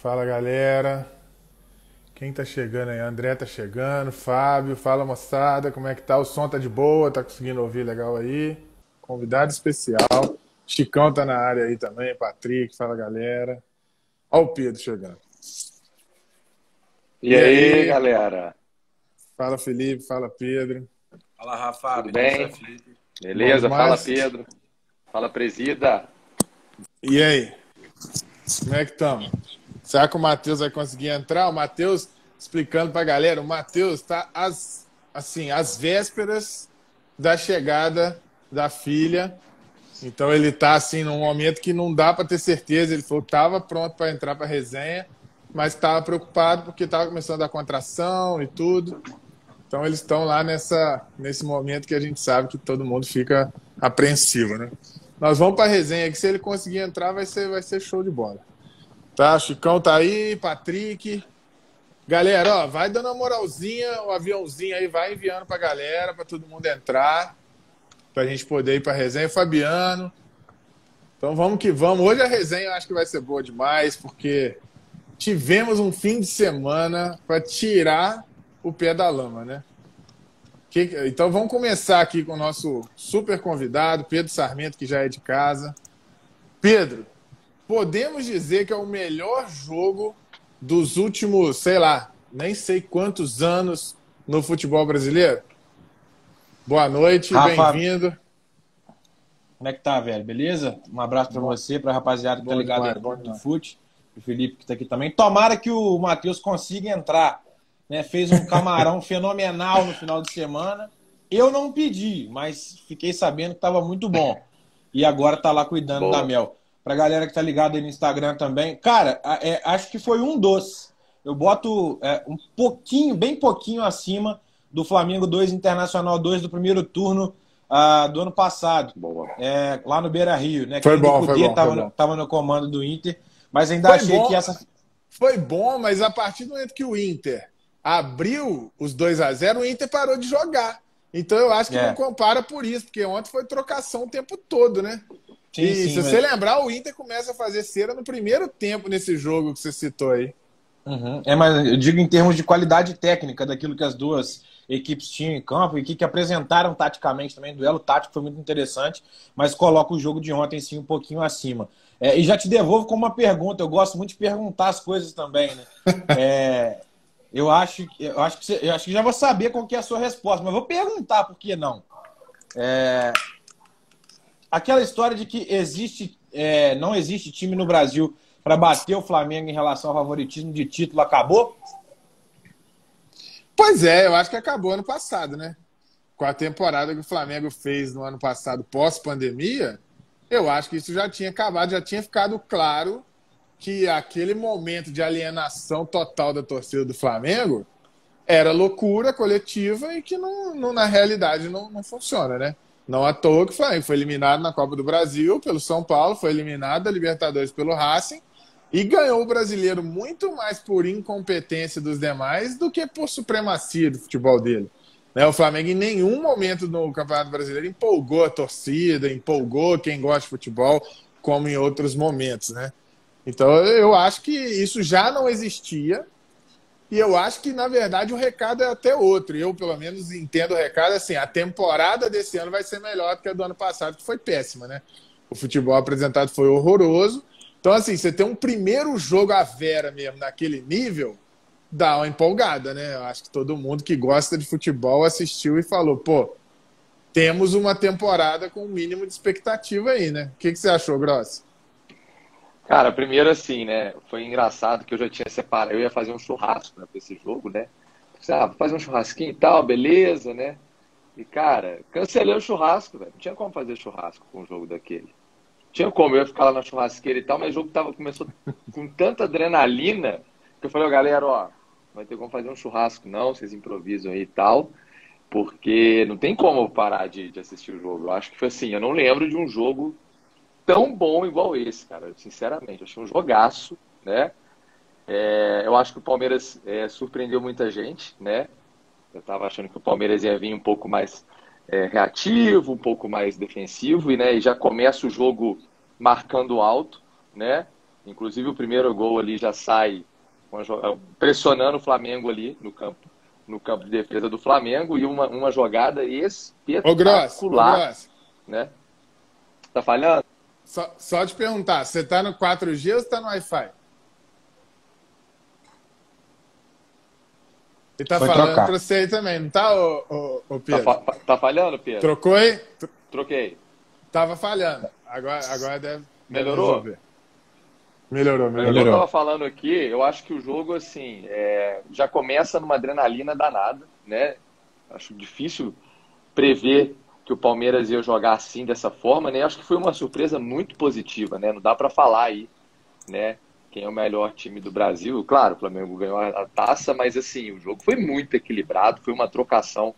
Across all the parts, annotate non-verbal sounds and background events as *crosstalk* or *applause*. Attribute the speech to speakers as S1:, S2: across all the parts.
S1: Fala galera. Quem tá chegando aí? André tá chegando, Fábio, fala moçada, como é que tá? O som tá de boa, tá conseguindo ouvir legal aí? Convidado especial. Chicão tá na área aí também, Patrick, fala galera. Ó o Pedro chegando.
S2: E, e aí, aí, galera?
S1: Fala Felipe, fala Pedro.
S3: Fala Rafa,
S2: Tudo bem? Beleza, fala Pedro. Fala Presida.
S1: E aí? Como é que estamos? Será que o Matheus vai conseguir entrar? O Matheus, explicando para a galera, o Matheus está às, assim, às vésperas da chegada da filha. Então ele está assim num momento que não dá para ter certeza. Ele falou que estava pronto para entrar para a resenha, mas estava preocupado porque estava começando a contração e tudo. Então eles estão lá nessa, nesse momento que a gente sabe que todo mundo fica apreensivo, né? Nós vamos para a resenha que se ele conseguir entrar vai ser, vai ser show de bola. Tá, Chicão tá aí, Patrick. Galera, ó, vai dando uma moralzinha, o aviãozinho aí vai enviando pra galera, para todo mundo entrar, pra gente poder ir pra resenha. Fabiano. Então vamos que vamos. Hoje a resenha eu acho que vai ser boa demais, porque tivemos um fim de semana para tirar o pé da lama, né? Que, então vamos começar aqui com o nosso super convidado, Pedro Sarmento, que já é de casa. Pedro, podemos dizer que é o melhor jogo dos últimos, sei lá, nem sei quantos anos no futebol brasileiro? Boa noite, bem-vindo.
S3: Como é que tá, velho? Beleza? Um abraço para você, para a rapaziada que tá ligado aí no fute, o Felipe que tá aqui também. Tomara que o Matheus consiga entrar né? Fez um camarão *laughs* fenomenal no final de semana. Eu não pedi, mas fiquei sabendo que estava muito bom. E agora está lá cuidando Boa. da Mel. Para galera que tá ligada aí no Instagram também. Cara, é, acho que foi um doce. Eu boto é, um pouquinho, bem pouquinho acima do Flamengo 2 Internacional 2 do primeiro turno uh, do ano passado. É, lá no Beira Rio, né?
S1: Foi bom, foi bom,
S3: tava, no, tava no comando do Inter. Mas ainda foi achei bom, que essa.
S1: Foi bom, mas a partir do momento que o Inter abriu os 2 a 0 o Inter parou de jogar. Então eu acho que é. não compara por isso, porque ontem foi trocação o tempo todo, né? Sim, e sim, se mas... você lembrar, o Inter começa a fazer cera no primeiro tempo nesse jogo que você citou aí.
S3: Uhum. É, mas eu digo em termos de qualidade técnica daquilo que as duas equipes tinham em campo e que, que apresentaram taticamente também. O duelo tático foi muito interessante, mas coloca o jogo de ontem sim um pouquinho acima. É, e já te devolvo com uma pergunta. Eu gosto muito de perguntar as coisas também, né? *laughs* É, eu acho, eu acho que eu acho que já vou saber qual que é a sua resposta, mas vou perguntar por que não. É, aquela história de que existe, é, não existe time no Brasil para bater o Flamengo em relação ao favoritismo de título acabou?
S1: Pois é, eu acho que acabou ano passado, né? Com a temporada que o Flamengo fez no ano passado, pós-pandemia, eu acho que isso já tinha acabado, já tinha ficado claro que aquele momento de alienação total da torcida do Flamengo era loucura coletiva e que não, não na realidade não, não funciona, né? Não à toa que Flamengo foi eliminado na Copa do Brasil pelo São Paulo, foi eliminado da Libertadores pelo Racing e ganhou o brasileiro muito mais por incompetência dos demais do que por supremacia do futebol dele. Né? O Flamengo em nenhum momento no Campeonato Brasileiro empolgou a torcida, empolgou quem gosta de futebol, como em outros momentos, né? Então eu acho que isso já não existia. E eu acho que, na verdade, o recado é até outro. Eu, pelo menos, entendo o recado assim: a temporada desse ano vai ser melhor do que a do ano passado, que foi péssima, né? O futebol apresentado foi horroroso. Então, assim, você tem um primeiro jogo à vera mesmo, naquele nível, dá uma empolgada, né? Eu acho que todo mundo que gosta de futebol assistiu e falou, pô, temos uma temporada com um mínimo de expectativa aí, né? O que, que você achou, Gross?
S2: Cara, primeiro assim, né? Foi engraçado que eu já tinha separado. Eu ia fazer um churrasco né, pra esse jogo, né? Ah, vou fazer um churrasquinho e tal, beleza, né? E, cara, cancelei o churrasco, velho. Não tinha como fazer churrasco com um jogo daquele. Tinha como, eu ia ficar lá na churrasqueira e tal, mas o jogo tava, começou *laughs* com tanta adrenalina que eu falei, ó, galera, ó, vai ter como fazer um churrasco, não, vocês improvisam aí e tal, porque não tem como parar de, de assistir o jogo. Eu acho que foi assim, eu não lembro de um jogo tão bom igual esse, cara. Sinceramente, achei um jogaço, né? É, eu acho que o Palmeiras é, surpreendeu muita gente, né? Eu estava achando que o Palmeiras ia vir um pouco mais é, reativo, um pouco mais defensivo, e, né, e já começa o jogo marcando alto, né? Inclusive o primeiro gol ali já sai pressionando o Flamengo ali no campo, no campo de defesa do Flamengo e uma, uma jogada espetacular. Ô, Gross, ô, Gross. Né? Tá falhando?
S1: Só, só te perguntar, você tá no 4G ou você tá no Wi-Fi? Ele tá Foi falando trocar. pra você aí também, não tá, ô, ô, ô Pedro?
S2: Tá, fa tá, falhando, Pedro?
S1: Trocou aí?
S2: Troquei.
S1: Tava falhando. Agora, agora deve.
S2: Melhorou?
S1: Deve melhorou, melhorou.
S2: Eu tava falando aqui, eu acho que o jogo, assim, é, já começa numa adrenalina danada, né? Acho difícil prever que o Palmeiras ia jogar assim, dessa forma, né? Acho que foi uma surpresa muito positiva, né? Não dá para falar aí, né? quem é o melhor time do Brasil. Claro, o Flamengo ganhou a taça, mas assim, o jogo foi muito equilibrado, foi uma trocação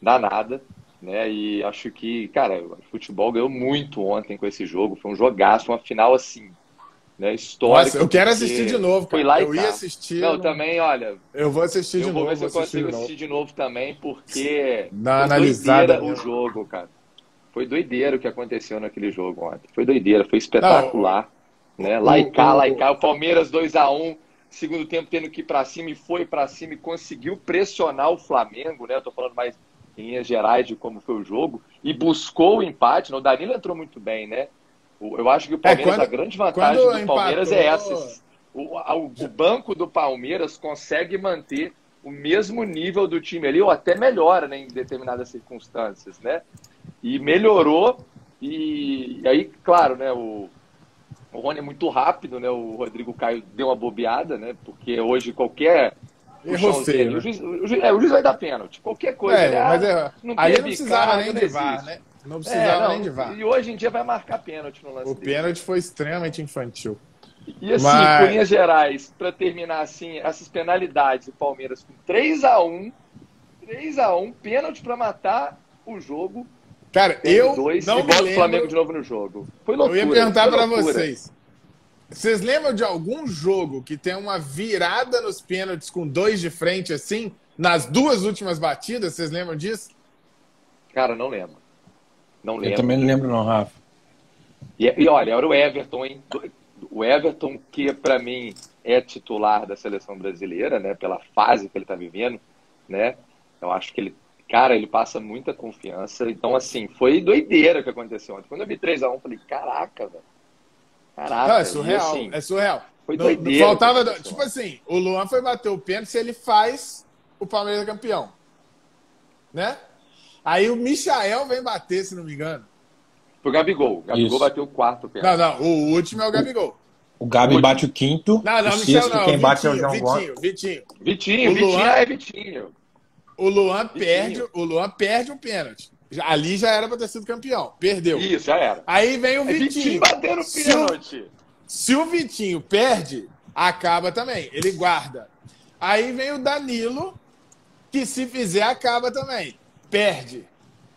S2: danada, né? E acho que, cara, o futebol ganhou muito ontem com esse jogo, foi um jogaço, uma final assim, né, histórica. Nossa,
S1: eu quero assistir de novo, cara.
S2: Foi lá
S1: eu
S2: ia
S1: assistir.
S2: Não, também, olha.
S1: Eu vou assistir de novo.
S2: Vou ver
S1: se
S2: eu consigo assistir de novo também, porque
S1: Na foi doideira
S2: o jogo, cara. Foi doideira o que aconteceu naquele jogo ontem. Foi doideira, foi espetacular. Não, né? E cá, lá e cá. O Palmeiras 2 a 1 segundo tempo tendo que ir para cima e foi para cima e conseguiu pressionar o Flamengo, né? Eu tô falando mais em linhas gerais de como foi o jogo e buscou o empate. O Danilo entrou muito bem, né? Eu acho que o é, Palmeiras, é, quando, a grande vantagem do Palmeiras é essa. O, o, banco do Palmeiras consegue manter o mesmo nível do time ali, ou até melhora né, em determinadas circunstâncias, né? E melhorou, e, e aí, claro, né, o, o Rony é muito rápido, né? O Rodrigo Caio deu uma bobeada, né? Porque hoje qualquer.
S1: Errou feio.
S2: Né? O, juiz, o, juiz, é, o juiz vai dar pênalti. Qualquer coisa.
S1: É, né? mas é, não aí não precisava nem de VAR, né? Não precisava é, não, nem de VAR.
S2: E hoje em dia vai marcar pênalti no lance.
S1: O dele. pênalti foi extremamente infantil.
S2: E assim, mas... por gerais, para terminar assim, essas penalidades, o Palmeiras com 3 a 1 3 a 1 pênalti para matar o jogo
S1: Cara, eu dois, não
S2: e
S1: lembro...
S2: o Flamengo de novo no jogo. Foi loucura.
S1: Eu ia perguntar para vocês. Vocês lembram de algum jogo que tem uma virada nos pênaltis com dois de frente assim, nas duas últimas batidas? Vocês lembram disso?
S2: Cara, não lembro. Não lembro.
S3: Eu também não lembro não, Rafa.
S2: E, e olha, era o Everton, hein? O Everton que para mim é titular da seleção brasileira, né, pela fase que ele está vivendo, né? Eu acho que ele cara, ele passa muita confiança. Então, assim, foi doideira o que aconteceu ontem. Quando eu vi 3x1, eu falei, caraca, velho. Caraca. Não,
S1: é surreal. assim, é surreal.
S2: Foi doideira.
S1: faltava, tipo assim, o Luan foi bater o pênalti se ele faz o Palmeiras campeão. Né? Aí o Michael vem bater, se não me engano.
S2: Pro Gabigol. O Gabigol Isso. bateu o quarto
S1: pênalti. Não, não. O último é o Gabigol.
S3: O Gabi o bate o quinto.
S1: Não, não,
S3: o
S1: Michel não.
S3: Quem
S1: Vitinho,
S3: bate é o João
S1: Vitinho, Vitinho.
S2: Vitinho, o Vitinho Luan... é Vitinho.
S1: O Luan perde, o Luan perde um pênalti. Ali já era para ter sido campeão. Perdeu.
S2: Isso, já era.
S1: Aí vem o
S2: é
S1: Vitinho. Vitinho
S2: batendo pênalti.
S1: Se o Vitinho perde, acaba também. Ele guarda. Aí vem o Danilo, que se fizer, acaba também. Perde.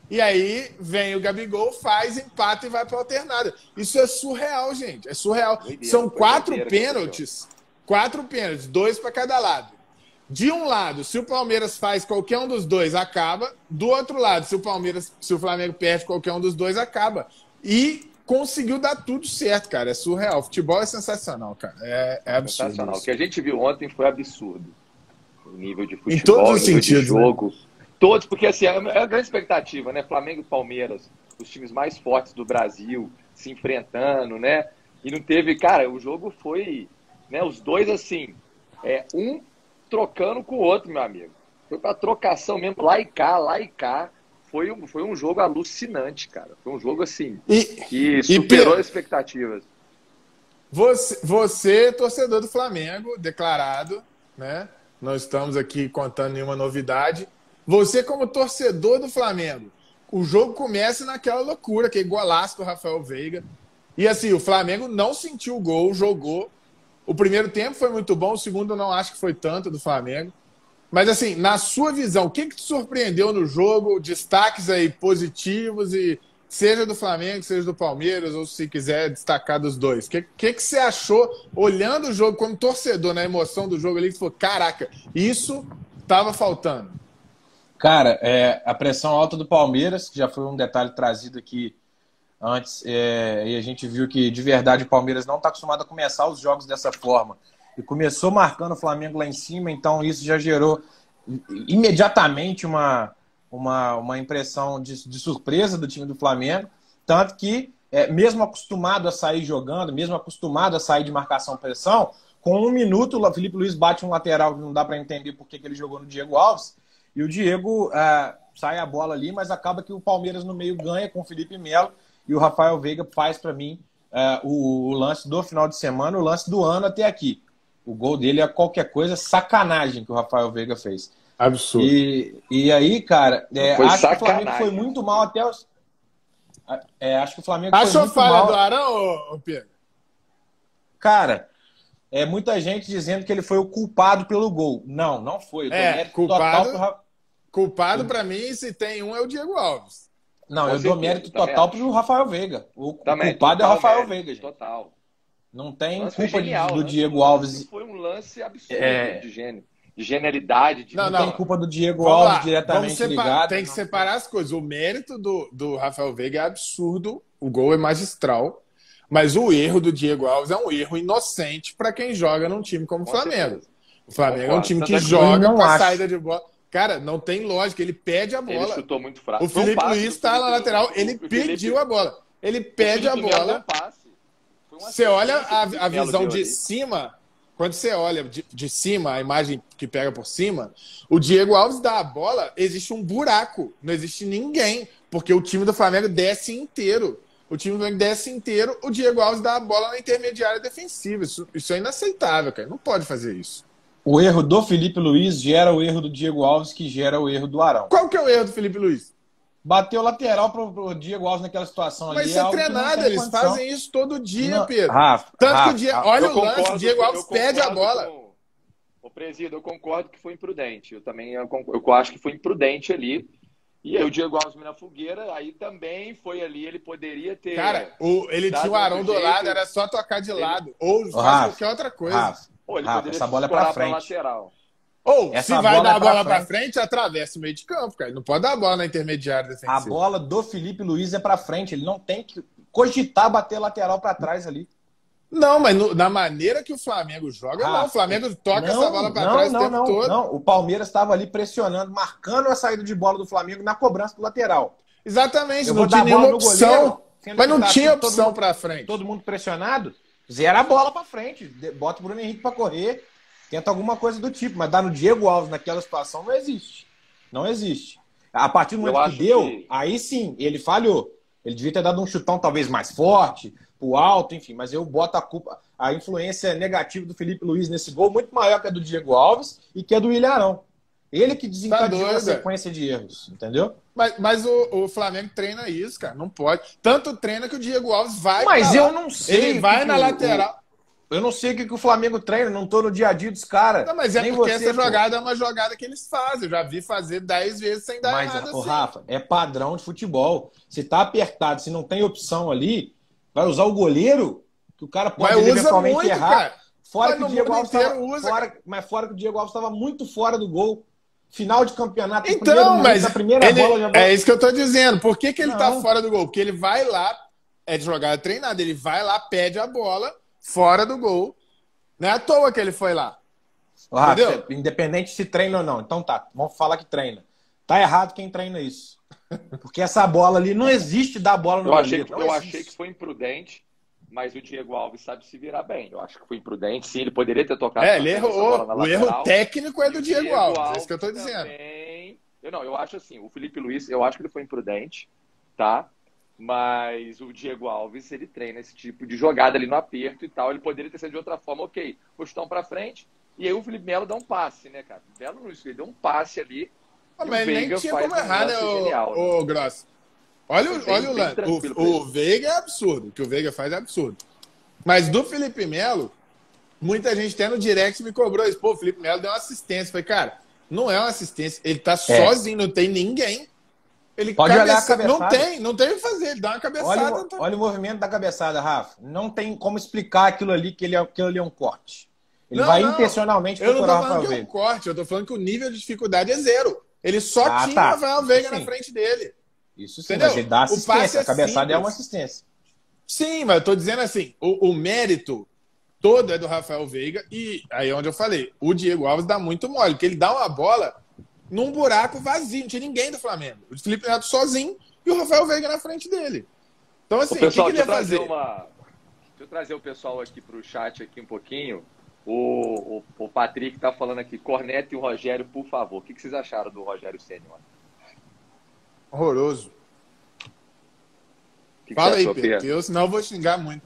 S1: E aí vem o Gabigol, faz, empata e vai para alternada. Isso é surreal, gente. É surreal. São quatro pênaltis. Quatro pênaltis, dois para cada lado. De um lado, se o Palmeiras faz qualquer um dos dois, acaba. Do outro lado, se o Palmeiras, se o Flamengo perde qualquer um dos dois, acaba. E conseguiu dar tudo certo, cara. É surreal. O futebol é sensacional, cara. É, é absurdo.
S2: Sensacional. O que a gente viu ontem foi absurdo. O nível de futebol,
S1: em todos os sentidos,
S2: né? jogo. Né? Todos, porque assim, é, é a grande expectativa, né? Flamengo e Palmeiras, os times mais fortes do Brasil, se enfrentando, né? E não teve, cara, o jogo foi, né? Os dois assim, é, um trocando com o outro, meu amigo. Foi pra trocação mesmo, lá e cá, lá e cá. Foi um, foi um jogo alucinante, cara. Foi um jogo assim
S1: e,
S2: que superou as expectativas.
S1: Você, você, torcedor do Flamengo, declarado, né? Não estamos aqui contando nenhuma novidade. Você, como torcedor do Flamengo, o jogo começa naquela loucura, que é golaço do Rafael Veiga. E assim, o Flamengo não sentiu o gol, jogou, o primeiro tempo foi muito bom, o segundo não acho que foi tanto do Flamengo. Mas assim, na sua visão, o que, que te surpreendeu no jogo? Destaques aí positivos e seja do Flamengo, seja do Palmeiras, ou se quiser destacar dos dois. O que, que, que você achou olhando o jogo como torcedor, na emoção do jogo ali, que falou, caraca, isso estava faltando?
S3: Cara, é, a pressão alta do Palmeiras, que já foi um detalhe trazido aqui antes, é, e a gente viu que de verdade o Palmeiras não está acostumado a começar os jogos dessa forma. E começou marcando o Flamengo lá em cima, então isso já gerou imediatamente uma, uma, uma impressão de, de surpresa do time do Flamengo. Tanto que, é, mesmo acostumado a sair jogando, mesmo acostumado a sair de marcação-pressão, com um minuto o Felipe Luiz bate um lateral que não dá para entender por que, que ele jogou no Diego Alves. E o Diego é, sai a bola ali, mas acaba que o Palmeiras no meio ganha com o Felipe Melo e o Rafael Veiga faz para mim uh, o, o, lance do final de semana, o lance do ano até aqui. O gol dele é qualquer coisa, sacanagem que o Rafael Veiga fez.
S1: Absurdo.
S3: E, e aí, cara, é, acho sacanagem. que o Flamengo foi muito mal até os. É, acho que o Flamengo
S1: Achou
S3: foi muito
S1: falha
S3: mal.
S1: do Arão, Pedro?
S3: Cara, é muita gente dizendo que ele foi o culpado pelo gol. Não, não foi.
S1: é, culpado, pro... culpado para mim, se tem um, é o Diego Alves.
S3: Não, eu dou mérito total para o Rafael Veiga. O também, culpado é o Rafael Veiga. Gente.
S2: Total.
S3: Não tem culpa genial, do Diego Alves.
S2: Foi um lance absurdo é... de gênio. De genialidade. De...
S3: Não, não, tem culpa do Diego Vamos Alves lá. diretamente
S1: separa...
S3: ligado.
S1: Tem que não. separar as coisas. O mérito do, do Rafael Veiga é absurdo. O gol é magistral. Mas o erro do Diego Alves é um erro inocente para quem joga num time como o Flamengo. O Flamengo é um time que joga com a saída de bola. Cara, não tem lógica. Ele pede a bola. Ele
S2: chutou muito fraco.
S1: O Felipe Luiz está na lateral. Ele pediu a bola. Ele pede a bola. Você olha a, a visão de cima. Quando você olha de, de, cima, a imagem que pega por cima, o Diego Alves dá a bola, existe um buraco. Não existe ninguém. Porque o time do Flamengo desce inteiro. O time do Flamengo desce inteiro, o Diego Alves dá a bola na intermediária defensiva. Isso, isso é inaceitável, cara. Não pode fazer isso.
S3: O erro do Felipe Luiz gera o erro do Diego Alves, que gera o erro do Arão.
S1: Qual que é o erro do Felipe Luiz?
S3: Bateu lateral pro, pro Diego Alves naquela situação
S1: Mas
S3: ali.
S1: Mas isso é treinado, eles condição. fazem isso todo dia, não, Pedro. Rafa, Tanto Rafa, que o Diego, olha o lance, concordo, o Diego Alves pede a bola. Com...
S2: O presídio, eu concordo que foi imprudente. Eu também eu, eu acho que foi imprudente ali. E aí o Diego Alves na fogueira, aí também foi ali, ele poderia ter.
S1: Cara, o, ele tinha o Arão do jeito, lado, era só tocar de ele... lado. Ou fazer qualquer outra coisa.
S3: Rafa, Pô, ele Rafa, essa bola é pra frente.
S2: lateral.
S1: Ou, Essa se vai dar a bola é para frente, atravessa o meio de campo, cara. Não pode dar a bola na intermediária defensiva.
S3: A bola do Felipe Luiz é para frente. Ele não tem que cogitar bater lateral para trás ali.
S1: Não, mas no, na maneira que o Flamengo joga, ah, não. O Flamengo toca não, essa bola para trás não, o tempo
S3: não,
S1: todo.
S3: Não, o Palmeiras estava ali pressionando, marcando a saída de bola do Flamengo na cobrança do lateral.
S1: Exatamente, Eu não tinha nenhuma opção. Goleiro, mas não tinha opção para frente.
S3: Todo mundo pressionado, zera a bola para frente. Bota o Bruno Henrique para correr Tenta alguma coisa do tipo, mas dar no Diego Alves naquela situação não existe. Não existe. A partir do momento que deu, que... aí sim, ele falhou. Ele devia ter dado um chutão talvez mais forte, pro alto, enfim, mas eu boto a culpa, a influência negativa do Felipe Luiz nesse gol muito maior que a do Diego Alves e que a do William Arão. Ele que desencadeou tá a sequência de erros, entendeu?
S1: Mas, mas o, o, Flamengo treina isso, cara. Não pode. Tanto treina que o Diego Alves vai.
S3: Mas eu lá. não sei.
S1: Ele vai na lateral.
S3: Eu não sei o que, que o Flamengo treina, não tô no dia a dia dos caras. Não,
S1: mas é Nem porque você, essa pô. jogada é uma jogada que eles fazem. Eu já vi fazer 10 vezes sem dar mas, nada assim.
S3: Rafa, é padrão de futebol. Se tá apertado, se não tem opção ali, vai usar o goleiro, que o cara pode mas eventualmente muito, errar. Cara. Fora mas que o Diego Alves tava, usa, fora, mas fora que o Diego Alves estava muito fora do gol. Final de campeonato.
S1: Então, mas a primeira ele, bola já... é isso que eu tô dizendo. Por que, que ele tá não. tá fora do gol? Porque ele vai lá, é de jogada treinada, ele vai lá, pede a bola fora do gol não é à toa que ele foi lá.
S3: Ah, Entendeu? independente se treina ou não. Então tá, vamos falar que treina. Tá errado quem treina isso. *laughs* Porque essa bola ali não existe dar bola no
S2: Eu, achei que, eu achei que foi imprudente, mas o Diego Alves sabe se virar bem. Eu acho que foi imprudente. Sim, ele poderia ter tocado.
S1: É, ele errou. O erro técnico é do Diego, Diego Alves. Alves. É isso que eu tô dizendo.
S2: Também... Eu não, eu acho assim, o Felipe Luiz, eu acho que ele foi imprudente, tá? Mas o Diego Alves, ele treina esse tipo de jogada ali no aperto e tal. Ele poderia ter sido de outra forma, ok. Um pra frente. E aí o Felipe Melo dá um passe, né, cara? O Melo não ele deu um passe ali.
S1: Ah, mas nem tinha como errar, né, o, genial, o, né? Gross? Olha, o, olha o lance. O, o Veiga é absurdo. O que o Veiga faz é absurdo. Mas do Felipe Melo, muita gente até no direct me cobrou isso. Pô, o Felipe Melo deu uma assistência. Eu falei, cara, não é uma assistência. Ele tá é. sozinho, não tem ninguém. Ele
S3: Pode cabeça... olhar a cabeçada.
S1: Não tem, não tem o que fazer. Ele dá uma cabeçada.
S3: Olha, o, olha o movimento da cabeçada, Rafa. Não tem como explicar aquilo ali que ele é, aquilo ali é um corte. Ele não, vai não. intencionalmente
S1: procurar Eu não tô falando que é um corte, eu tô falando que o nível de dificuldade é zero. Ele só ah, tinha tá. o Rafael Veiga Sim. na frente dele.
S3: Isso sim, Entendeu? mas ele dá assistência. É a cabeçada simples. é uma assistência.
S1: Sim, mas eu tô dizendo assim, o, o, mérito todo é do Rafael Veiga e aí é onde eu falei, o Diego Alves dá muito mole, porque ele dá uma bola num buraco vazio, não tinha ninguém do Flamengo. O Felipe Neto sozinho e o Rafael Veiga na frente dele. Então assim, o, pessoal, o que, que ele ia fazer? Uma...
S2: Deixa eu trazer o pessoal aqui para o chat aqui um pouquinho. O, o, o Patrick está falando aqui, Corneto e o Rogério, por favor. O que, que vocês acharam do Rogério Senna?
S1: Horroroso. Que Fala aí, Pedro, eu senão eu vou xingar muito.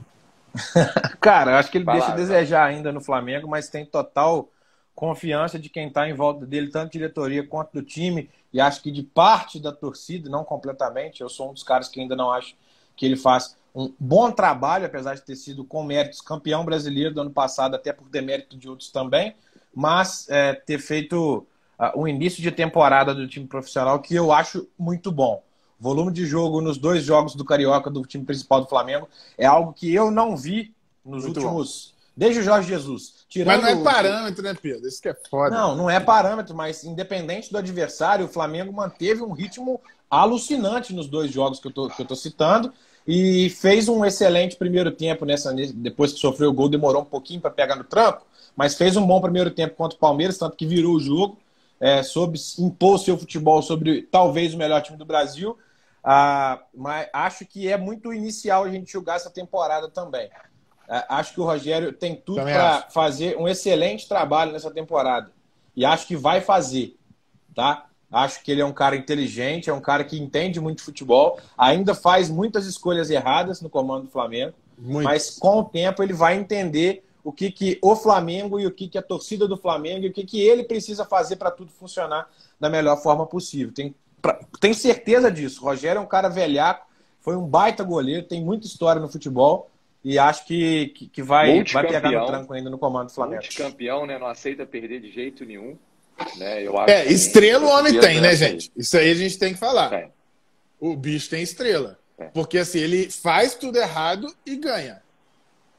S1: *laughs*
S3: Cara, eu acho que ele Fala, deixa a desejar ainda no Flamengo, mas tem total confiança de quem está em volta dele, tanto diretoria quanto do time, e acho que de parte da torcida, não completamente. Eu sou um dos caras que ainda não acho que ele faz um bom trabalho, apesar de ter sido com méritos campeão brasileiro do ano passado, até por demérito de outros também, mas é, ter feito uh, um início de temporada do time profissional que eu acho muito bom. Volume de jogo nos dois jogos do Carioca do time principal do Flamengo é algo que eu não vi nos muito últimos. Bom. Desde o Jorge Jesus.
S1: Tirando... Mas não é parâmetro, né, Pedro? Isso que é foda.
S3: Não, não é parâmetro, mas independente do adversário, o Flamengo manteve um ritmo alucinante nos dois jogos que eu tô, que eu tô citando e fez um excelente primeiro tempo nessa depois que sofreu o gol demorou um pouquinho para pegar no tranco mas fez um bom primeiro tempo contra o Palmeiras tanto que virou o jogo é, soube impor seu futebol sobre talvez o melhor time do Brasil. Ah, mas acho que é muito inicial a gente julgar essa temporada também. Ah, acho que o Rogério tem tudo para fazer um excelente trabalho nessa temporada. E acho que vai fazer tá? Acho que ele é um cara inteligente, é um cara que entende muito futebol, ainda faz muitas escolhas erradas no comando do Flamengo, muito. mas com o tempo ele vai entender o que, que o Flamengo e o que, que a torcida do Flamengo e o que, que ele precisa fazer para tudo funcionar da melhor forma possível. Tem, pra, tenho certeza disso. O Rogério é um cara velhaco, foi um baita goleiro, tem muita história no futebol e acho que, que, que vai, vai pegar no tranco ainda no comando do Flamengo.
S2: campeão, né? Não aceita perder de jeito nenhum. Né?
S1: Eu acho é, estrela o homem tem, né, gente? Isso aí a gente tem que falar. Tem. O bicho tem estrela. É. Porque assim, ele faz tudo errado e ganha.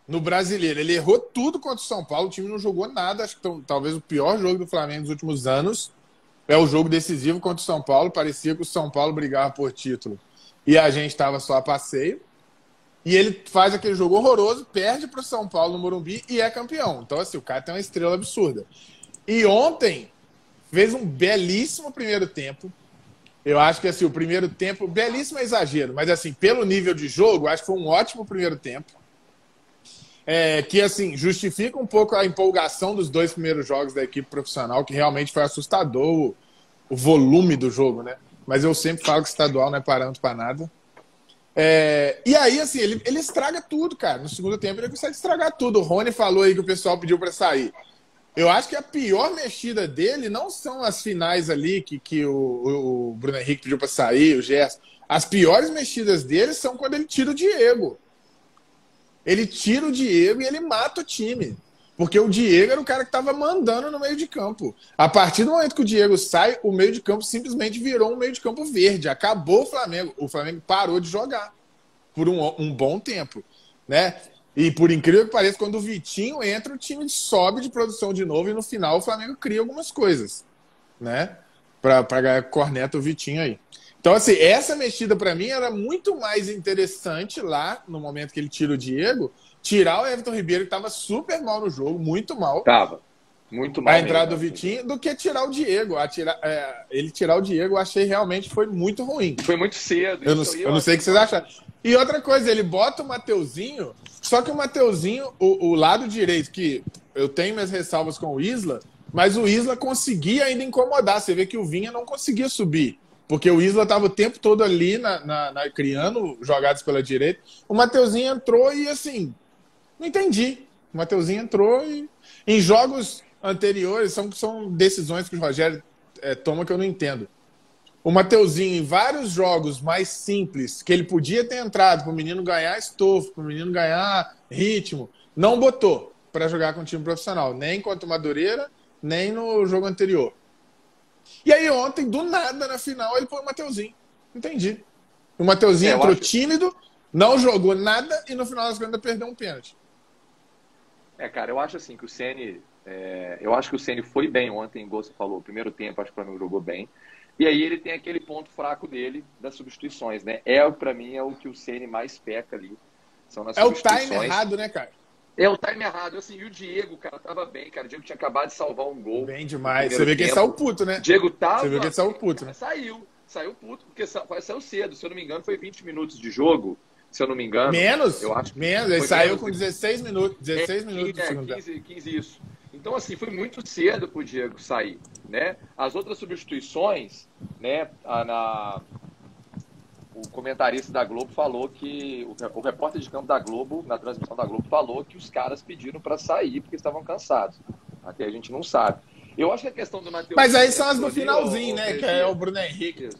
S1: No brasileiro, ele errou tudo contra o São Paulo, o time não jogou nada. Acho que talvez o pior jogo do Flamengo nos últimos anos é o jogo decisivo contra o São Paulo. Parecia que o São Paulo brigava por título e a gente estava só a passeio. E ele faz aquele jogo horroroso, perde para o São Paulo no Morumbi e é campeão. Então, assim, o cara tem uma estrela absurda. E ontem, Fez um belíssimo primeiro tempo. Eu acho que assim, o primeiro tempo, belíssimo é exagero, mas assim, pelo nível de jogo, acho que foi um ótimo primeiro tempo. É, que assim, justifica um pouco a empolgação dos dois primeiros jogos da equipe profissional, que realmente foi assustador o, o volume do jogo, né? Mas eu sempre falo que estadual não é parâmetro para nada. É, e aí, assim, ele, ele estraga tudo, cara. No segundo tempo ele consegue estragar tudo. O Rony falou aí que o pessoal pediu para sair. Eu acho que a pior mexida dele não são as finais ali que, que o, o Bruno Henrique pediu para sair, o Gerson. As piores mexidas dele são quando ele tira o Diego. Ele tira o Diego e ele mata o time. Porque o Diego era o cara que estava mandando no meio de campo. A partir do momento que o Diego sai, o meio de campo simplesmente virou um meio de campo verde. Acabou o Flamengo. O Flamengo parou de jogar por um, um bom tempo. Né? E por incrível que pareça, quando o Vitinho entra, o time sobe de produção de novo e no final o Flamengo cria algumas coisas, né? Para ganhar corneta o Vitinho aí. Então, assim, essa mexida para mim era muito mais interessante lá, no momento que ele tira o Diego, tirar o Everton Ribeiro, que estava super mal no jogo, muito mal.
S2: Tava. Muito mal.
S1: A entrada do Vitinho, do que tirar o Diego. A tirar, é, ele tirar o Diego, eu achei realmente foi muito ruim.
S2: Foi muito cedo.
S1: Eu não, eu não sei o que vocês acharam. E outra coisa, ele bota o Mateuzinho, só que o Mateuzinho, o, o lado direito, que eu tenho minhas ressalvas com o Isla, mas o Isla conseguia ainda incomodar. Você vê que o Vinha não conseguia subir. Porque o Isla estava o tempo todo ali na, na, na, criando jogadas pela direita. O Mateuzinho entrou e assim, não entendi. O Mateuzinho entrou e. Em jogos anteriores, são, são decisões que o Rogério é, toma que eu não entendo. O Mateuzinho, em vários jogos mais simples, que ele podia ter entrado para o menino ganhar estofo, para o menino ganhar ritmo, não botou para jogar com o time profissional, nem contra o Madureira, nem no jogo anterior. E aí ontem, do nada, na final, ele põe o Mateuzinho. Entendi. O Mateuzinho é, entrou acho... tímido, não jogou nada e no final das contas perdeu um pênalti.
S2: É, cara, eu acho assim que o Ceni, é, eu acho que o Ceni foi bem ontem, igual você falou, primeiro tempo acho que o Flamengo jogou bem. E aí ele tem aquele ponto fraco dele das substituições, né? É, para mim, é o que o Ceni mais peca ali.
S1: São nas é o time errado, né, cara?
S2: É o time errado. Assim, e o Diego, cara, tava bem, cara. O Diego tinha acabado de salvar um gol.
S1: Bem demais. Você vê que ele saiu puto, né?
S2: Diego tava.
S1: Você viu que ele saiu puto, né?
S2: Saiu. Saiu puto, porque saiu cedo. Se eu não me engano, foi 20 minutos de jogo. Se eu não me engano.
S1: Menos? Eu acho. Menos. Ele saiu menos. com 16 minutos. 16 é, minutos
S2: é, 15, 15, isso. Então, assim, foi muito cedo pro Diego sair, né? As outras substituições, né, na, o comentarista da Globo falou que o, repórter de campo da Globo, na transmissão da Globo, falou que os caras pediram para sair porque estavam cansados. Até a gente não sabe. Eu acho que a questão do Matheus.
S1: Mas aí são as do finalzinho, o, né? O que é o Bruno Henrique.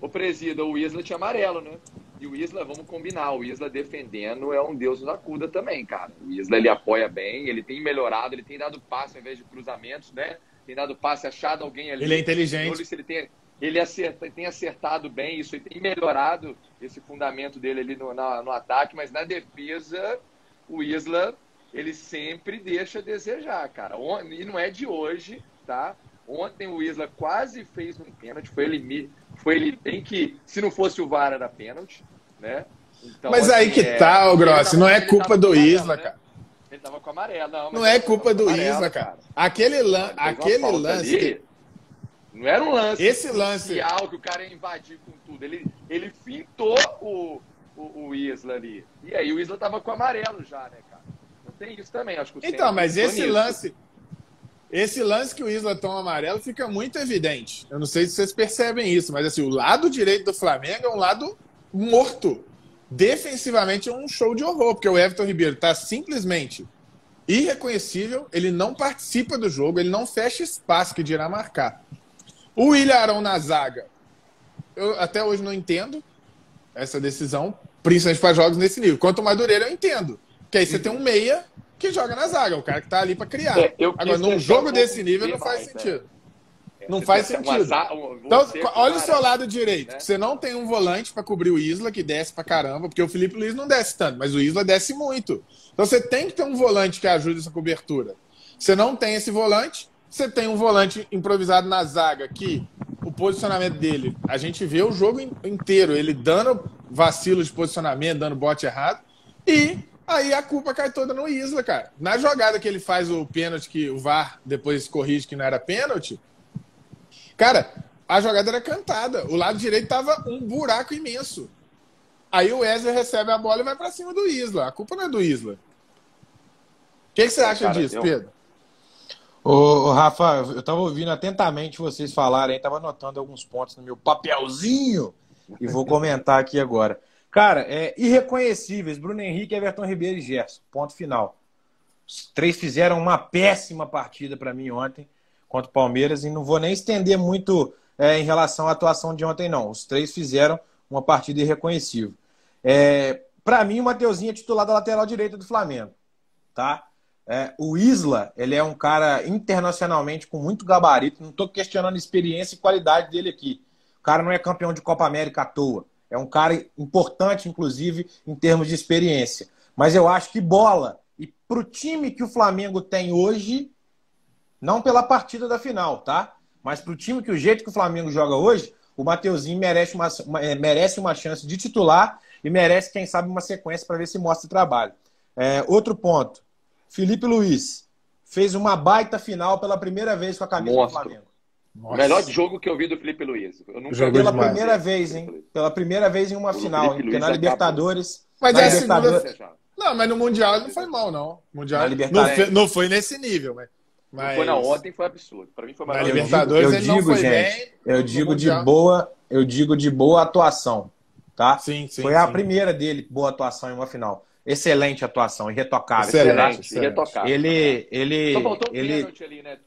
S2: O presida, o Isla tinha amarelo, né? E o Isla, vamos combinar, o Isla defendendo é um deus da cuda também, cara. O Isla ele apoia bem, ele tem melhorado, ele tem dado passe ao invés de cruzamentos, né? Tem dado passe, achado alguém ali.
S1: Ele é inteligente.
S2: Ele tem, ele acerta, tem acertado bem isso, ele tem melhorado esse fundamento dele ali no, na, no ataque, mas na defesa, o Isla, ele sempre deixa a desejar, cara. E não é de hoje, tá? Ontem o Isla quase fez um pênalti, foi ele, foi ele bem que, se não fosse o VAR, era pênalti, né?
S1: Então, mas assim, aí que é, tá, o Grossi, não é culpa do Isla, né? cara.
S2: Ele tava com amarelo, não.
S1: Não é culpa do Isla, cara. Aquele, lan aquele lance. Que
S2: não era um lance
S1: Esse lance
S2: que o cara ia invadir com tudo. Ele, ele fintou o, o, o Isla ali. E aí o Isla tava com amarelo já, né, cara? Não tem isso também, acho que o
S1: Então, mas esse nisso. lance. Esse lance que o Isla toma amarelo fica muito evidente. Eu não sei se vocês percebem isso, mas assim, o lado direito do Flamengo é um lado morto. Defensivamente é um show de horror, porque o Everton Ribeiro está simplesmente irreconhecível, ele não participa do jogo, ele não fecha espaço que dirá marcar. O William Arão na zaga, eu até hoje não entendo essa decisão, principalmente para jogos nesse nível. Quanto o Madureira, eu entendo. Que aí você tem um meia que joga na zaga, o cara que tá ali para criar. É, Agora, num jogo desse nível, não faz sentido. É. Não faz sentido. Então, olha o seu lado direito. Né? Você não tem um volante para cobrir o Isla, que desce para caramba, porque o Felipe Luiz não desce tanto, mas o Isla desce muito. Então você tem que ter um volante que ajude essa cobertura. Você não tem esse volante, você tem um volante improvisado na zaga que o posicionamento dele, a gente vê o jogo inteiro, ele dando vacilo de posicionamento, dando bote errado, e aí a culpa cai toda no Isla, cara. Na jogada que ele faz o pênalti, que o VAR depois corrige que não era pênalti, cara, a jogada era cantada. O lado direito tava um buraco imenso. Aí o Wesley recebe a bola e vai para cima do Isla. A culpa não é do Isla. O que, que você acha cara, disso, eu... Pedro?
S3: Ô, Rafa, eu estava ouvindo atentamente vocês falarem, estava anotando alguns pontos no meu papelzinho e vou comentar aqui agora. Cara, é irreconhecíveis, Bruno Henrique, Everton Ribeiro e Gerson. Ponto final. Os três fizeram uma péssima partida para mim ontem contra o Palmeiras e não vou nem estender muito é, em relação à atuação de ontem, não. Os três fizeram uma partida irreconhecível. É, para mim, o Mateuzinho é titular da lateral direita do Flamengo. Tá? É, o Isla, ele é um cara internacionalmente com muito gabarito. Não estou questionando a experiência e qualidade dele aqui. O cara não é campeão de Copa América à toa. É um cara importante, inclusive, em termos de experiência. Mas eu acho que bola. E para o time que o Flamengo tem hoje, não pela partida da final, tá? Mas para o time que o jeito que o Flamengo joga hoje, o Mateuzinho merece uma, é, merece uma chance de titular e merece, quem sabe, uma sequência para ver se mostra trabalho. É, outro ponto. Felipe Luiz fez uma baita final pela primeira vez com a camisa Monstro. do Flamengo.
S2: Nossa. Melhor jogo que eu vi do Felipe Luiz. Eu
S3: nunca Jogou pela demais. primeira vez, hein? Pela primeira vez em uma final, hein? Porque na é Libertadores.
S1: Mas é a segunda. Não, mas no Mundial não foi mal, não. Mundial não foi, não foi nesse nível, mas.
S2: Mas... Foi na ontem foi absurdo. Para mim foi
S1: Na Libertadores
S3: eu digo, eu digo gente, bem, eu digo de boa, eu digo de boa atuação, tá?
S1: Sim, sim.
S3: Foi sim. a primeira dele boa atuação em uma final. Excelente atuação, irretocável.
S2: Excelente, excelente. irretocável.
S3: Ele. ele
S2: Só faltou um
S3: ele...
S2: pênalti ali, né?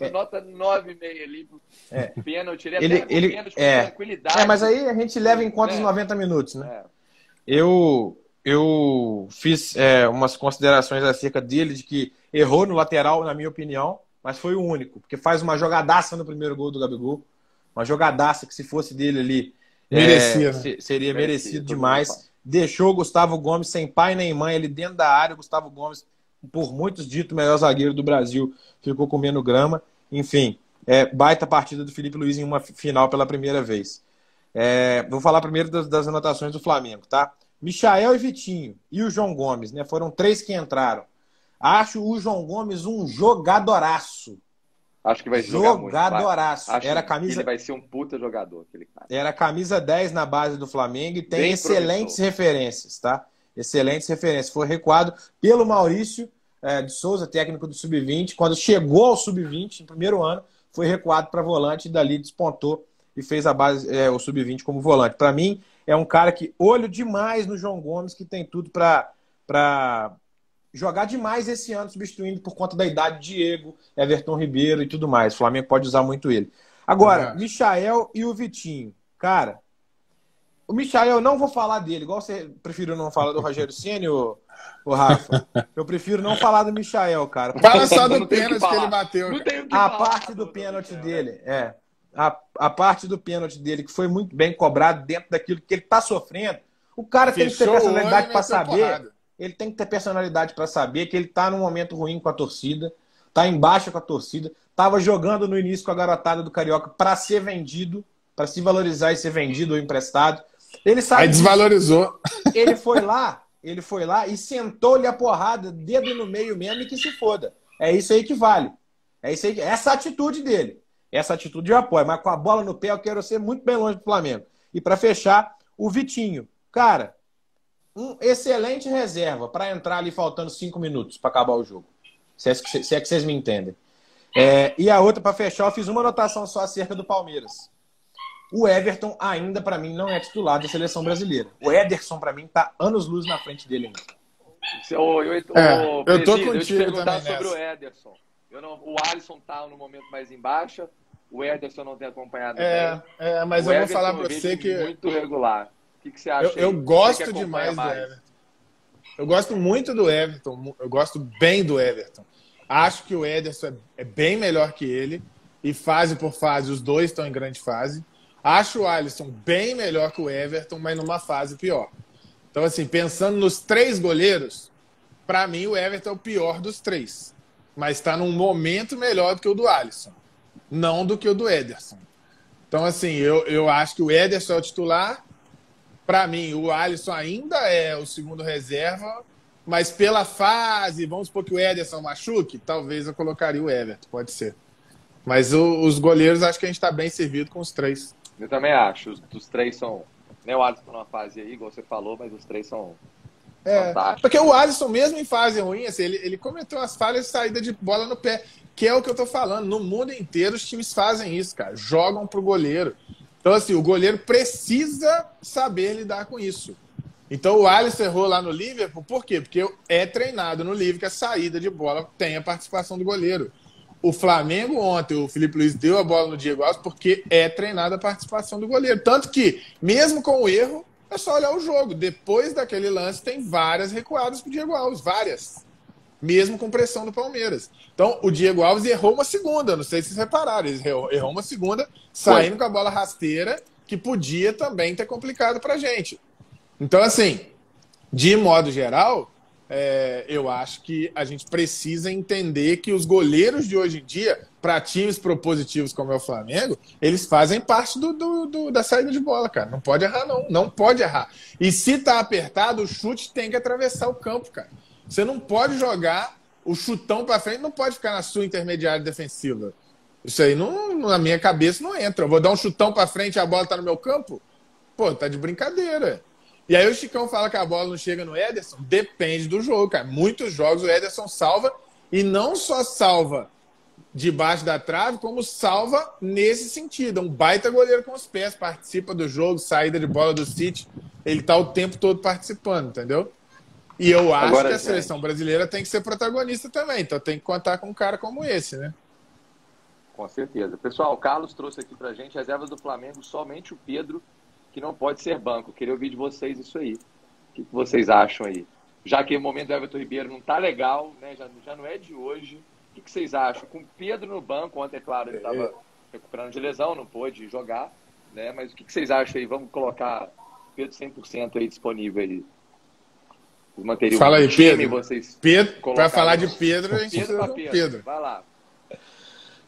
S2: É. Nota 9,5 ali.
S3: É. Pênalti, ele, ele, ele pênalti é. tranquilidade. É, mas aí a gente leva em conta é. os 90 minutos, né? É. Eu, eu fiz é, umas considerações acerca dele, de que errou no lateral, na minha opinião, mas foi o único, porque faz uma jogadaça no primeiro gol do Gabigol. Uma jogadaça que, se fosse dele ali,
S1: Merecia,
S3: é, né? seria merecido, merecido demais deixou o Gustavo Gomes sem pai nem mãe, ele dentro da área. O Gustavo Gomes, por muitos dito, melhor zagueiro do Brasil, ficou comendo grama. Enfim, É, baita partida do Felipe Luiz em uma final pela primeira vez. É, vou falar primeiro das, das, anotações do Flamengo, tá? Michael e Vitinho e o João Gomes, né? Foram três que entraram. Acho o João Gomes um jogadoraço.
S2: Acho que vai
S3: jogadoraço.
S2: Acho Era camisa... ele vai ser um puta jogador, aquele cara.
S3: Era camisa 10 na base do Flamengo e tem Bem excelentes promissor. referências, tá? Excelentes referências. Foi recuado pelo Maurício é, de Souza, técnico do Sub-20. Quando chegou ao Sub-20, no primeiro ano, foi recuado para volante e dali despontou e fez a base, é, o Sub-20 como volante. Para mim, é um cara que olho demais no João Gomes, que tem tudo para jogar demais esse ano, substituindo por conta da idade Diego, Everton Ribeiro e tudo mais. O Flamengo pode usar muito ele. Agora, uhum. Michael e o Vitinho. Cara, o Michael, não vou falar dele, igual você prefiro não falar do Rogério *laughs* Ceni, ô, ô Rafa. Eu prefiro não falar do Michael, cara.
S1: Fala só do pênalti que, que, ele bateu.
S3: a parte do pênalti dele, é. A, a parte do pênalti dele, que foi muito bem cobrado dentro daquilo que ele tá sofrendo. O cara Fechou tem que ter personalidade para saber. Porrada ele tem que ter personalidade para saber que ele está num momento ruim com a torcida, está embaixo com a torcida, estava jogando no início com a garotada do Carioca para ser vendido, para se valorizar e ser vendido ou emprestado. Ele sabe.
S1: Aí desvalorizou.
S3: Ele foi lá, ele foi lá e sentou-lhe a porrada, dedo no meio mesmo e que se foda. É isso aí que vale. É isso aí que... essa atitude dele. Essa atitude eu apoio, mas com a bola no pé eu quero ser muito bem longe do Flamengo. E para fechar, o Vitinho. Cara, um excelente reserva para entrar ali faltando cinco minutos para acabar o jogo. Se é, que, se é que vocês me entendem. É, e a outra, para fechar, eu fiz uma anotação só acerca do Palmeiras. O Everton ainda, para mim, não é titular da seleção brasileira. O Ederson, para mim, tá anos-luz na frente dele ainda.
S2: Eu, eu, é, eu tô contigo eu te perguntar sobre nessa. o Ederson. Eu não, o Alisson tá no momento mais em baixa, o Ederson não tem acompanhado
S1: é, bem. É, mas o eu Everton, vou falar para você que...
S2: Muito regular. Que, que você acha?
S1: Eu, eu gosto demais mais? do Everton. Eu gosto muito do Everton. Eu gosto bem do Everton. Acho que o Ederson é, é bem melhor que ele. E fase por fase, os dois estão em grande fase. Acho o Alisson bem melhor que o Everton, mas numa fase pior. Então, assim, pensando nos três goleiros, para mim o Everton é o pior dos três. Mas está num momento melhor do que o do Alisson. Não do que o do Ederson. Então, assim, eu, eu acho que o Ederson é o titular para mim, o Alisson ainda é o segundo reserva, mas pela fase, vamos supor que o Ederson machuque, talvez eu colocaria o Everton, pode ser. Mas o, os goleiros, acho que a gente está bem servido com os três.
S2: Eu também acho. Os, os três são. Nem o Alisson numa fase aí, igual você falou, mas os três são.
S1: É, porque o Alisson, mesmo em fase ruim, assim, ele, ele cometeu as falhas de saída de bola no pé, que é o que eu tô falando. No mundo inteiro, os times fazem isso, cara. Jogam pro goleiro. Então, assim, o goleiro precisa saber lidar com isso. Então, o Alisson errou lá no Liverpool, por quê? Porque é treinado no Liverpool que a saída de bola tem a participação do goleiro. O Flamengo ontem, o Felipe Luiz deu a bola no Diego Alves porque é treinada a participação do goleiro. Tanto que, mesmo com o erro, é só olhar o jogo. Depois daquele lance, tem várias recuadas para o Diego Alves, várias mesmo com pressão do Palmeiras. Então, o Diego Alves errou uma segunda, não sei se vocês repararam, ele errou, errou uma segunda, saindo Foi. com a bola rasteira, que podia também ter complicado para gente. Então, assim, de modo geral, é, eu acho que a gente precisa entender que os goleiros de hoje em dia, para times propositivos como é o Flamengo, eles fazem parte do, do, do, da saída de bola, cara. Não pode errar, não. Não pode errar. E se tá apertado, o chute tem que atravessar o campo, cara. Você não pode jogar o chutão para frente, não pode ficar na sua intermediária defensiva. Isso aí não, na minha cabeça não entra. Eu vou dar um chutão para frente e a bola tá no meu campo? Pô, tá de brincadeira. E aí o Chicão fala que a bola não chega no Ederson. Depende do jogo, cara. Muitos jogos o Ederson salva e não só salva debaixo da trave, como salva nesse sentido. É um baita goleiro com os pés, participa do jogo, saída de bola do City. Ele tá o tempo todo participando, entendeu? E eu acho Agora, que a seleção brasileira tem que ser protagonista também, então tem que contar com um cara como esse, né?
S2: Com certeza. Pessoal, o Carlos trouxe aqui pra gente reservas do Flamengo, somente o Pedro, que não pode ser banco. Queria ouvir de vocês isso aí. O que vocês acham aí? Já que o momento do Everton Ribeiro não tá legal, né? Já, já não é de hoje. O que vocês acham? Com o Pedro no banco, ontem, é claro, ele estava recuperando de lesão, não pôde jogar, né? Mas o que vocês acham aí? Vamos colocar Pedro 100% aí disponível aí
S1: manteria Fala aí, time, Pedro. Vocês Pedro, para falar de Pedro, a gente
S2: Pedro, Pedro. Pedro. Vai lá.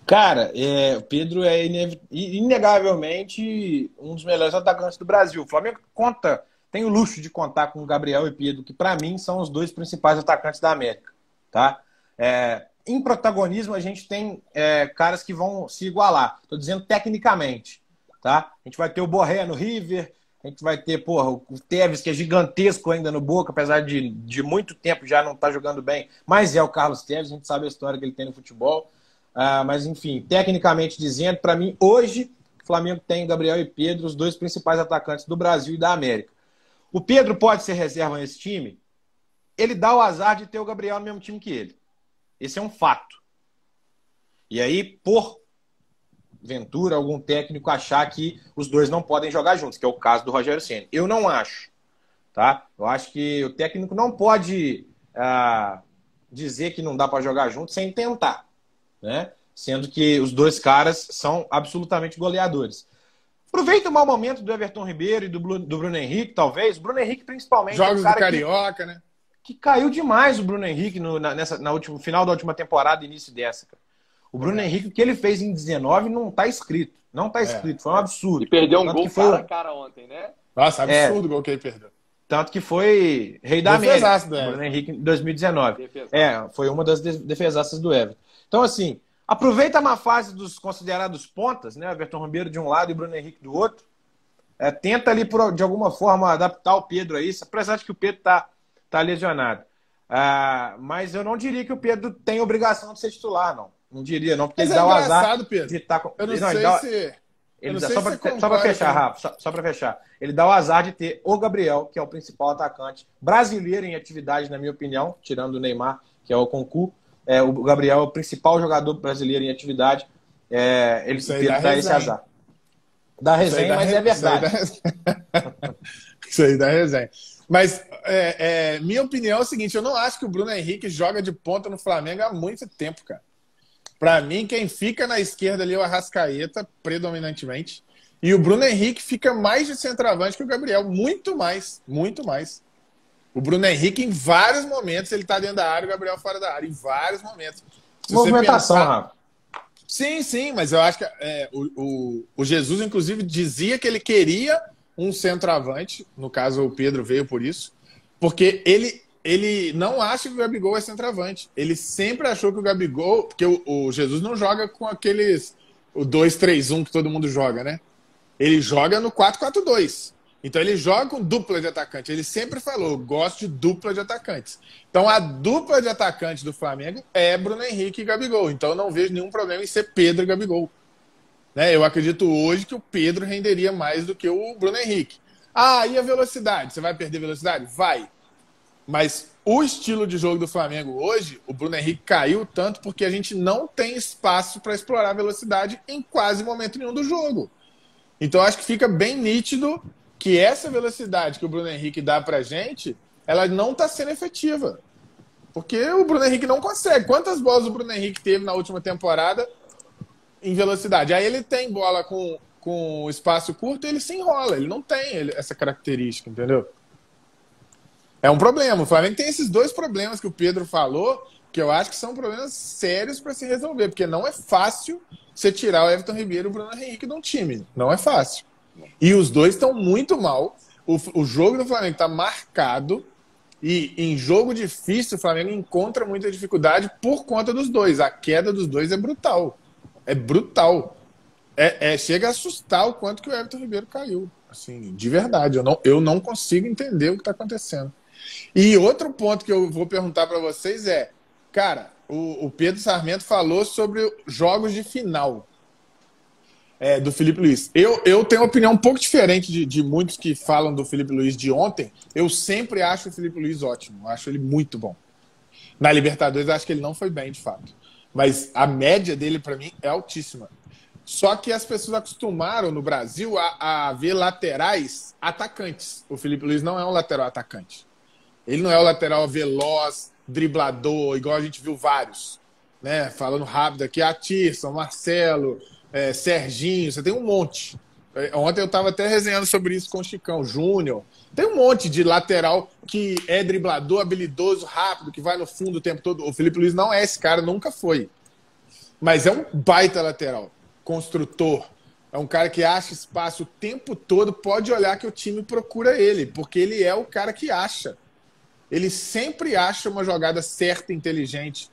S3: Cara, é, o Pedro é inegavelmente um dos melhores atacantes do Brasil. O Flamengo conta, tem o luxo de contar com o Gabriel e Pedro, que para mim são os dois principais atacantes da América. Tá? É, em protagonismo, a gente tem é, caras que vão se igualar. Estou dizendo tecnicamente. Tá? A gente vai ter o Borré no River, a gente vai ter, porra, o Tevez, que é gigantesco ainda no Boca, apesar de, de muito tempo já não estar tá jogando bem, mas é o Carlos Tevez, a gente sabe a história que ele tem no futebol. Uh, mas, enfim, tecnicamente dizendo, para mim, hoje, o Flamengo tem Gabriel e Pedro, os dois principais atacantes do Brasil e da América. O Pedro pode ser reserva nesse time? Ele dá o azar de ter o Gabriel no mesmo time que ele. Esse é um fato. E aí, por Ventura, algum técnico achar que os dois não podem jogar juntos, que é o caso do Rogério Senna. Eu não acho. Tá? Eu acho que o técnico não pode ah, dizer que não dá para jogar junto sem tentar. Né? Sendo que os dois caras são absolutamente goleadores. Aproveita o mau momento do Everton Ribeiro e do, do Bruno Henrique, talvez. Bruno Henrique, principalmente.
S1: Jogos é um do Carioca,
S3: que,
S1: né?
S3: Que caiu demais o Bruno Henrique no, na, nessa, na última, final da última temporada, início dessa. Cara. O Bruno é. Henrique, o que ele fez em 19 não está escrito. Não está é. escrito. Foi um absurdo.
S2: E perdeu um Tanto gol foi... cara a cara ontem, né?
S1: Nossa, é. absurdo é. o gol que ele perdeu.
S3: Tanto que foi rei da América. Do Bruno Henrique em 2019. Defesaço. É, foi uma das defesaças do Everton. Então, assim, aproveita uma fase dos considerados pontas, né? Everton Ribeiro de um lado e Bruno Henrique do outro. É, tenta ali, por, de alguma forma, adaptar o Pedro a isso, apesar de que o Pedro está tá lesionado. Ah, mas eu não diria que o Pedro tem obrigação de ser titular, não. Não diria, não, porque Mas ele é dá o azar
S1: Pedro.
S3: de
S1: tá com. Eu não, não sei dá... se.
S3: Ele dá... só para fechar, Rafa, só, só para fechar. Ele dá o azar de ter o Gabriel, que é o principal atacante brasileiro em atividade, na minha opinião, tirando o Neymar, que é o Concu. É, o Gabriel é o principal jogador brasileiro em atividade. É, ele
S1: dá, dá esse azar.
S3: Dá resenha, mas é verdade.
S1: Isso aí dá, *laughs* Isso aí dá resenha. Mas é, é, minha opinião é o seguinte: eu não acho que o Bruno Henrique joga de ponta no Flamengo há muito tempo, cara. Para mim, quem fica na esquerda ali é o Arrascaeta, predominantemente. E o Bruno Henrique fica mais de centroavante que o Gabriel. Muito mais. Muito mais. O Bruno Henrique, em vários momentos, ele tá dentro da área, o Gabriel fora da área. Em vários momentos.
S3: Se Movimentação, pensar... Rafa.
S1: Sim, sim, mas eu acho que é, o, o, o, Jesus, inclusive, dizia que ele queria um centroavante. No caso, o Pedro veio por isso. Porque ele ele não acha que o Gabigol é centroavante. Ele sempre achou que o Gabigol. Porque o, o Jesus não joga com aqueles. O 2-3-1 que todo mundo joga, né? Ele joga no 4-4-2. Então ele joga com dupla de atacante. Ele sempre falou: gosto de dupla de atacantes. Então a dupla de atacante do Flamengo é Bruno Henrique e Gabigol. Então eu não vejo nenhum problema em ser Pedro e Gabigol. Né? Eu acredito hoje que o Pedro renderia mais do que o Bruno Henrique. Ah, e a velocidade? Você vai perder velocidade? Vai. Mas o estilo de jogo do Flamengo hoje, o Bruno Henrique caiu tanto porque a gente não tem espaço para explorar a velocidade em quase momento nenhum do jogo. Então acho que fica bem nítido que essa velocidade que o Bruno Henrique dá para a gente, ela não está sendo efetiva. Porque o Bruno Henrique não consegue. Quantas bolas o Bruno Henrique teve na última temporada em velocidade? Aí ele tem bola com, com espaço curto e ele se enrola. Ele não tem essa característica, entendeu? É um problema. O Flamengo tem esses dois problemas que o Pedro falou, que eu acho que são problemas sérios para se resolver, porque não é fácil você tirar o Everton Ribeiro e o Bruno Henrique de um time. Não é fácil. E os dois estão muito mal. O, o jogo do Flamengo está marcado. E em jogo difícil, o Flamengo encontra muita dificuldade por conta dos dois. A queda dos dois é brutal. É brutal. É, é, chega a assustar o quanto que o Everton Ribeiro caiu. Assim, de verdade. Eu não, eu não consigo entender o que está acontecendo. E outro ponto que eu vou perguntar para vocês é, cara, o, o, Pedro Sarmento falou sobre jogos de final é, do Felipe Luiz. Eu, eu tenho uma opinião um pouco diferente de, de muitos que falam do Felipe Luiz de ontem. Eu sempre acho o Felipe Luiz ótimo, acho ele muito bom. Na Libertadores, acho que ele não foi bem, de fato. Mas a média dele, para mim, é altíssima. Só que as pessoas acostumaram no Brasil a, a ver laterais atacantes. O Felipe Luiz não é um lateral atacante. Ele não é o lateral veloz, driblador, igual a gente viu vários. Né? Falando rápido aqui, a Tirson, Marcelo, é, Serginho, você tem um monte. É, ontem eu estava até resenhando sobre isso com o Chicão Júnior. Tem um monte de lateral que é driblador, habilidoso, rápido, que vai no fundo o tempo todo. O Felipe Luiz não é esse cara, nunca foi. Mas é um baita lateral, construtor. É um cara que acha espaço o tempo todo. Pode olhar que o time procura ele, porque ele é o cara que acha. Ele sempre acha uma jogada certa, inteligente,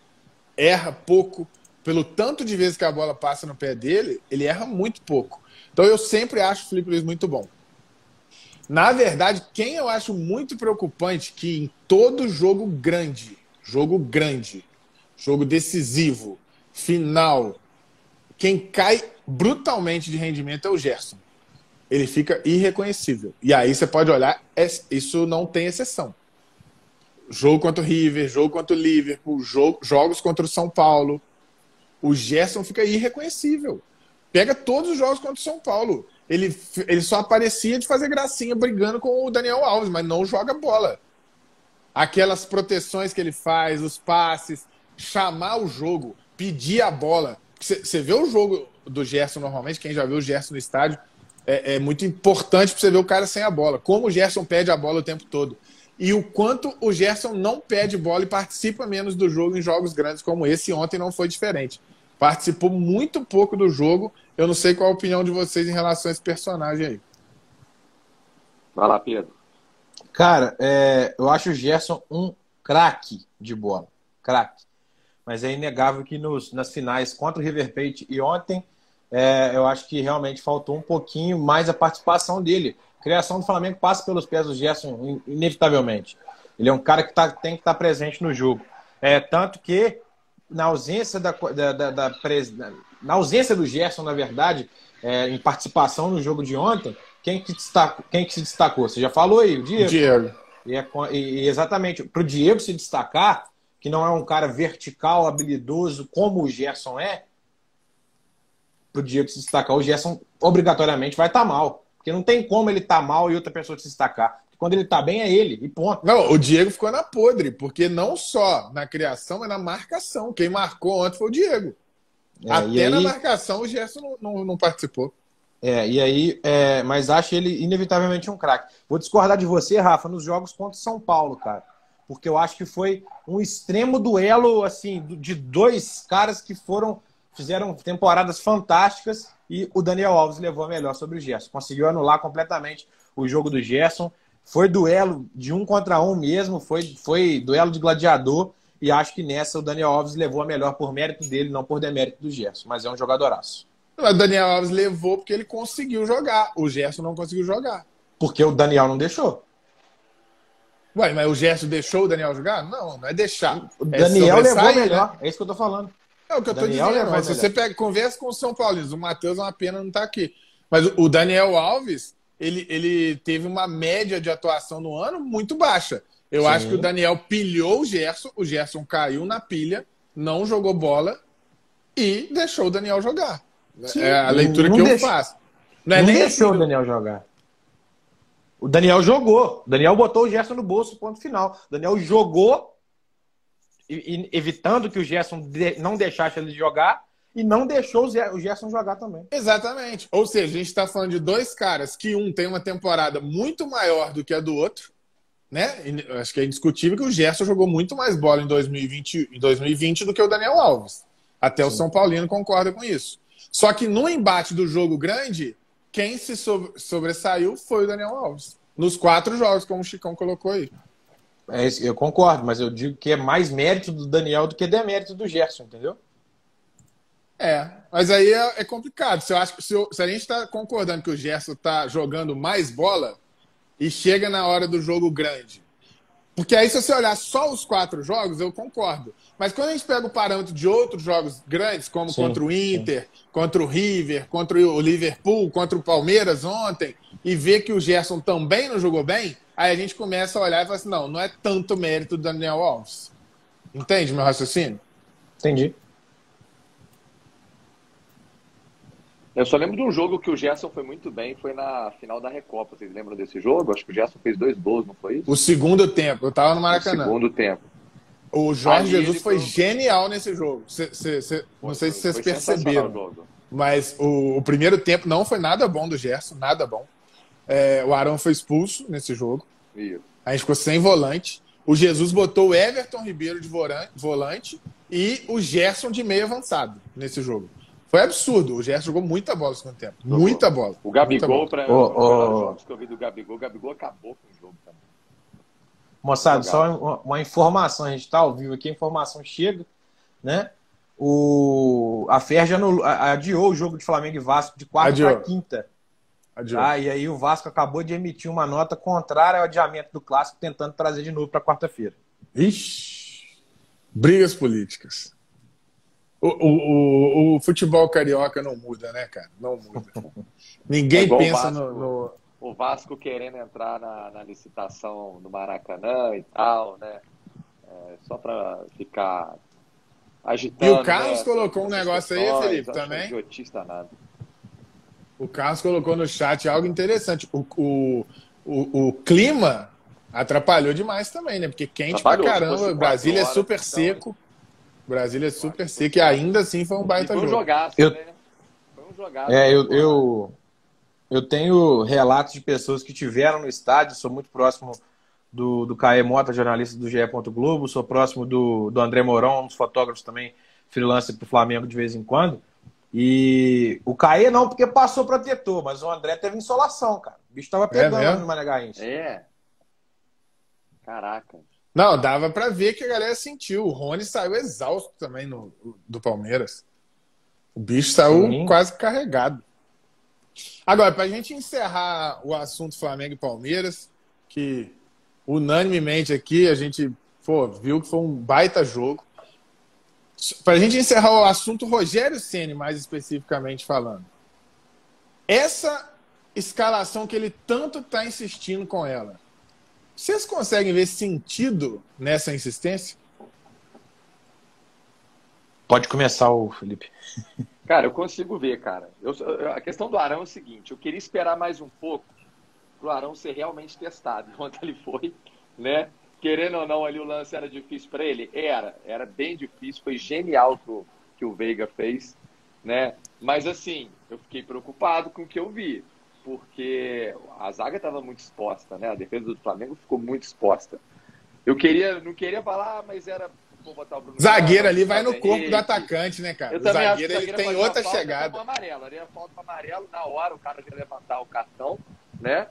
S1: erra pouco. Pelo tanto de vezes que a bola passa no pé dele, ele erra muito pouco. Então eu sempre acho o Felipe Luiz muito bom. Na verdade, quem eu acho muito preocupante que em todo jogo grande, jogo grande, jogo decisivo, final, quem cai brutalmente de rendimento é o Gerson. Ele fica irreconhecível. E aí você pode olhar, é, isso não tem exceção. Jogo contra o River, jogo contra o Liverpool, jogo, jogos contra o São Paulo. O Gerson fica irreconhecível. Pega todos os jogos contra o São Paulo. Ele, ele só aparecia de fazer gracinha brigando com o Daniel Alves, mas não joga bola. Aquelas proteções que ele faz, os passes, chamar o jogo, pedir a bola. Você vê o jogo do Gerson normalmente, quem já viu o Gerson no estádio, é, é muito importante para você ver o cara sem a bola. Como o Gerson pede a bola o tempo todo. E o quanto o Gerson não pede bola e participa menos do jogo em jogos grandes como esse. Ontem não foi diferente. Participou muito pouco do jogo eu não sei qual a opinião de vocês em relação a esse personagem aí.
S2: Vai lá, Pedro.
S3: Cara, é, eu acho o Gerson um craque de bola. Craque. Mas é inegável que nos, nas finais contra o River Plate e ontem, é, eu acho que realmente faltou um pouquinho mais a participação dele. A criação do Flamengo passa pelos pés do Gerson, inevitavelmente. Ele é um cara que tá, tem que estar tá presente no jogo. É, tanto que, na ausência da, da, da, da, na ausência do Gerson, na verdade, é, em participação no jogo de ontem, quem que, destacou, quem que se destacou? Você já falou aí, o Diego.
S1: Diego.
S3: E, é, e exatamente, para o Diego se destacar, que não é um cara vertical, habilidoso, como o Gerson é, para o Diego se destacar, o Gerson obrigatoriamente vai estar tá mal. Porque não tem como ele estar tá mal e outra pessoa se destacar. Quando ele está bem, é ele, e ponto.
S1: Não, o Diego ficou na podre, porque não só na criação, mas na marcação. Quem marcou ontem foi o Diego. É, Até aí... na marcação o Gerson não, não, não, participou.
S3: É, e aí, é, mas acho ele inevitavelmente um craque. Vou discordar de você, Rafa, nos jogos contra o São Paulo, cara. Porque eu acho que foi um extremo duelo, assim, de dois caras que foram, fizeram temporadas fantásticas e o Daniel Alves levou a melhor sobre o Gerson. Conseguiu anular completamente o jogo do Gerson. Foi duelo de um contra um mesmo, foi, foi duelo de gladiador. E acho que nessa o Daniel Alves levou a melhor por mérito dele, não por demérito do Gerson. Mas é um jogadoraço.
S1: O Daniel Alves levou porque ele conseguiu jogar. O Gerson não conseguiu jogar.
S3: Porque o Daniel não deixou.
S1: Ué, mas o Gerson deixou o Daniel jogar? Não, não é deixar.
S3: O é Daniel levou né? melhor. Né? É isso que eu tô falando.
S1: É o que eu tô Daniel dizendo. Mas se você pega, conversa com o São Paulo, o Matheus é uma pena não estar tá aqui. Mas o Daniel Alves, ele, ele teve uma média de atuação no ano muito baixa. Eu Sim. acho que o Daniel pilhou o Gerson, o Gerson caiu na pilha, não jogou bola e deixou o Daniel jogar. Sim. É a leitura que eu faço.
S3: Não, é não deixou assim, o Daniel jogar. O Daniel jogou. O Daniel botou o Gerson no bolso, ponto final. O Daniel jogou, evitando que o Gerson não deixasse ele jogar, e não deixou o Gerson jogar também.
S1: Exatamente. Ou seja, a gente está falando de dois caras que um tem uma temporada muito maior do que a do outro, né? Acho que é indiscutível que o Gerson jogou muito mais bola em 2020, em 2020 do que o Daniel Alves. Até Sim. o São Paulino concorda com isso. Só que no embate do jogo grande, quem se sobressaiu foi o Daniel Alves. Nos quatro jogos, como o Chicão colocou aí.
S3: É, eu concordo, mas eu digo que é mais mérito do Daniel do que demérito do Gerson, entendeu?
S1: É, mas aí é, é complicado. Se, eu acho, se, eu, se a gente está concordando que o Gerson está jogando mais bola, e chega na hora do jogo grande. Porque aí, se você olhar só os quatro jogos, eu concordo. Mas quando a gente pega o parâmetro de outros jogos grandes, como sim, contra o Inter, sim. contra o River, contra o Liverpool, contra o Palmeiras ontem, e vê que o Gerson também não jogou bem, aí a gente começa a olhar e fala assim: não, não é tanto mérito do Daniel Alves. Entende meu raciocínio?
S3: Entendi.
S2: Eu só lembro de um jogo que o Gerson foi muito bem, foi na final da Recopa. Vocês lembram desse jogo? Acho que o Gerson fez dois gols, não foi isso?
S1: O segundo tempo, eu tava no Maracanã.
S2: O segundo tempo.
S1: O Jorge Jesus foi, foi genial nesse jogo. Cê, cê, cê, não sei se vocês perceberam. Mas o, o, primeiro tempo não foi nada bom do Gerson, nada bom. É, o Arão foi expulso nesse jogo. Isso. A gente ficou sem volante. O Jesus botou o Everton Ribeiro de volante e o Gerson de meio avançado nesse jogo. Foi absurdo. O Gerson jogou muita bola no segundo tempo. Muita bola.
S2: O Gabigol, para oh, oh. jogos que eu vi do Gabigol, o Gabigol acabou com o jogo também.
S3: Moçada, só uma, uma, informação, a gente está ao vivo aqui, a informação chega, né? O, a Fer já adiou o jogo de Flamengo e Vasco de quarta para quinta. Adiou. Ah, e aí o Vasco acabou de emitir uma nota contrária ao adiamento do clássico, tentando trazer de novo para quarta-feira.
S1: Ixi! Brigas políticas. O, o, o, o, futebol carioca não muda, né, cara? Não muda. *laughs* Ninguém é pensa
S2: Vasco,
S1: no, no,
S2: O Vasco querendo entrar na, na licitação do Maracanã e tal, né? É, só para ficar agitando.
S1: E o Carlos né, colocou um negócio aí, Felipe, também.
S2: Idiotista nada.
S1: O Carlos colocou no chat algo interessante. O, o, o, o clima atrapalhou demais também, né? Porque quente Atrapalhou, pra caramba. Brasília é super então, seco. Brasília é super seco e ainda assim foi um baita foi um
S2: jogo. Jogaço, eu... né? Foi um jogaço.
S3: É, eu, eu, eu tenho relatos de pessoas que tiveram no estádio, sou muito próximo do, do Caê Mota, jornalista do GE. Globo, sou próximo do, do André Mourão, um dos fotógrafos também, freelancer para o Flamengo de vez em quando. E o Caê não, porque passou protetor, mas o André teve insolação, cara. O bicho tava é pegando é no Mané Garrincha.
S2: É. Caraca.
S1: Não, dava para ver que a galera sentiu. O Rony saiu exausto também no, do Palmeiras. O bicho saiu Sim. quase carregado. Agora, para a gente encerrar o assunto Flamengo e Palmeiras, que unanimemente aqui a gente pô, viu que foi um baita jogo. Para a gente encerrar o assunto Rogério Ceni mais especificamente falando. Essa escalação que ele tanto está insistindo com ela, vocês conseguem ver sentido nessa insistência?
S3: Pode começar, o Felipe. *laughs*
S2: Cara, eu consigo ver, cara. Eu, a questão do Arão é o seguinte: eu queria esperar mais um pouco para o Arão ser realmente testado. *laughs* Enquanto ele foi, né? Querendo ou não, ali o lance era difícil para ele? Era, era bem difícil, foi genial que o, que o Veiga fez, né? Mas assim, eu fiquei preocupado com o que eu vi, porque a zaga estava muito exposta, né? A defesa do Flamengo ficou muito exposta. Eu queria, não queria falar, mas era
S1: Zagueiro ali vai no corpo do atacante, né, cara? Eu o zagueiro, ele tem outra chegada.
S2: Amarelo, ali era falta para amarelo, na hora o cara queria levantar o cartão, né?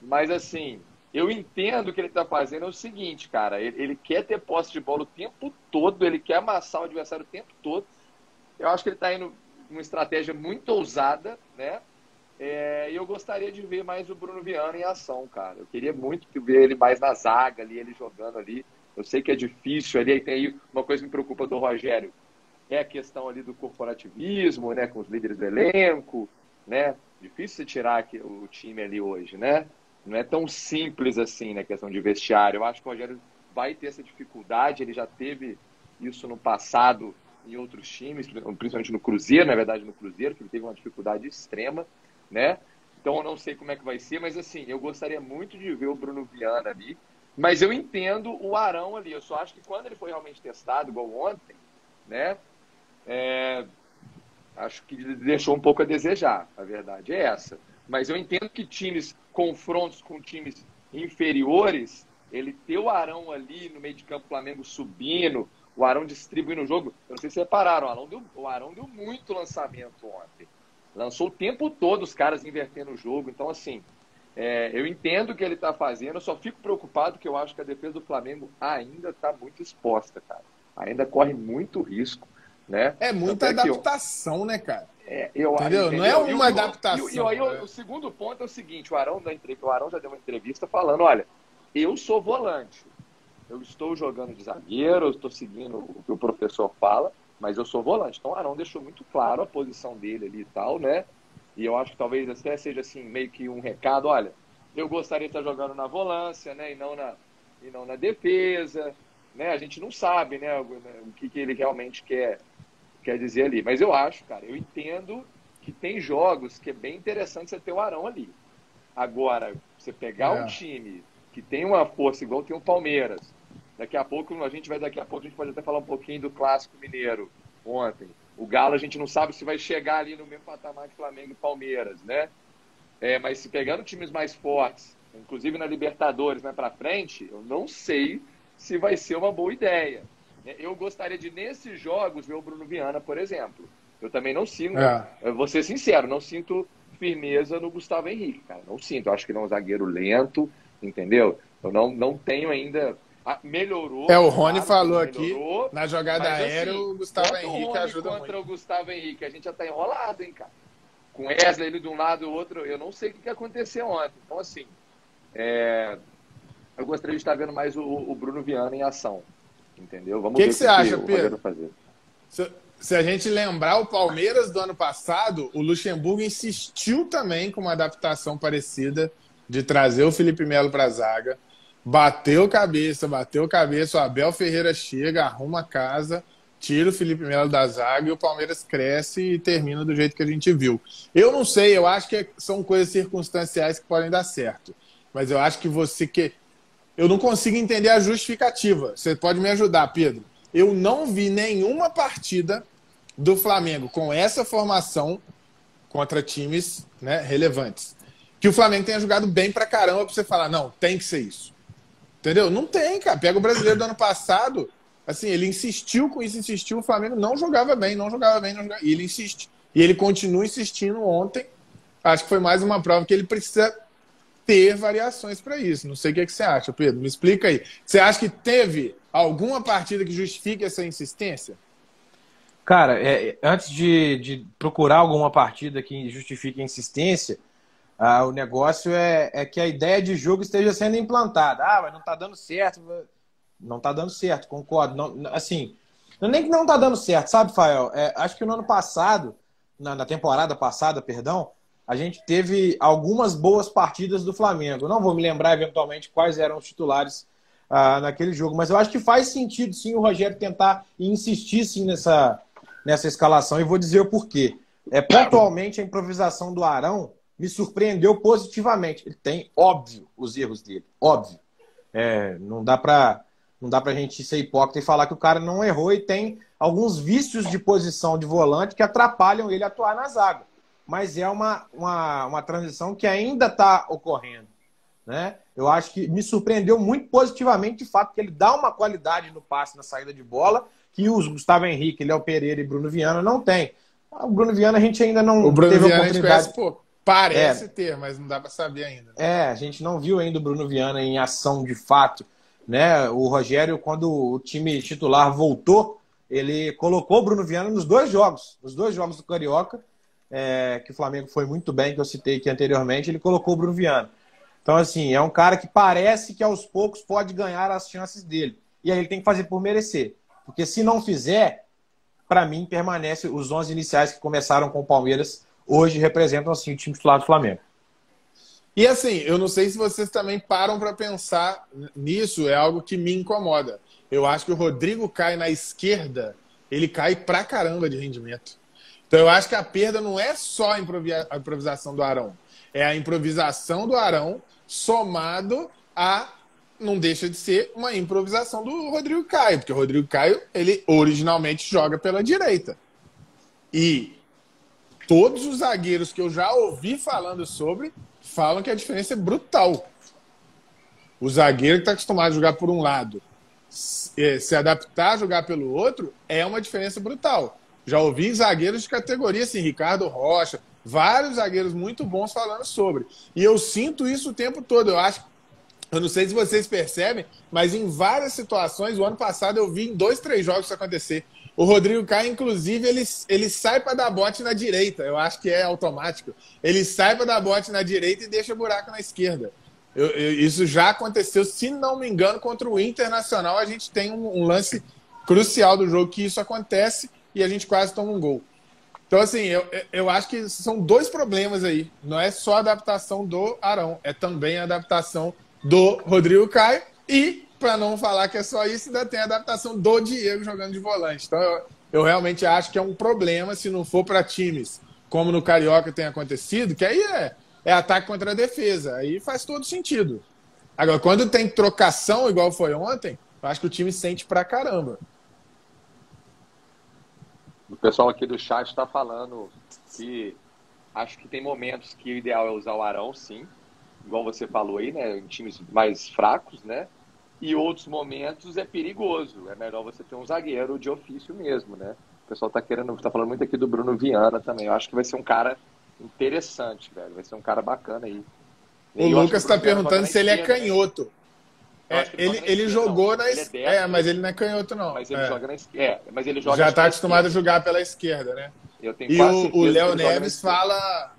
S2: Mas assim, eu entendo que ele está fazendo é o seguinte, cara. Ele, ele, quer ter posse de bola o tempo todo, ele quer amassar o adversário o tempo todo. Eu acho que ele está indo uma estratégia muito ousada, né? É, e eu gostaria de ver mais o Bruno Viana em ação, cara. Eu queria muito ver ele mais na zaga ali, ele jogando ali. Eu sei que é difícil ali. Tem aí uma coisa que me preocupa do Rogério é a questão ali do corporativismo, né? Com os líderes do elenco, né? Difícil tirar o time ali hoje, né? Não é tão simples assim na né, questão de vestiário. Eu acho que o Rogério vai ter essa dificuldade, ele já teve isso no passado em outros times, principalmente no Cruzeiro, na verdade no Cruzeiro, que ele teve uma dificuldade extrema, né? Então eu não sei como é que vai ser, mas assim, eu gostaria muito de ver o Bruno Viana ali, mas eu entendo o Arão ali, eu só acho que quando ele foi realmente testado, igual ontem, né? É, acho que deixou um pouco a desejar, a verdade é essa. Mas eu entendo que times, confrontos com times inferiores, ele ter o Arão ali no meio de campo, Flamengo subindo, o Arão distribuindo o jogo. Eu não sei se repararam, o Arão deu, o Arão deu muito lançamento ontem. Lançou o tempo todo os caras invertendo o jogo. Então, assim, é, eu entendo o que ele está fazendo, eu só fico preocupado que eu acho que a defesa do Flamengo ainda está muito exposta, cara. Ainda corre muito risco, né?
S1: É muita adaptação, eu... né, cara?
S2: É, eu,
S1: entendeu? entendeu? Não é uma adaptação.
S2: E, e, aí, né? o segundo ponto é o seguinte: o Arão, da o Arão já deu uma entrevista falando: olha, eu sou volante. Eu estou jogando de zagueiro, eu estou seguindo o que o professor fala, mas eu sou volante. Então o Arão deixou muito claro a posição dele ali e tal, né? E eu acho que talvez até seja assim, meio que um recado: olha, eu gostaria de estar jogando na volância, né? E não na, e não na defesa. Né? A gente não sabe né, o que, que ele realmente quer quer dizer ali. Mas eu acho, cara, eu entendo que tem jogos que é bem interessante você ter o Arão ali. Agora, você pegar é. um time que tem uma força igual tem o Palmeiras, daqui a pouco, a gente vai daqui a pouco, a gente pode até falar um pouquinho do Clássico Mineiro ontem. O Galo a gente não sabe se vai chegar ali no mesmo patamar de Flamengo e Palmeiras, né? É, mas se pegando times mais fortes, inclusive na Libertadores, né, para frente, eu não sei se vai ser uma boa ideia. Eu gostaria de, nesses jogos, ver o Bruno Viana, por exemplo. Eu também não sinto, é. eu vou ser sincero, não sinto firmeza no Gustavo Henrique, cara. Não sinto. Eu acho que ele é um zagueiro lento, entendeu? Eu não, não tenho ainda. Ah, melhorou.
S1: É, o Rony claro, falou melhorou, aqui, na jogada mas, aérea, assim, o Gustavo Henrique o ajuda
S2: contra muito. o Gustavo Henrique, a gente já tá enrolado, hein, cara. Com Wesley ele de um lado e o outro, eu não sei o que aconteceu ontem. Então, assim, é, eu gostaria de estar vendo mais o, o Bruno Viana em ação. Entendeu?
S1: Vamos que ver o que você acha, Pedro? Fazer. Se, se, a gente lembrar o Palmeiras do ano passado, o Luxemburgo insistiu também com uma adaptação parecida de trazer o Felipe Melo para a zaga. Bateu cabeça, bateu cabeça, o Abel Ferreira chega, arruma a casa, tira o Felipe Melo da zaga e o Palmeiras cresce e termina do jeito que a gente viu. Eu não sei, eu acho que são coisas circunstanciais que podem dar certo. Mas eu acho que você que eu não consigo entender a justificativa. Você pode me ajudar, Pedro. Eu não vi nenhuma partida do Flamengo com essa formação contra times né, relevantes. Que o Flamengo tenha jogado bem pra caramba pra você falar, não, tem que ser isso. Entendeu? Não tem, cara. Pega o brasileiro do ano passado, assim, ele insistiu com isso, insistiu, o Flamengo não jogava bem, não jogava bem, não jogava... e ele insiste. E ele continua insistindo ontem. Acho que foi mais uma prova que ele precisa ter variações para isso. Não sei o que, é que você acha, Pedro. Me explica aí. Você acha que teve alguma partida que justifique essa insistência?
S3: Cara, é, antes de, de, procurar alguma partida que justifique a insistência, ah, o negócio é, é, que a ideia de jogo esteja sendo implantada. Ah, mas não está dando certo. Não está dando certo, concordo. Não, assim, não nem que não está dando certo, sabe, Fael? É, acho que no ano passado, na, na temporada passada, perdão, a gente teve algumas boas partidas do Flamengo. Não vou me lembrar eventualmente quais eram os titulares ah, naquele jogo, mas eu acho que faz sentido sim o Rogério tentar insistir sim nessa, nessa escalação e vou dizer o porquê. É, pontualmente a improvisação do Arão me surpreendeu positivamente. Ele tem, óbvio, os erros dele, óbvio. É, não dá para não dá pra gente ser hipócrita e falar que o cara não errou e tem alguns vícios de posição de volante que atrapalham ele atuar na zaga mas é uma, uma, uma transição que ainda está ocorrendo. Né? Eu acho que me surpreendeu muito positivamente de fato que ele dá uma qualidade no passe, na saída de bola, que os Gustavo Henrique, Léo Pereira e Bruno Viana não tem. O Bruno Viana a gente ainda não
S1: o Bruno teve Viana oportunidade. A gente conhece, pô, parece é, ter, mas não dá para saber ainda.
S3: É, a gente não viu ainda o Bruno Viana em ação de fato. Né? O Rogério, quando o time titular voltou, ele colocou o Bruno Viana nos dois jogos, nos dois jogos do Carioca, é, que o Flamengo foi muito bem, que eu citei aqui anteriormente, ele colocou o Bruno Viana. Então, assim, é um cara que parece que aos poucos pode ganhar as chances dele. E aí ele tem que fazer por merecer. Porque se não fizer, para mim, permanece os 11 iniciais que começaram com o Palmeiras, hoje representam, assim, o time titular do Flamengo.
S1: E assim, eu não sei se vocês também param para pensar nisso, é algo que me incomoda. Eu acho que o Rodrigo cai na esquerda, ele cai pra caramba de rendimento. Então eu acho que a perda não é só a improvisação do Arão. É a improvisação do Arão somado a não deixa de ser uma improvisação do Rodrigo Caio, porque o Rodrigo Caio, ele originalmente joga pela direita. E todos os zagueiros que eu já ouvi falando sobre falam que a diferença é brutal. O zagueiro que está acostumado a jogar por um lado, se é, adaptar a jogar pelo outro, é uma diferença brutal. Já ouvi zagueiros de categoria, assim, Ricardo Rocha, vários zagueiros muito bons falando sobre. E eu sinto isso o tempo todo. Eu acho, eu não sei se vocês percebem, mas em várias situações, o ano passado eu vi em dois, três jogos isso acontecer. O Rodrigo Caio, inclusive, ele, ele sai para dar bote na direita. Eu acho que é automático. Ele sai para dar bote na direita e deixa buraco na esquerda. Eu, eu, isso já aconteceu, se não me engano, contra o Internacional. A gente tem um, um lance crucial do jogo que isso acontece e a gente quase toma um gol. Então, assim, eu, eu acho que são dois problemas aí. Não é só a adaptação do Arão, é também a adaptação do Rodrigo Caio e, para não falar que é só isso, ainda tem a adaptação do Diego jogando de volante. Então, eu, eu realmente acho que é um problema se não for para times como no Carioca tem acontecido, que aí é, é ataque contra a defesa. Aí faz todo sentido. Agora, quando tem trocação, igual foi ontem, eu acho que o time sente pra caramba.
S2: O pessoal aqui do chat está falando que acho que tem momentos que o ideal é usar o Arão, sim. Igual você falou aí, né? Em times mais fracos, né? e outros momentos é perigoso. É melhor você ter um zagueiro de ofício mesmo, né? O pessoal tá querendo, tá falando muito aqui do Bruno Viana também. Eu acho que vai ser um cara interessante, velho. Vai ser um cara bacana aí.
S1: O Lucas está perguntando se ele é né? canhoto. É, ele, ele jogou na esquerda. É, mas ele não é canhoto, não.
S2: Mas ele
S1: é.
S2: joga na esquerda. É, mas ele joga
S1: Já está acostumado esquerda. a jogar pela esquerda, né? e o, o Léo Neves fala.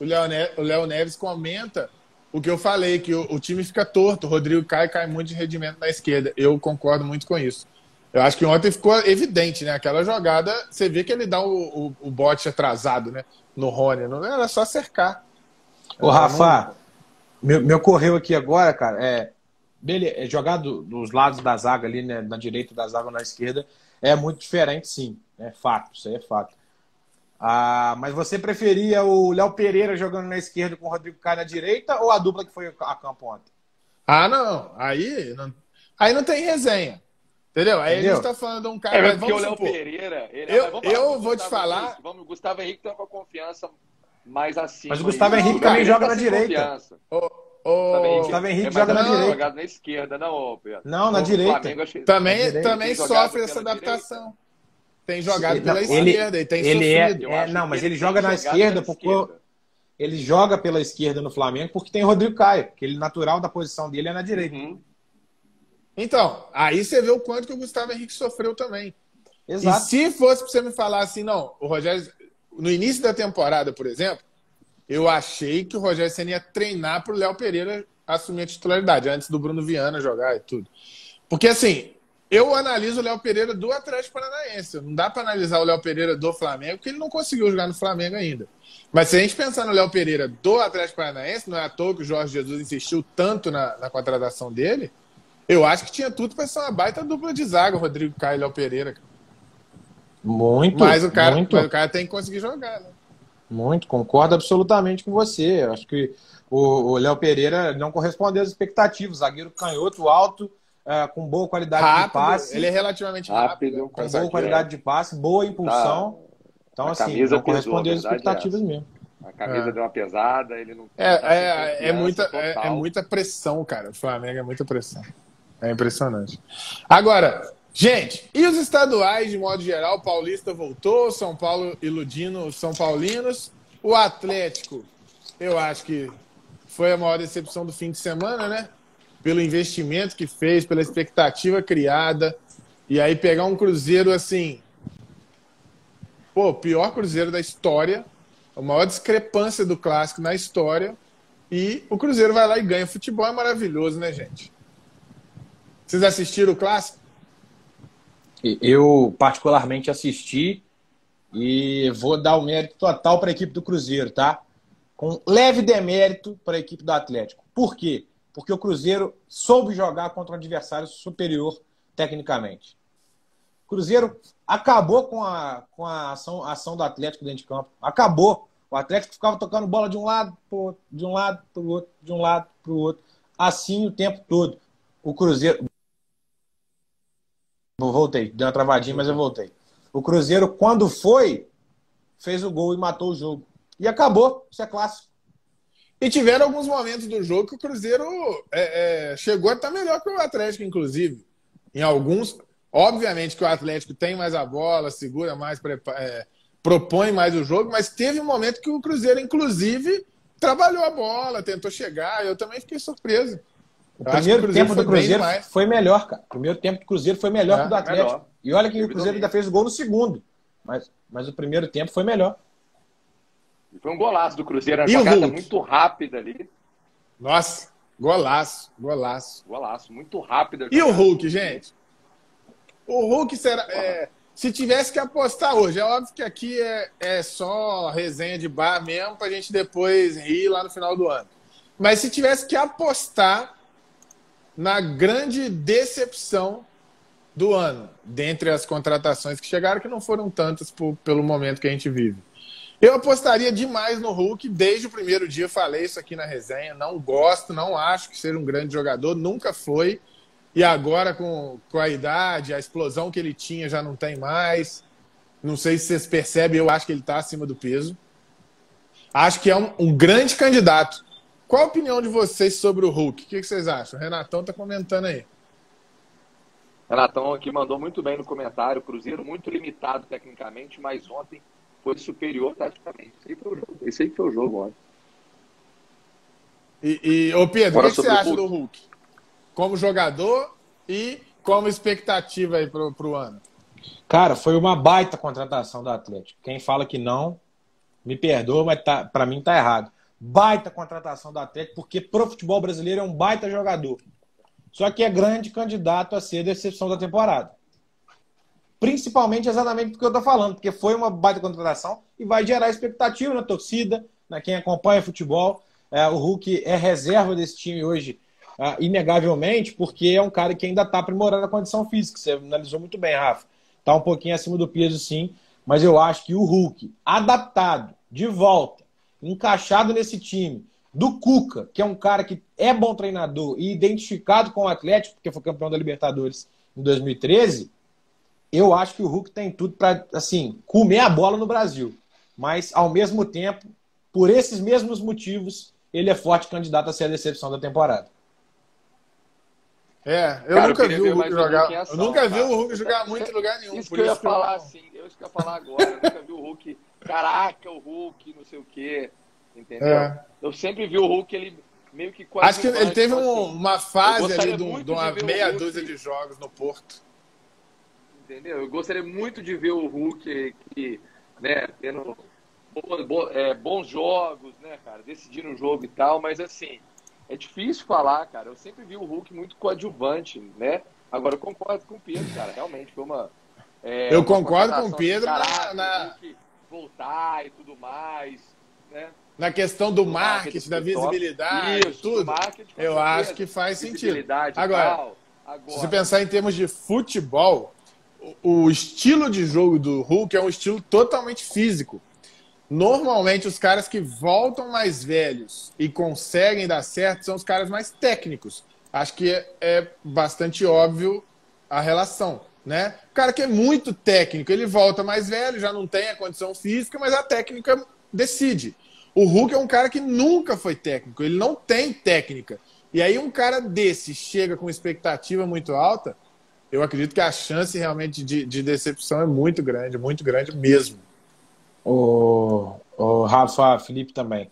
S1: O Léo, Neves, o Léo Neves comenta o que eu falei, que o, o, time fica torto. O Rodrigo cai cai muito de rendimento na esquerda. Eu concordo muito com isso. Eu acho que ontem ficou evidente, né? Aquela jogada, você vê que ele dá o, o, o bote atrasado, né? No Rony. Não era só cercar.
S3: Ô, Rafa, não... me, me ocorreu aqui agora, cara, é, dele, é jogar do, dos lados da zaga ali, né, na direita da zaga ou na esquerda, é muito diferente, sim. É fato, isso aí é fato. Ah, mas você preferia o Léo Pereira jogando na esquerda com o Rodrigo Caio na direita ou a dupla que foi a campo ontem?
S1: Ah, não. Aí não, aí não tem resenha. Entendeu? Aí Entendeu? a gente tá falando de um cara.
S2: É, porque o Léo Pereira.
S1: Ele, eu vamos, eu vamos, vou te falar.
S2: Henrique, vamos, Gustavo Henrique tá com a confiança mais acima.
S3: Mas o Gustavo aí, Henrique também joga na direita.
S1: O
S3: Gustavo Henrique é joga na direita.
S2: jogado na esquerda, não, Pedro.
S3: Não, na direita.
S2: Flamengo,
S1: também também sofre essa adaptação. Direita. Tem jogado ele, pela ele, esquerda e tem
S3: ele é, sofrido. É, é, não, mas ele, ele joga na esquerda porque esquerda. ele joga pela esquerda no Flamengo porque tem o Rodrigo Caio, que ele natural da posição dele é na direita. Uhum.
S1: Então, aí você vê o quanto que o Gustavo Henrique sofreu também.
S3: Exato.
S1: E se fosse para você me falar assim, não, o Rogério, no início da temporada, por exemplo, eu achei que o Rogério Senna ia treinar para o Léo Pereira assumir a titularidade, antes do Bruno Viana jogar e tudo. Porque, assim, eu analiso o Léo Pereira do Atlético Paranaense. Não dá para analisar o Léo Pereira do Flamengo, porque ele não conseguiu jogar no Flamengo ainda. Mas se a gente pensar no Léo Pereira do Atlético Paranaense, não é à toa que o Jorge Jesus insistiu tanto na, na contratação dele, eu acho que tinha tudo para ser uma baita dupla de zaga, Rodrigo Caio e Léo Pereira.
S3: Muito,
S1: mas o cara,
S3: muito.
S1: Mas o cara tem que conseguir jogar, né?
S3: Muito, concordo absolutamente com você. Acho que o Léo Pereira não correspondeu às expectativas. Zagueiro canhoto, alto, é, com boa qualidade
S1: rápido,
S3: de passe.
S1: Ele é relativamente rápido. rápido
S3: com boa qualidade de passe, boa impulsão. Tá. Então, a assim, não correspondeu às expectativas é mesmo.
S2: A camisa é. deu uma pesada, ele não.
S1: É, é, é, muita, é, é, muita pressão, cara. O Flamengo é muita pressão. É impressionante. Agora, Gente, e os estaduais, de modo geral? Paulista voltou, São Paulo iludindo os São Paulinos. O Atlético, eu acho que foi a maior decepção do fim de semana, né? Pelo investimento que fez, pela expectativa criada. E aí pegar um Cruzeiro assim. Pô, pior Cruzeiro da história. A maior discrepância do clássico na história. E o Cruzeiro vai lá e ganha. Futebol é maravilhoso, né, gente? Vocês assistiram o clássico?
S3: Eu, particularmente, assisti e vou dar o mérito total para a equipe do Cruzeiro, tá? Com leve demérito para a equipe do Atlético. Por quê? Porque o Cruzeiro soube jogar contra um adversário superior tecnicamente. O Cruzeiro acabou com a, com a ação, ação do Atlético dentro de campo. Acabou. O Atlético ficava tocando bola de um lado pro outro, de um lado para o outro, de um lado para o outro. Assim o tempo todo. O Cruzeiro. Voltei, deu uma travadinha, mas eu voltei. O Cruzeiro, quando foi, fez o gol e matou o jogo. E acabou, isso é clássico.
S1: E tiveram alguns momentos do jogo que o Cruzeiro é, é, chegou a estar melhor que o Atlético, inclusive. Em alguns, obviamente que o Atlético tem mais a bola, segura mais, é, propõe mais o jogo, mas teve um momento que o Cruzeiro, inclusive, trabalhou a bola, tentou chegar. Eu também fiquei surpreso.
S3: O primeiro o tempo do Cruzeiro foi melhor, cara. O primeiro tempo do Cruzeiro foi melhor é, que o do Atlético. Melhor. E olha que o Cruzeiro ainda fez o gol no segundo. Mas, mas o primeiro tempo foi melhor.
S2: E foi um golaço do Cruzeiro, uma e jogada muito rápida ali.
S1: Nossa, golaço, golaço.
S2: Golaço, muito rápida.
S1: E o Hulk, gente? O Hulk será. É, se tivesse que apostar hoje, é óbvio que aqui é, é só resenha de bar mesmo, pra gente depois rir lá no final do ano. Mas se tivesse que apostar na grande decepção do ano, dentre as contratações que chegaram, que não foram tantas por, pelo momento que a gente vive. Eu apostaria demais no Hulk, desde o primeiro dia falei isso aqui na resenha. Não gosto, não acho que seja um grande jogador, nunca foi. E agora, com, com a idade, a explosão que ele tinha já não tem mais. Não sei se vocês percebem, eu acho que ele está acima do peso. Acho que é um, um grande candidato qual a opinião de vocês sobre o Hulk? O que vocês acham? O Renatão tá comentando aí.
S2: Renatão aqui mandou muito bem no comentário. Cruzeiro muito limitado tecnicamente, mas ontem foi superior taticamente. Esse aí foi o jogo, Esse aí foi o jogo ontem.
S1: E, e ô Pedro, Agora o que, você acha do Hulk? Como jogador e como expectativa aí pro, pro ano?
S3: Cara, foi uma baita contratação do Atlético. Quem fala que não, me perdoa, mas tá, para mim tá errado. Baita contratação do Atlético, porque pro futebol brasileiro é um baita jogador. Só que é grande candidato a ser a decepção da temporada. Principalmente exatamente porque eu tô falando, porque foi uma baita contratação e vai gerar expectativa na torcida, na quem acompanha futebol. É, o Hulk é reserva desse time hoje, é, inegavelmente, porque é um cara que ainda está aprimorando a condição física. Você analisou muito bem, Rafa. Está um pouquinho acima do peso, sim. Mas eu acho que o Hulk, adaptado, de volta, encaixado nesse time, do Cuca, que é um cara que é bom treinador e identificado com o Atlético, porque foi campeão da Libertadores em 2013, eu acho que o Hulk tem tudo para assim comer a bola no Brasil. Mas, ao mesmo tempo, por esses mesmos motivos, ele é forte candidato a ser a decepção da temporada.
S1: É, eu cara, nunca vi o Hulk jogar. eu nunca vi o Hulk jogar muito em lugar nenhum.
S2: Isso que eu ia falar assim, eu que eu ia falar agora. Eu nunca vi o Hulk, caraca, o Hulk, não sei o quê. Entendeu? É. Eu sempre vi o Hulk, ele meio que
S1: quase. Acho que ele teve um, assim, uma fase ali de, uma meia dúzia de jogos no Porto.
S2: Entendeu? Eu gostaria muito de ver o Hulk que, né, tendo é, bons jogos, né, cara, decidindo o jogo e tal, mas assim, é difícil falar, cara. Eu sempre vi o Hulk muito coadjuvante, né? Agora eu concordo com o Pedro, cara. Realmente foi uma.
S1: É, eu uma concordo com o Pedro
S2: na... voltar e tudo mais, né?
S1: Na questão do, do marketing, marketing, da visibilidade, Isso, tudo. Eu acho que faz sentido. Agora, Agora, se você pensar em termos de futebol, o, o estilo de jogo do Hulk é um estilo totalmente físico. Normalmente, os caras que voltam mais velhos e conseguem dar certo são os caras mais técnicos. Acho que é, é bastante óbvio a relação, né? O cara que é muito técnico, ele volta mais velho, já não tem a condição física, mas a técnica decide. O Hulk é um cara que nunca foi técnico, ele não tem técnica. E aí um cara desse chega com expectativa muito alta, eu acredito que a chance realmente de, de decepção é muito grande, muito grande mesmo
S3: o, o Rafa Felipe também.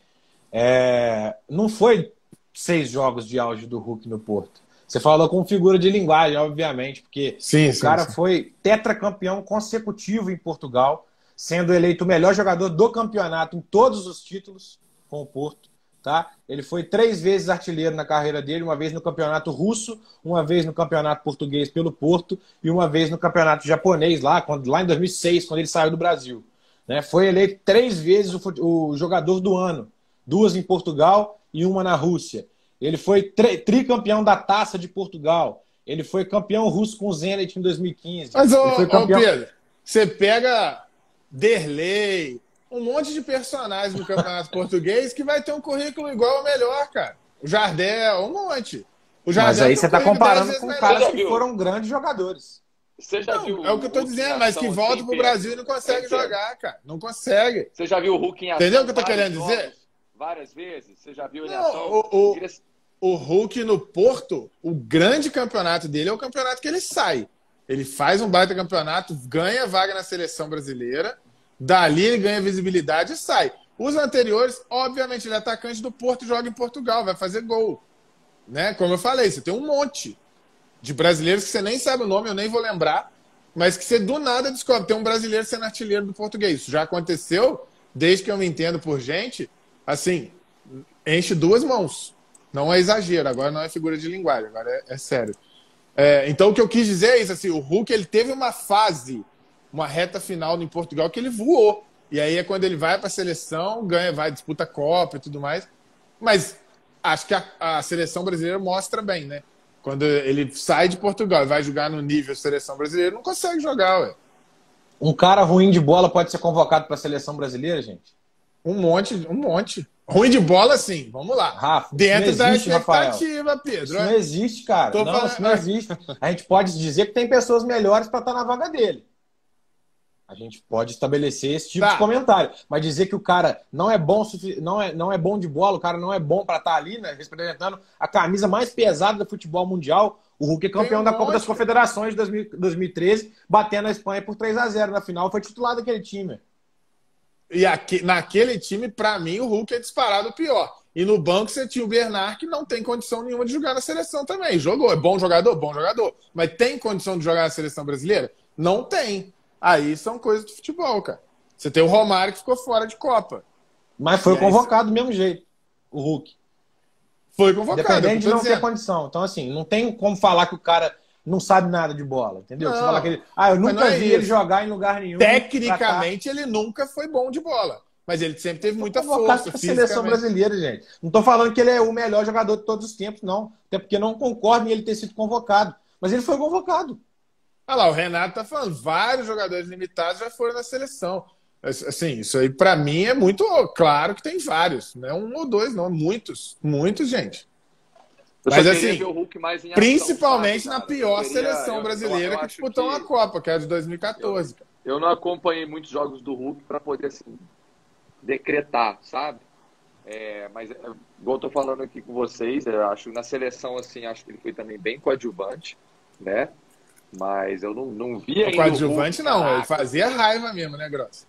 S3: É, não foi seis jogos de auge do Hulk no Porto. Você falou com figura de linguagem, obviamente, porque sim, o sim, cara sim. foi tetracampeão consecutivo em Portugal, sendo eleito o melhor jogador do campeonato em todos os títulos com o Porto. Tá? Ele foi três vezes artilheiro na carreira dele, uma vez no campeonato russo, uma vez no campeonato português pelo Porto e uma vez no campeonato japonês lá, quando, lá em 2006, quando ele saiu do Brasil. Né? Foi eleito três vezes o, o, jogador do ano, duas em Portugal e uma na Rússia. Ele foi tri, tricampeão da Taça de Portugal. Ele foi campeão russo com o Zenit em 2015.
S1: Mas,
S3: ô,
S1: campeão... ô Pedro, você pega Derlei, um monte de personagens no Campeonato *laughs* Português que vai ter um currículo igual ou melhor, cara. O Jardel, um monte.
S3: O Jardel mas aí você está comparando com caras que foram grandes jogadores.
S1: Você já não, viu é o que eu tô dizendo, mas que volta pro Brasil e não consegue é jogar, cara. Não consegue.
S2: Você já viu o Hulk em ação?
S1: Entendeu o que eu tô querendo dizer?
S2: Várias vezes? Você já viu ele
S1: não, em ação? O, o, o Hulk no Porto, o grande campeonato dele é o campeonato que ele sai. Ele faz um baita campeonato, ganha vaga na seleção brasileira, dali ele ganha visibilidade e sai. Os anteriores, obviamente, ele é atacante do Porto, joga em Portugal, vai fazer gol. Né? Como eu falei, você tem um monte de brasileiros que você nem sabe o nome, eu nem vou lembrar, mas que você do nada descobre. Tem um brasileiro sendo artilheiro do português. Isso já aconteceu, desde que eu me entendo por gente, assim, enche duas mãos. Não é exagero, agora não é figura de linguagem, agora é, é sério. É, então o que eu quis dizer é isso, assim, o Hulk ele teve uma fase, uma reta final em Portugal que ele voou. E aí é quando ele vai para a seleção, ganha, vai, disputa a Copa e tudo mais. Mas acho que a, a seleção brasileira mostra bem, né? Quando ele sai de Portugal e vai jogar no nível seleção brasileira, não consegue jogar, ué.
S3: Um cara ruim de bola pode ser convocado para a seleção brasileira, gente?
S1: Um monte, um monte. Ruim de bola, sim. Vamos lá.
S3: Rafa,
S1: Dentro existe, da expectativa, Rafael. Pedro.
S3: Isso não existe, cara. Tô não, falando... isso não existe. A gente pode dizer que tem pessoas melhores para estar tá na vaga dele. A gente pode estabelecer esse tipo tá. de comentário. Mas dizer que o cara não é bom, não é, não é bom de bola, o cara não é bom para estar tá ali, né, representando a camisa mais pesada do futebol mundial, O Hulk é campeão um da Copa das Confederações de 2013, batendo a Espanha por 3 a 0 na final, foi titular daquele time.
S1: E aqui, naquele time, para mim, o Hulk é disparado pior. E no banco você tinha o Bernard, que não tem condição nenhuma de jogar na seleção também. Jogou, é bom jogador? Bom jogador. Mas tem condição de jogar na seleção brasileira? Não tem. Aí são coisas do futebol, cara. Você tem o Romário que ficou fora de Copa.
S3: Mas foi convocado do mesmo jeito, o Hulk.
S1: Foi convocado.
S3: Dependendo de não dizendo. ter condição. Então, assim, não tem como falar que o cara não sabe nada de bola, entendeu? Não, Você fala que ele, ah, eu nunca é vi isso. ele jogar em lugar nenhum.
S1: Tecnicamente, ele nunca foi bom de bola. Mas ele sempre teve muita força.
S3: A seleção brasileira, gente. Não estou falando que ele é o melhor jogador de todos os tempos, não. Até porque não concordo em ele ter sido convocado. Mas ele foi convocado.
S1: Olha lá, o Renato tá falando, vários jogadores limitados já foram na seleção. Assim, isso aí para mim é muito claro que tem vários, não é um ou dois, não, muitos, muitos, gente. Mas assim, principalmente na pior queria, seleção eu, brasileira eu, eu que disputou uma Copa, que é a de 2014.
S2: Eu, não acompanhei muitos jogos do Hulk para poder assim, decretar, sabe? É, mas, é, igual eu tô falando aqui com vocês, eu acho na seleção, assim, acho que ele foi também bem coadjuvante, né? Mas eu não, não vi ainda.
S1: Coadjuvante não, ele fazia raiva mesmo, né, Grossa?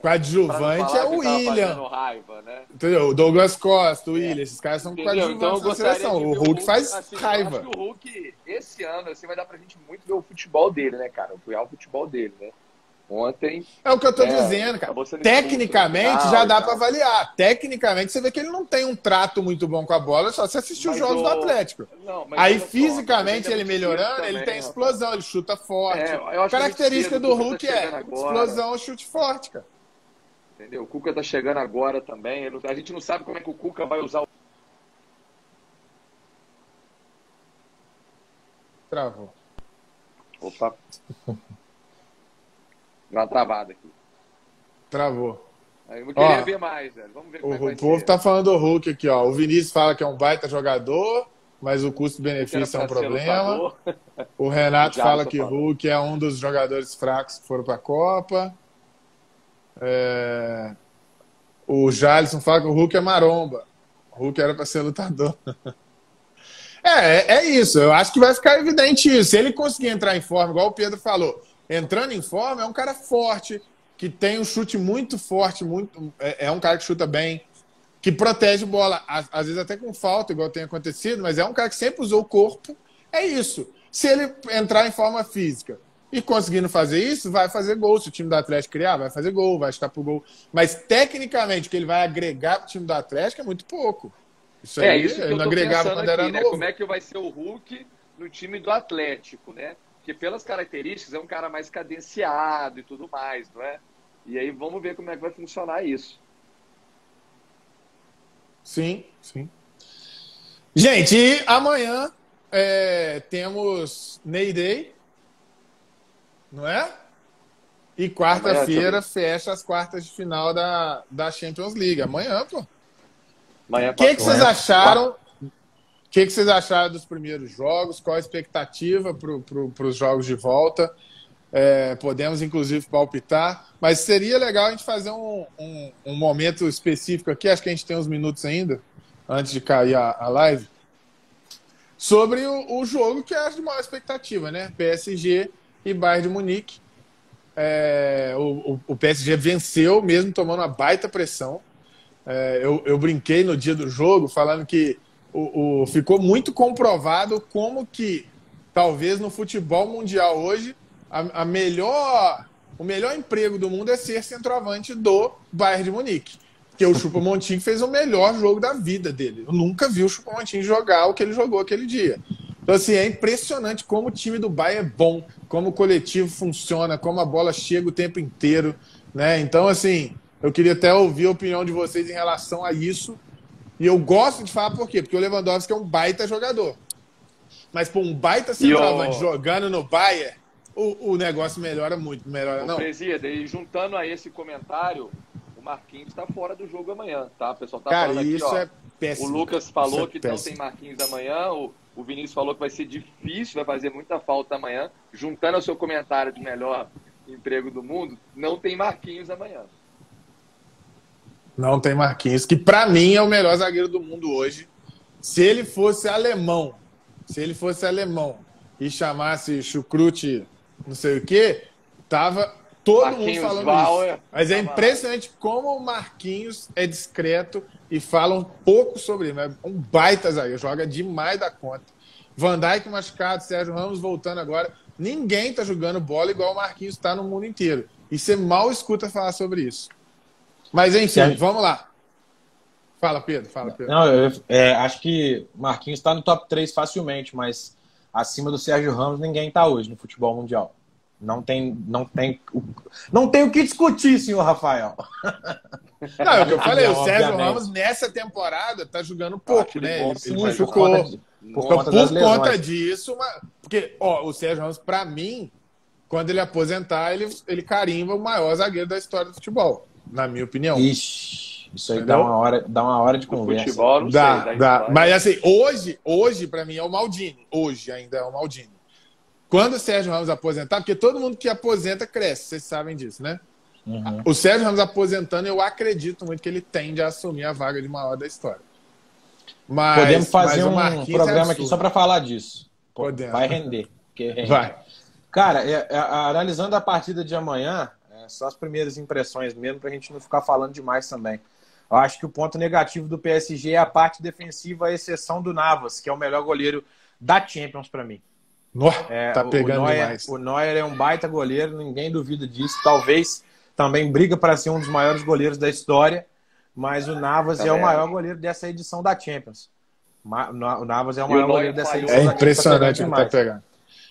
S1: Coadjuvante é o William. Raiva, né? Entendeu? O Douglas Costa, o é. William, esses caras são coadjuvantes então, seleção. O Hulk, faz assim, raiva. Eu
S2: acho que o Hulk, esse ano, assim, vai dar pra gente muito ver o futebol dele, né, cara? O futebol dele, né? Ontem.
S1: É o que eu tô é, dizendo, cara. Tecnicamente já dá para avaliar. Tecnicamente você vê que ele não tem um trato muito bom com a bola, só se assistir os jogos o... do Atlético. Não, Aí fisicamente só, ele melhorando, também, ele tem explosão, ele chuta forte. É, Característica do Hulk tá é explosão, chute forte, cara.
S2: Entendeu? O Cuca tá chegando agora também. A gente não sabe como é que o Cuca vai usar o.
S1: Travou.
S2: Opa. Deu uma travada aqui.
S1: Travou.
S2: Eu queria ó, ver mais, velho. Vamos ver como o, é que vai
S1: O povo ser. tá falando do Hulk aqui, ó. O Vinícius fala que é um baita jogador, mas o custo-benefício é um problema. O Renato fala que o Hulk é um dos jogadores fracos que foram para a Copa. É... O Jalisson fala que o Hulk é maromba. O Hulk era para ser lutador. *laughs* É, é, é isso. Eu acho que vai ficar evidente isso. Se ele conseguir entrar em forma, igual o Pedro falou, entrando em forma, é um cara forte, que tem um chute muito forte, muito é, é um cara que chuta bem, que protege bola, às, às, vezes até com falta, igual tem acontecido, mas é um cara que sempre usou o corpo. É isso. Se ele entrar em forma física e conseguindo fazer isso, vai fazer gol. Se o time do Atlético criar, vai fazer gol, vai estar pro gol. Mas tecnicamente, o que ele vai agregar pro time do Atlético é muito pouco.
S2: Isso é, aí, isso que eu não agregava quando aqui, era né? novo. Como é que vai ser o Hulk no time do Atlético, né? Porque pelas características é um cara mais cadenciado e tudo mais, não é? E aí vamos ver como é que vai funcionar isso.
S1: Sim, sim. Gente, amanhã é, temos Ney Day, não é? E quarta-feira fecha as quartas de final da, da Champions League. Amanhã, pô. O que, que vocês acharam o que, que, vocês acharam dos primeiros jogos? Qual a expectativa para pro, os jogos de volta? É, podemos, inclusive, palpitar, mas seria legal a gente fazer um, um, um, momento específico aqui, acho que a gente tem uns minutos ainda, antes de cair a, a live, sobre o, o, jogo que é de maior expectativa, né? PSG e Bayern de Munique. É, o, o, PSG venceu, mesmo tomando uma baita pressão. É, eu, eu brinquei no dia do jogo falando que o, o, ficou muito comprovado como que talvez no futebol mundial hoje a, a, melhor o melhor emprego do mundo é ser centroavante do Bayern de Munique. Porque o Chupa Montinho fez o melhor jogo da vida dele. Eu nunca vi o Chupa Montinho jogar o que ele jogou aquele dia. Então, assim, é impressionante como o time do Bayern é bom, como o coletivo funciona, como a bola chega o tempo inteiro. Né? Então, assim, eu queria até ouvir a opinião de vocês em relação a isso, e eu gosto de falar por quê? Porque o Lewandowski é um baita jogador. Mas por um baita centroavante o... jogando no Bayern, o, o negócio melhora muito, melhora não.
S2: Presida, e juntando a esse comentário, o Marquinhos está fora do jogo amanhã, tá? O pessoal tá
S1: Cara,
S2: falando aqui,
S1: isso
S2: ó,
S1: é péssimo.
S2: O Lucas falou é que péssimo. não tem Marquinhos amanhã, o, o Vinícius falou que vai ser difícil, vai fazer muita falta amanhã. Juntando ao seu comentário de melhor emprego do mundo, não tem Marquinhos amanhã.
S1: Não tem Marquinhos, que para mim é o melhor zagueiro do mundo hoje. Se ele fosse alemão, se ele fosse alemão e chamasse chucrute não sei o quê, tava todo Marquinhos mundo falando Bauer, isso. Mas é impressionante como o Marquinhos é discreto e fala um pouco sobre ele. É um baita zagueiro, joga demais da conta. Van Dijk machucado, Sérgio Ramos voltando agora. Ninguém tá jogando bola igual o Marquinhos está no mundo inteiro. E você mal escuta falar sobre isso. Mas enfim, Sérgio... vamos lá. Fala, Pedro. Fala, Pedro.
S3: Não, eu é, acho que Marquinhos está no top 3 facilmente, mas acima do Sérgio Ramos ninguém está hoje no futebol mundial. Não tem, não tem, não tem o que discutir, senhor Rafael. *laughs*
S1: Não, é o que eu falei, o Sérgio Ramos nessa temporada tá jogando pouco, né? Ele,
S3: sim, ele ficou por, conta,
S1: por, conta, por conta disso, mas, porque ó, o Sérgio Ramos, para mim, quando ele aposentar, ele, ele carimba o maior zagueiro da história do futebol, na minha opinião.
S3: Ixi, isso aí dá uma hora, dá uma hora de conversa.
S1: Futebol, não dá, sei, dá. Mas assim, hoje, hoje para mim é o Maldini. Hoje ainda é o Maldini. Quando o Sérgio Ramos aposentar, porque todo mundo que aposenta cresce, vocês sabem disso, né? Uhum. O Sérgio Ramos aposentando, eu acredito muito que ele tende a assumir a vaga de maior da história.
S3: Mas, Podemos fazer um é programa é aqui só para falar disso. Podemos. Vai render.
S1: Vai.
S3: Cara, é, é, analisando a partida de amanhã, é, só as primeiras impressões mesmo, para a gente não ficar falando demais também. Eu acho que o ponto negativo do PSG é a parte defensiva, a exceção do Navas, que é o melhor goleiro da Champions para mim.
S1: É, tá pegando
S3: o Neuer,
S1: demais.
S3: O Neuer é um baita goleiro, ninguém duvida disso. Talvez também briga para ser um dos maiores goleiros da história, mas o Navas tá é o maior goleiro dessa edição da Champions. O Navas é o maior o goleiro dessa edição.
S1: É impressionante ele tá pegando.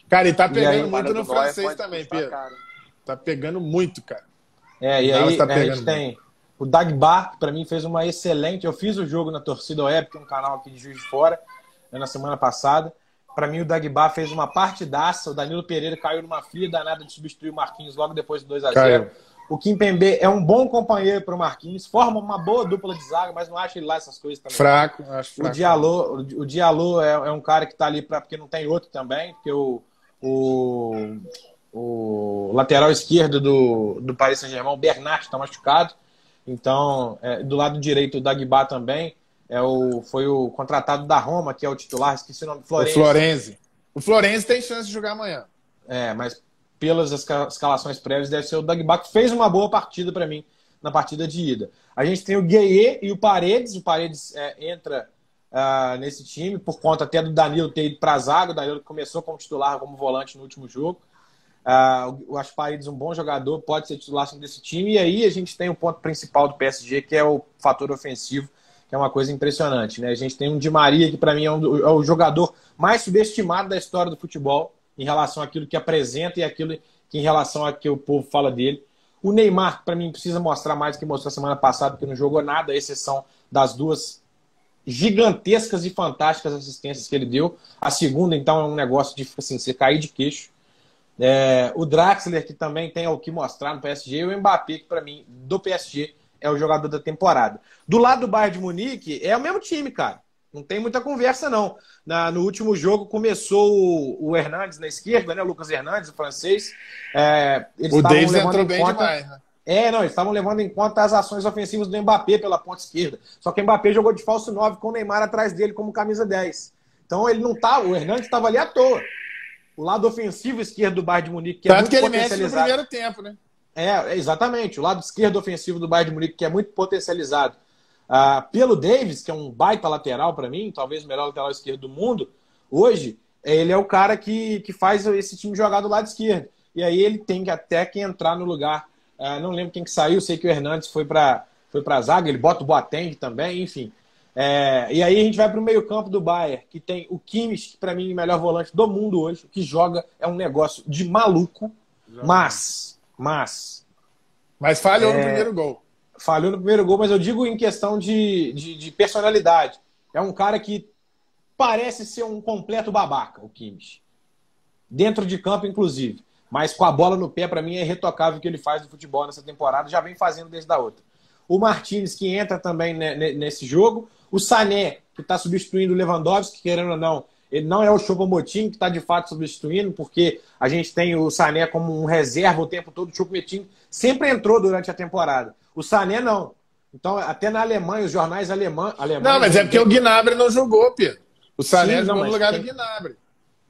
S1: Cara, e tá pegando aí, muito no francês também, Pedro. Tá pegando muito, cara.
S3: É, e aí tá a gente tem o Dagbar, que para mim fez uma excelente. Eu fiz o jogo na Torcida Web, que é um canal aqui de Juiz de Fora, né, na semana passada. Para mim, o Dagbar fez uma partidaça. O Danilo Pereira caiu numa fria danada de substituir o Marquinhos logo depois do 2x0. O Kim Pembe é um bom companheiro para o Marquinhos, forma uma boa dupla de zaga, mas não acho ele lá essas coisas também.
S1: Fraco, acho
S3: fraco. O Diallo, o Diallo é, é um cara que está ali para porque não tem outro também, porque o, o, o lateral esquerdo do, do Paris Saint-Germain, o Bernat, está machucado. Então, é, do lado direito, o Dagba também. É o, foi o contratado da Roma, que é o titular, esqueci o nome.
S1: Florenzi. O Florenzi. O Florenzi tem chance de jogar amanhã.
S3: É, mas pelas escalações prévias, deve ser o Dagba, que fez uma boa partida para mim na partida de ida. A gente tem o Gueye e o Paredes. O Paredes é, entra uh, nesse time, por conta até do Danilo ter ido para a zaga. O Danilo começou como titular, como volante no último jogo. Uh, o Asparedes, um bom jogador, pode ser titular desse time. E aí a gente tem o ponto principal do PSG, que é o fator ofensivo, que é uma coisa impressionante. Né? A gente tem um Di Maria, que para mim é, um, é, o jogador mais subestimado da história do futebol, em relação àquilo que apresenta e aquilo que em relação a que o povo fala dele. O Neymar, para mim, precisa mostrar mais do que mostrou semana passada, porque não jogou nada, à exceção das duas gigantescas e fantásticas assistências que ele deu. A segunda, então, é um negócio de assim, você cair de queixo. É, o Draxler, que também tem o que mostrar no PSG, e o Mbappé, que para mim, do PSG, é o jogador da temporada. Do lado do Bayern de Munique, é o mesmo time, cara. Não tem muita conversa, não. Na, no último jogo começou o, o, Hernandes na esquerda, né? O Lucas Hernandes, o francês. É,
S1: eles o Davis entrou bem conta... demais, né?
S3: É, não, eles estavam levando em conta as ações ofensivas do Mbappé pela ponta esquerda. Só que o Mbappé jogou de falso 9 com o Neymar atrás dele como camisa 10. Então ele não tá, o Hernandes estava ali à toa o lado ofensivo esquerdo do Bayern de Munique, que é Tanto é muito que ele mexe no
S1: primeiro tempo, né?
S3: É, exatamente. O lado esquerdo ofensivo do Bayern de Munique, que é muito potencializado uh, pelo Davis, que é um baita lateral para mim, talvez o melhor lateral esquerdo do mundo, hoje, ele é o cara que, que faz esse time jogar do lado esquerdo. E aí ele tem que até que entrar no lugar. Uh, não lembro quem que saiu, sei que o Hernandes foi para foi a zaga, ele bota o Boateng também, enfim. É, e aí a gente vai para o meio-campo do Bayern, que tem o Kimmich, que para mim é o melhor volante do mundo hoje, que joga, é um negócio de maluco, mas, mas...
S1: Mas falhou é, no primeiro gol.
S3: Falhou no primeiro gol, mas eu digo em questão de, de, de, personalidade. É um cara que parece ser um completo babaca, o Kimmich. Dentro de campo, inclusive. Mas com a bola no pé, para mim, é irretocável o que ele faz no futebol nessa temporada. Já vem fazendo desde a outra. O Martinez, que entra também nesse jogo. O Sané, que está substituindo o Lewandowski, querendo ou não, ele não é o Choupo-Moting que está de fato substituindo, porque a gente tem o Sané como um reserva o tempo todo. O Choupo-Moting sempre entrou durante a temporada. O Sané não. Então, até na Alemanha, os jornais alemã, alemães...
S1: Não, mas é porque o Gnabry não jogou, Pedro. O Sané Sim, jogou no lugar tem... do Gnabry.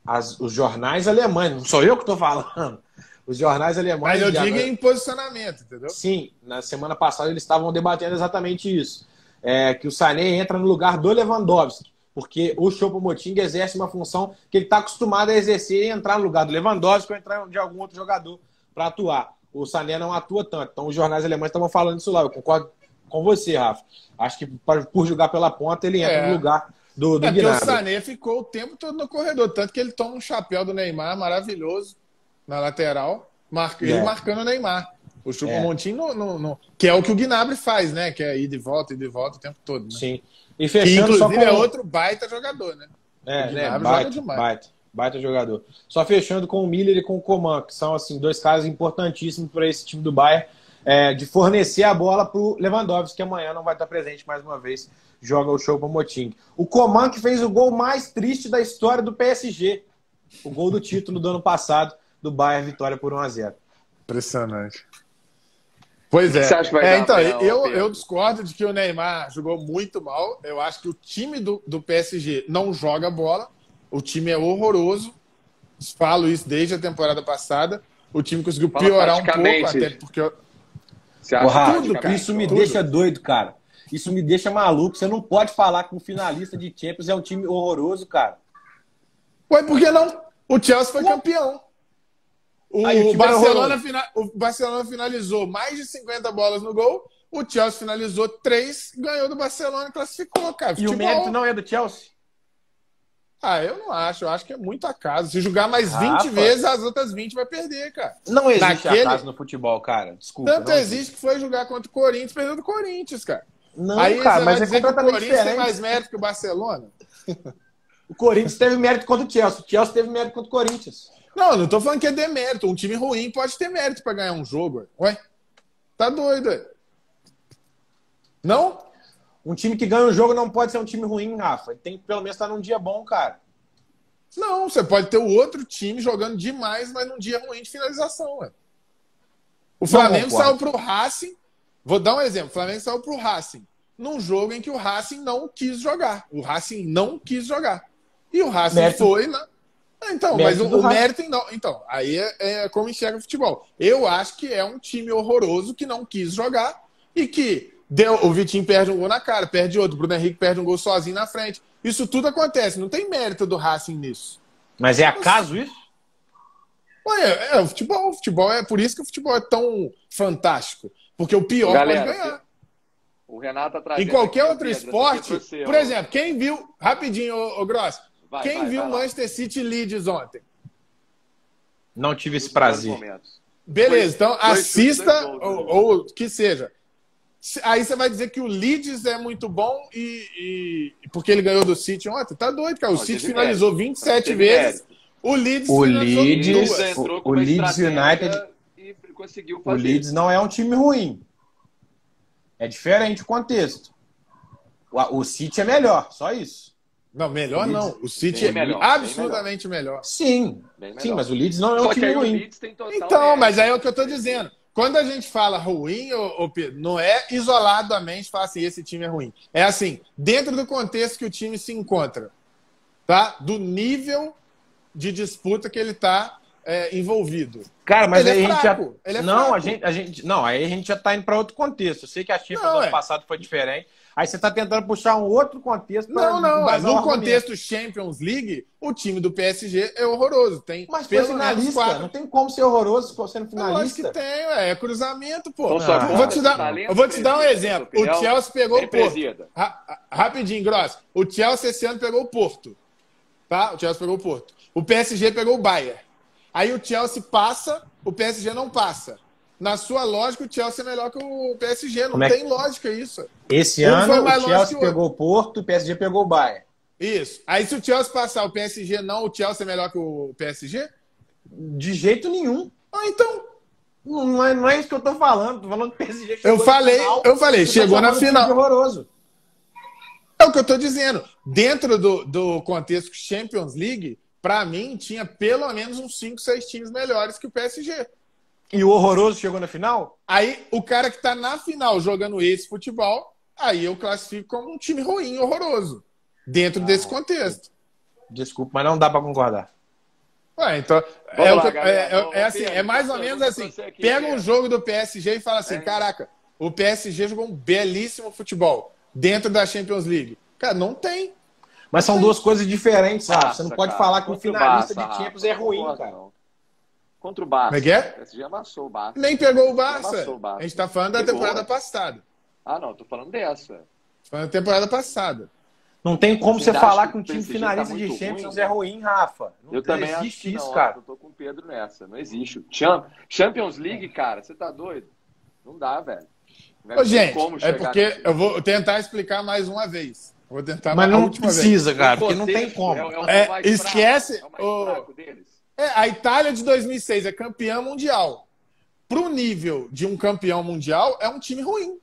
S3: As, os jornais alemães, não sou eu que estou falando. Os jornais alemães.
S1: Mas eu digo em posicionamento, entendeu?
S3: Sim, na semana passada eles estavam debatendo exatamente isso. É, que o Sané entra no lugar do Lewandowski, porque o Choupo-Moting exerce uma função que ele está acostumado a exercer e entrar no lugar do Lewandowski ou entrar de algum outro jogador para atuar. O Sané não atua tanto. Então os jornais alemães estavam falando isso lá. Eu concordo com você, Rafa. Acho que por jogar pela ponta ele entra é. no lugar do, do é
S1: porque o Sané ficou o tempo todo no corredor, tanto que ele toma um chapéu do Neymar maravilhoso na lateral, marca, ele é. marcando o Neymar. O Chupo é. Montinho, no, no, no, que é o que o Gnabry faz, né? Que é ir de volta, ir de volta o tempo todo. Né?
S3: Sim.
S1: E fechando que, inclusive, com... é outro baita jogador, né?
S3: É, né? Baita, baita, baita jogador. Só fechando com o Miller e com o Coman, que são assim dois casos importantíssimos para esse time do Bayern, é, de fornecer a bola para o Lewandowski, que amanhã não vai estar presente mais uma vez, joga o show para o Moting. O Coman que fez o gol mais triste da história do PSG, o gol do título do ano passado do Bayern, vitória por 1 a 0.
S1: Impressionante. Pois é. é então, eu, eu discordo de que o Neymar jogou muito mal. Eu acho que o time do, do PSG não joga bola. O time é horroroso. Falo isso desde a temporada passada. O time conseguiu piorar um pouco, até porque.
S3: Você acha tudo, cara, isso me tudo. deixa doido, cara. Isso me deixa maluco. Você não pode falar que o finalista de Champions é um time horroroso, cara.
S1: Ué, por que não? O Chelsea foi Ué. campeão. O, Aí, o, Barcelona fina... o Barcelona finalizou mais de 50 bolas no gol. O Chelsea finalizou três, ganhou do Barcelona e classificou, cara.
S3: Futebol... E o mérito não é do Chelsea?
S1: Ah, eu não acho. Eu acho que é muito acaso. Se jogar mais 20 Rafa. vezes, as outras 20 vai perder, cara.
S3: Não existe Naquele... acaso no futebol, cara. Desculpa.
S1: Tanto existe, existe que foi jogar contra o Corinthians, perdeu do Corinthians, cara.
S3: Não, Aí, cara, mas é completamente o Corinthians
S1: tem mais mérito que o Barcelona? *laughs*
S3: o Corinthians teve mérito contra o Chelsea. O Chelsea teve mérito contra o Corinthians.
S1: Não, não tô falando que é demérito. Um time ruim pode ter mérito para ganhar um jogo. Ué, tá doido, ué. Não?
S3: Um time que ganha um jogo não pode ser um time ruim, Rafa. Ele tem que pelo menos estar num dia bom, cara.
S1: Não, você pode ter o outro time jogando demais, mas num dia ruim de finalização, ué. O Flamengo saiu pro Racing. Vou dar um exemplo. O Flamengo saiu pro Racing num jogo em que o Racing não quis jogar. O Racing não quis jogar. E o Racing mérito. foi na. Então, mérito mas o, o mérito não. Então, aí é, é como enxerga o futebol. Eu acho que é um time horroroso que não quis jogar e que deu, o Vitinho perde um gol na cara, perde outro, o Bruno Henrique perde um gol sozinho na frente. Isso tudo acontece, não tem mérito do Racing nisso.
S3: Mas é acaso isso?
S1: Ué, é, é, o futebol, o futebol é por isso que o futebol é tão fantástico. Porque o pior Galera, pode ganhar.
S2: O Renato tá Em
S1: qualquer outro esporte, por exemplo, quem viu, rapidinho, ô, ô Gross, vai, quem vai, viu o Manchester City Leeds ontem?
S3: Não tive esse prazer.
S1: Beleza, então assista, ou, ou que seja. Aí você vai dizer que o Leeds é muito bom e, e porque ele ganhou do City ontem? Tá doido, cara. O City finalizou 27 vezes. O Leeds
S3: o Leeds, o, o Leeds United O Leeds não é um time ruim. É diferente o contexto. O, o City é melhor, só isso.
S1: Não, melhor o não. O City é melhor, absolutamente melhor. melhor.
S3: Sim, melhor. sim, mas o Leeds não é um só time ruim.
S1: Então, mas aí é o que eu tô dizendo. Quando a gente fala ruim, ô, Pedro, não é isoladamente falar assim, esse time é ruim. É assim, dentro do contexto que o time se encontra, tá? Do nível de disputa que ele está é, envolvido.
S3: Cara, mas ele aí é a gente já. É não, a gente, a gente. Não, aí a gente já está indo para outro contexto. Eu sei que a Champions do ano é. passado foi diferente. Aí você está tentando puxar um outro contexto.
S1: Não, não. Mas no contexto Champions League, o time do PSG é horroroso. Tem
S3: mas foi finalista. Quatro. Não tem como ser horroroso sendo finalista.
S1: acho que tem, é, é cruzamento, pô. Ah. Eu vou te dar, eu vou te dar um exemplo. O Chelsea pegou o Porto. Ra rapidinho, Gross. O Chelsea esse ano pegou o Porto. Tá? O Chelsea pegou o Porto. O PSG pegou o Bayern. Aí o Chelsea passa, o PSG não passa. Na sua lógica, o Chelsea é melhor que o PSG. Não é tem lógica isso.
S3: Esse um ano o Chelsea pegou o Porto, o PSG pegou o Bayern.
S1: Isso. Aí se o Chelsea passar o PSG não, o Chelsea é melhor que o PSG?
S3: De jeito nenhum.
S1: Ah, então.
S3: Não é, não é isso que eu tô falando. Tô falando que o PSG
S1: chegou Eu falei, final, eu falei, chegou tá na final.
S3: Horroroso.
S1: É o que eu tô dizendo. Dentro do, do contexto Champions League, para mim, tinha pelo menos uns 5, 6 times melhores que o PSG.
S3: E o horroroso chegou na final?
S1: Aí, o cara que tá na final jogando esse futebol, aí eu classifico como um time ruim, horroroso. Dentro ah, desse contexto.
S3: Desculpa, mas não dá para concordar.
S1: Ué, então, é, lá, é, é, é, assim, é mais ou menos assim. Pega um jogo do PSG e fala assim: é. caraca, o PSG jogou um belíssimo futebol dentro da Champions League. Cara, não tem.
S3: Mas são duas coisas diferentes, sabe? Você não pode cara. falar que o finalista de Champions é ruim, cara. Não.
S2: Contra o Barça.
S1: Como é que é?
S2: O PSG amassou o Barça.
S1: Nem pegou o Barça. O Barça. A gente tá falando da Pegou. temporada passada.
S2: Ah, não, tô falando dessa.
S1: Falando da temporada passada.
S3: Não tem como você, falar que um time tá finalista tá de Champions ruim, é ruim, Rafa. Não
S2: eu também existe acho isso, não, cara. Eu tô com o Pedro nessa. Não existe. Champions League, cara, você tá doido? Não dá, velho.
S1: Não Ô, gente, é porque eu vou tentar explicar mais uma vez. Vou tentar
S3: Mas não precisa, vez. cara, porque não tem como.
S1: É, é, é esquece. É o, é, a Itália de 2006 é campeã mundial. Pro nível de um campeão mundial, é um time ruim.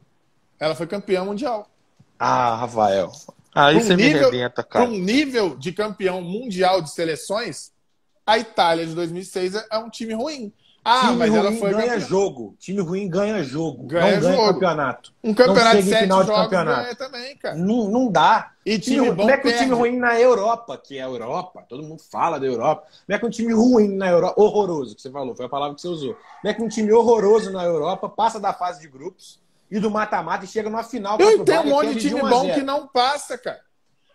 S1: Ela foi campeã mundial.
S3: Ah, Rafael. Aí você nível, me rebenta, cara.
S1: Para um nível de campeão mundial de seleções, a Itália de 2006 é um time ruim.
S3: Ah, time mas ela foi ganha jogo. Time ruim ganha jogo. Ganha, não ganha jogo. campeonato.
S1: Um campeonato de sete final de campeonato. ganha também, cara.
S3: Não, não dá.
S1: E time, time bom
S3: Como é que o time ruim na Europa, que é a Europa, todo mundo fala da Europa. Como é que um time ruim na Europa, horroroso, que você falou, foi a palavra que você usou. Como é que um time horroroso na Europa passa da fase de grupos, e do mata-mata e chega numa final.
S1: Eu tenho um monte de time bom que não passa, cara.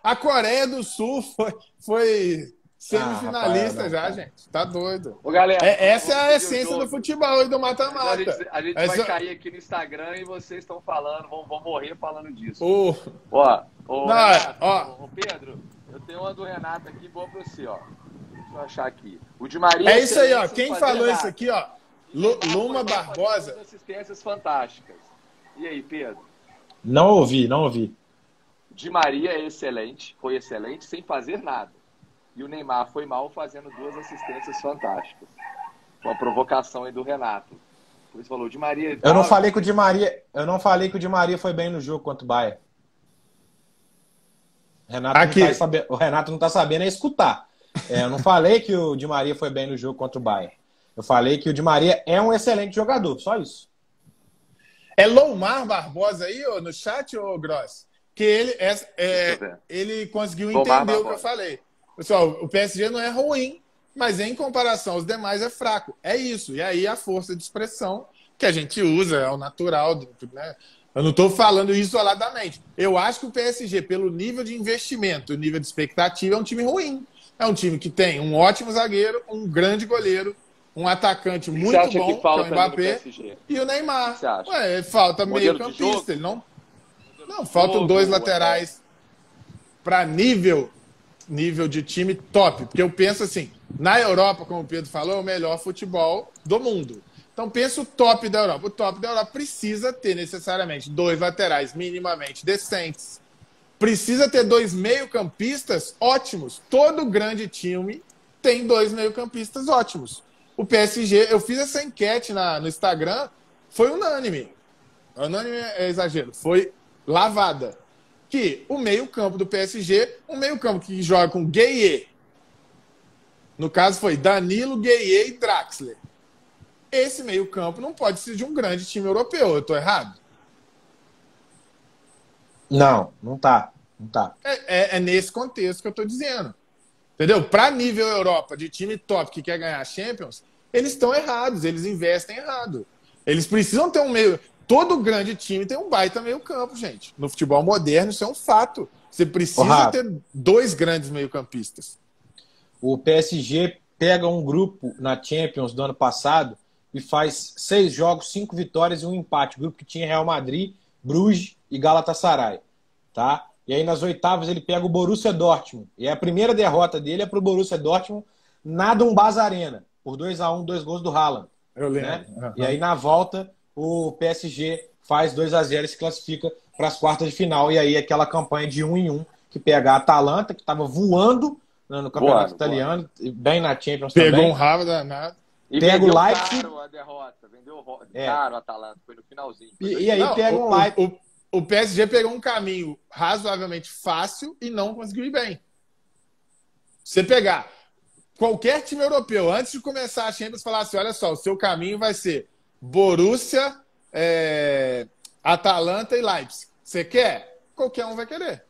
S1: A Coreia do Sul foi, foi semifinalista ah, já, não, gente. Tá doido.
S2: Ô, galera,
S1: é, essa é a essência do futebol e do mata-mata.
S2: A gente, a gente essa... vai cair aqui no Instagram e vocês estão falando, vão, vão morrer falando disso. Uh. Ó, ó, não, Renato, ó. Ô, Pedro, eu tenho uma do Renato aqui boa pra você, ó. Deixa eu achar aqui. O de Maria.
S1: É isso aí, ó. Quem falou isso aqui, ó? Luma Barbosa.
S2: Assistências fantásticas. E aí, Pedro?
S3: Não ouvi, não ouvi.
S2: Di Maria é excelente, foi excelente sem fazer nada. E o Neymar foi mal fazendo duas assistências fantásticas. Uma provocação aí do Renato. Por isso falou, Di Maria.
S3: Eu não falei que o Di Maria, eu não falei que o Di Maria foi bem no jogo contra o Bayern. Renato Aqui. Tá sabendo, o Renato não tá sabendo é escutar. É, eu não *laughs* falei que o Di Maria foi bem no jogo contra o Bayern. Eu falei que o Di Maria é um excelente jogador, só isso.
S1: É Lomar Barbosa aí, ô, no chat, ô Gross? Que ele, é, é ele conseguiu entender o que eu falei. Pessoal, o PSG não é ruim, mas em comparação aos demais é fraco. É isso. E aí a força de expressão que a gente usa, é o natural. Né? Eu não estou falando isoladamente. Eu acho que o PSG, pelo nível de investimento, nível de expectativa, é um time ruim. É um time que tem um ótimo zagueiro, um grande goleiro, um atacante muito bom, que, que é o Mbappé, e o Neymar. Ué, falta meio campista. Ele não, não faltam dois laterais para nível nível de time top. Porque eu penso assim, na Europa, como o Pedro falou, é o melhor futebol do mundo. Então pensa o top da Europa. O top da Europa precisa ter necessariamente dois laterais minimamente decentes. Precisa ter dois meio-campistas ótimos. Todo grande time tem dois meio-campistas ótimos o PSG, eu fiz essa enquete na, no Instagram, foi unânime. Unânime é exagero, foi lavada. Que o meio-campo do PSG, um meio-campo que joga com Gueye. No caso foi Danilo, Gueye e Draxler. Esse meio-campo não pode ser de um grande time europeu, eu estou errado?
S3: Não, não tá. Não tá.
S1: É, é, é nesse contexto que eu estou dizendo. Entendeu? Para nível Europa, de time top que quer ganhar Champions, eles estão errados, eles investem errado. Eles precisam ter um meio. Todo grande time tem um baita meio-campo, gente. No futebol moderno, isso é um fato. Você precisa ter dois grandes meio-campistas.
S3: O PSG pega um grupo na Champions do ano passado e faz seis jogos, cinco vitórias e um empate. O grupo que tinha Real Madrid, Bruges e Galatasaray. Tá? E aí nas oitavas ele pega o Borussia Dortmund. E a primeira derrota dele é para o Borussia Dortmund na Dumbaz Arena, por 2 a 1 um, dois gols do Haaland.
S1: Eu lembro. Né?
S3: Uhum. E aí na volta o PSG faz 2 a 0 e se classifica para as quartas de final. E aí aquela campanha de 1 um em 1 um, que pega a Atalanta, que estava voando né, no campeonato italiano, boa. bem na Champions
S1: Pegou
S3: também.
S1: um rabo danado.
S2: E pega o Leipzig. caro a derrota, vendeu é. caro a Atalanta, foi no finalzinho.
S3: E, e, aí Não, pega um Leipzig
S1: o PSG pegou um caminho razoavelmente fácil e não conseguiu ir bem. Você pegar qualquer time europeu, antes de começar a Champions, falar assim: olha só, o seu caminho vai ser Borussia, é, Atalanta e Leipzig. Você quer? Qualquer um vai querer.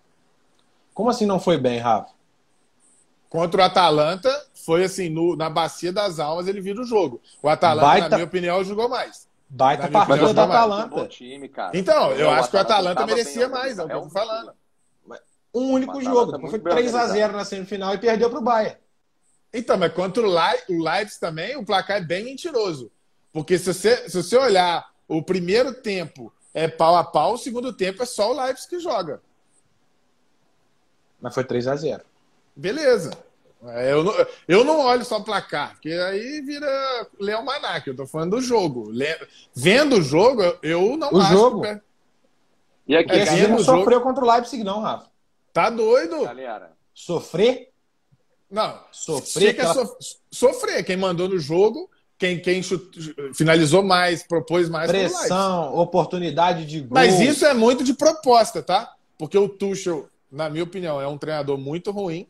S3: Como assim não foi bem, Rafa?
S1: Contra o Atalanta, foi assim, no, na bacia das almas ele vira o jogo. O Atalanta, Baita... na minha opinião, jogou mais.
S3: Baita partida do Atalanta.
S1: Time, então, eu acho que o Atalanta merecia mais, é o que eu tô falando.
S3: Um único jogo. Foi 3x0 na semifinal e perdeu para o Bayern.
S1: Então, mas contra o, o Leipzig também, o placar é bem mentiroso. Porque se você, se você olhar o primeiro tempo é pau a pau, o segundo tempo é só o Leipzig que joga.
S3: Mas foi 3 a 0
S1: Beleza. É, eu não, eu não olho só o placar, porque aí vira Leão Manac. Eu tô falando do jogo. Vendo o jogo, eu não
S3: o acho. Jogo. Que... E aqui, é, não sofreu jogo... contra o Leipzig, não, Rafa.
S1: Tá doido?
S3: Galera. Sofrer?
S1: Não. Sofrer. Que é so... Sofrer. Quem mandou no jogo, quem, quem finalizou mais, propôs mais.
S3: Pressão, oportunidade de gol.
S1: Mas isso é muito de proposta, tá? Porque o Tuchel, na minha opinião, é um treinador muito ruim.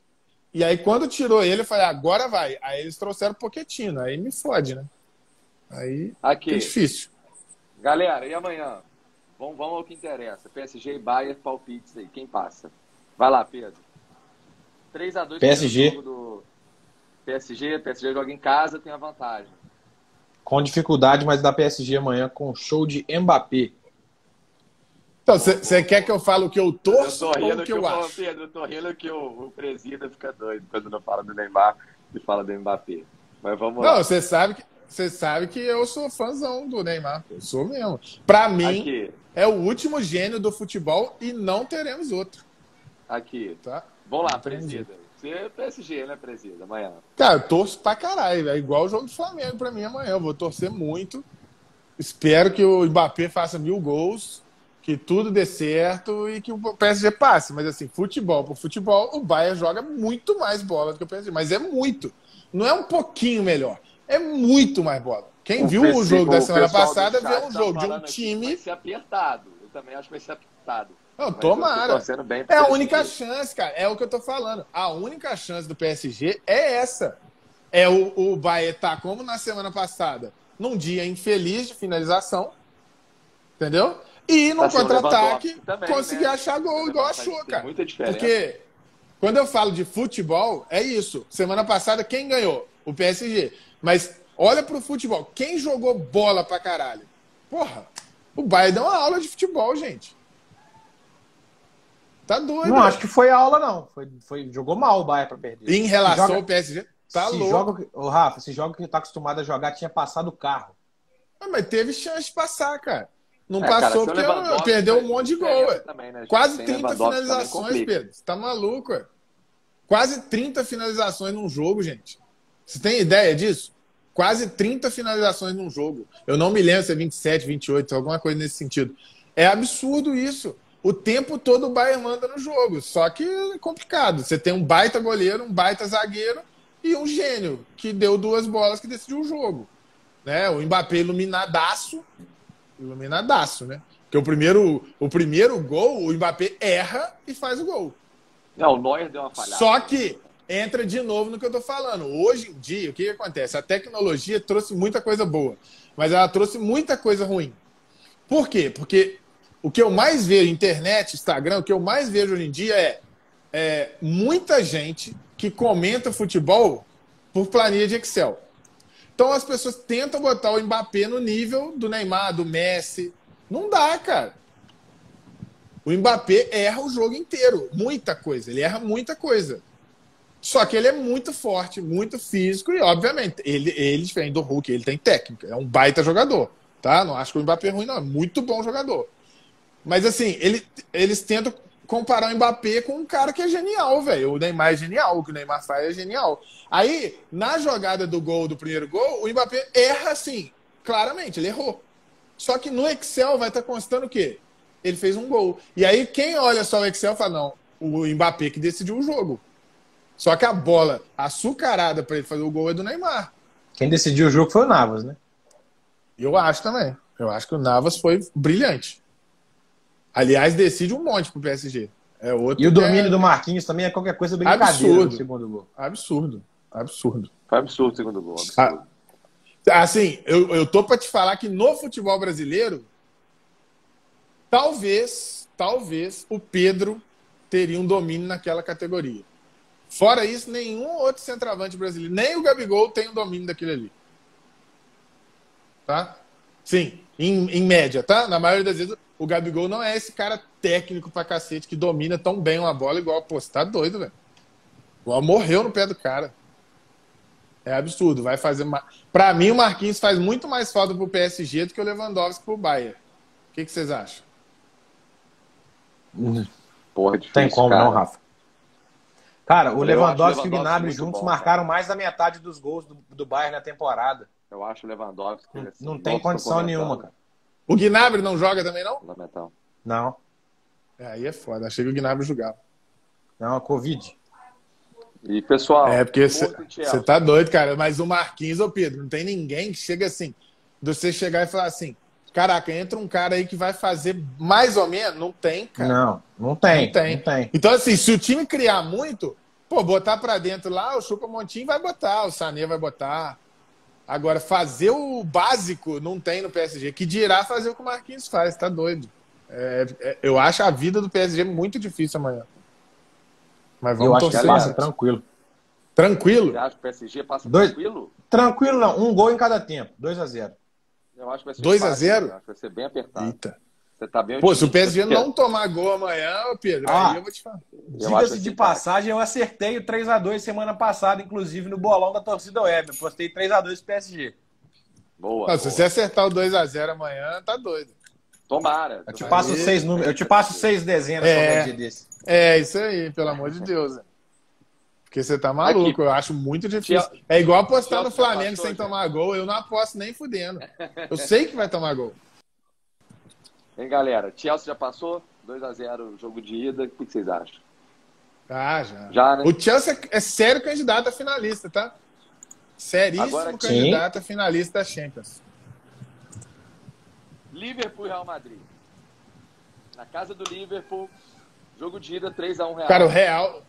S1: E aí, quando tirou ele, eu falei, agora vai. Aí eles trouxeram o Poquetino. Aí me fode, né? Aí
S2: Aqui.
S1: é difícil.
S2: Galera, e amanhã? Vamos, vamos ao que interessa. PSG e Bayern, palpites aí. Quem passa? Vai lá, Pedro. 3x2
S3: PSG.
S2: Do PSG, PSG joga em casa, tem a vantagem.
S3: Com dificuldade, mas dá PSG amanhã com show de Mbappé.
S1: Então, você quer que eu fale o que eu torço eu ou o que, que eu, eu acho?
S2: Pedro, eu tô rindo que o, o presida fica doido quando não fala do Neymar e fala do Mbappé. Mas vamos
S1: lá. Não, você sabe que você sabe que eu sou fãzão do Neymar. Eu sou mesmo. Para mim, Aqui. é o último gênio do futebol e não teremos outro.
S2: Aqui. Tá? Vamos lá, presida. Você é PSG, né, presida? Amanhã.
S1: Cara, eu torço pra caralho. É igual o jogo do Flamengo pra mim amanhã. Eu vou torcer muito. Espero que o Mbappé faça mil gols que tudo dê certo e que o PSG passe. Mas assim, futebol por futebol, o Bayern joga muito mais bola do que o PSG. Mas é muito. Não é um pouquinho melhor. É muito mais bola. Quem o viu o jogo da semana passada viu um tá jogo de um time.
S2: Vai ser apertado. Eu também acho que vai ser apertado.
S1: Não, tomara. é a única chance, cara. É o que eu tô falando. A única chance do PSG é essa. É o, o Bayern tá como na semana passada, num dia infeliz de finalização. Entendeu? E no tá contra-ataque conseguir né? achar gol igual achou, cara. Muita diferença. Porque quando eu falo de futebol, é isso. Semana passada, quem ganhou? O PSG. Mas olha pro futebol. Quem jogou bola pra caralho? Porra, o Bayern deu uma aula de futebol, gente. Tá doido.
S3: Não acho que foi aula, não. Foi, foi, jogou mal o Bayern pra perder.
S1: Em relação joga, ao PSG, tá
S3: se
S1: louco.
S3: Joga, o Rafa, se joga que tá acostumado a jogar, tinha passado o carro.
S1: Ah, mas teve chance de passar, cara. Não é, passou cara, porque perdeu um monte de gol, também, né? Quase 30 finalizações, Pedro. Você tá maluco, ué. Quase 30 finalizações num jogo, gente. Você tem ideia disso? Quase 30 finalizações num jogo. Eu não me lembro se é 27, 28, alguma coisa nesse sentido. É absurdo isso. O tempo todo o Bayern manda no jogo. Só que é complicado. Você tem um baita goleiro, um baita zagueiro e um gênio que deu duas bolas que decidiu o jogo. Né? O Mbappé iluminadaço iluminadaço, né? Porque o primeiro, o primeiro gol, o Mbappé erra e faz o gol.
S2: Não, o Neuer deu uma falhada.
S1: Só que entra de novo no que eu tô falando. Hoje em dia, o que, que acontece? A tecnologia trouxe muita coisa boa, mas ela trouxe muita coisa ruim. Por quê? Porque o que eu mais vejo, internet, Instagram, o que eu mais vejo hoje em dia é, é muita gente que comenta futebol por planilha de Excel. Então as pessoas tentam botar o Mbappé no nível do Neymar, do Messi. Não dá, cara. O Mbappé erra o jogo inteiro. Muita coisa. Ele erra muita coisa. Só que ele é muito forte, muito físico e, obviamente, ele, ele diferente do Hulk, ele tem técnica. É um baita jogador, tá? Não acho que o Mbappé é ruim, não. É muito bom jogador. Mas, assim, ele, eles tentam comparar o Mbappé com um cara que é genial, velho. O Neymar é genial, o que o Neymar faz é genial. Aí, na jogada do gol, do primeiro gol, o Mbappé erra assim, claramente, ele errou. Só que no Excel vai estar tá constando o quê? Ele fez um gol. E aí, quem olha só o Excel fala, não, o Mbappé que decidiu o jogo. Só que a bola açucarada para ele fazer o gol é do Neymar.
S3: Quem decidiu o jogo foi o Navas, né?
S1: Eu acho também. Eu acho que o Navas foi brilhante. Aliás, decide um monte pro PSG. É outro
S3: e o domínio é... do Marquinhos também é qualquer coisa brincadeira absurdo.
S1: segundo gol. Absurdo. Absurdo.
S2: Foi absurdo o segundo gol. Absurdo.
S1: Ah, assim, eu, eu tô para te falar que no futebol brasileiro, talvez, talvez o Pedro teria um domínio naquela categoria. Fora isso, nenhum outro centroavante brasileiro, nem o Gabigol tem o domínio daquele ali. Tá? Sim, em, em média, tá? Na maioria das vezes, o Gabigol não é esse cara técnico pra cacete que domina tão bem uma bola igual. Pô, você tá doido, velho. Igual morreu no pé do cara. É absurdo. Vai fazer. Ma... Para mim, o Marquinhos faz muito mais falta pro PSG do que o Lewandowski pro Bayern. O que, que vocês acham?
S3: Porra, difícil, Tem como cara. não, Rafa. Cara, o Lewandowski e o Gnabry juntos bom, marcaram mais da metade dos gols do, do Bayern na temporada.
S2: Eu acho o Lewandowski.
S3: Assim, não tem condição nenhuma, cara.
S1: O Gnabry não joga também, não?
S3: Fundamental. Não.
S1: É, aí é foda. Achei que o Gnabry jogava.
S3: Não, a Covid.
S2: E, pessoal.
S1: É, porque você tá doido, cara. Mas o Marquinhos, ô Pedro, não tem ninguém que chega assim. De você chegar e falar assim: caraca, entra um cara aí que vai fazer mais ou menos. Não tem, cara.
S3: Não, não tem. Não tem. Não tem.
S1: Então, assim, se o time criar muito, pô, botar pra dentro lá, o Chupa Montinho vai botar, o Sané vai botar. Agora, fazer o básico não tem no PSG. Que dirá fazer o que o Marquinhos faz, tá doido. É, é, eu acho a vida do PSG muito difícil amanhã.
S3: Mas vamos eu acho torcer. que passa tranquilo.
S1: Tranquilo? Você
S2: acha que o PSG passa Dois... tranquilo?
S3: Tranquilo não, um gol em cada tempo, 2 a 0
S2: Eu acho que vai ser
S1: 2 a 0
S2: Acho que vai ser bem apertado.
S1: Eita.
S2: Você tá bem
S1: Pô, se o PSG não tomar gol amanhã, Pedro, ah, aí eu vou te falar.
S3: Diga-se de passagem, eu acertei o 3x2 semana passada, inclusive no bolão da torcida web. Eu postei 3x2 PSG.
S1: Boa. Não, boa. Se você acertar o 2x0 amanhã, tá doido.
S2: Tomara.
S3: Eu te passo, seis, números, eu te passo seis dezenas
S1: é, dia desse. É, isso aí, pelo amor de Deus. Porque você tá maluco, Aqui. eu acho muito difícil. É igual apostar no Flamengo sem tomar gol, eu não aposto nem fudendo. *laughs* Eu sei que vai tomar gol.
S2: Hein, galera? Chelsea já passou? 2x0 jogo de ida. O que vocês acham?
S1: Ah, já. já né? O Chelsea é sério candidato a finalista, tá? Seríssimo Agora, candidato a finalista da Champions.
S2: Liverpool e Real Madrid. Na casa do Liverpool, jogo de ida 3x1 Real.
S1: Cara, o Real,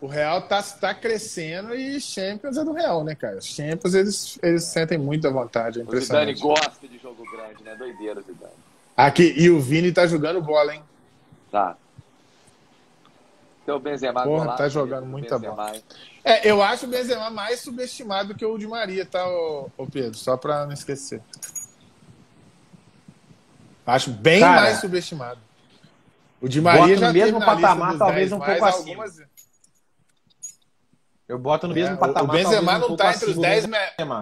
S1: o Real tá, tá crescendo e Champions é do Real, né, cara? Champions, eles, eles sentem muita vontade, é
S2: O Zidane gosta de jogo grande, né? Doideira, Zidane.
S1: Aqui, e o Vini tá jogando bola, hein?
S2: Tá. Então o Benzema
S1: Porra, golaço, tá jogando muita bola. É, eu acho o Benzema mais subestimado que o de Maria, tá, ô, ô Pedro? Só pra não esquecer. Acho bem Cara, mais subestimado. O de Maria já
S3: no mesmo patamar, talvez 10, um pouco acima. Algumas... Eu boto no mesmo é, patamar.
S1: O Benzema um não está entre os 10 me...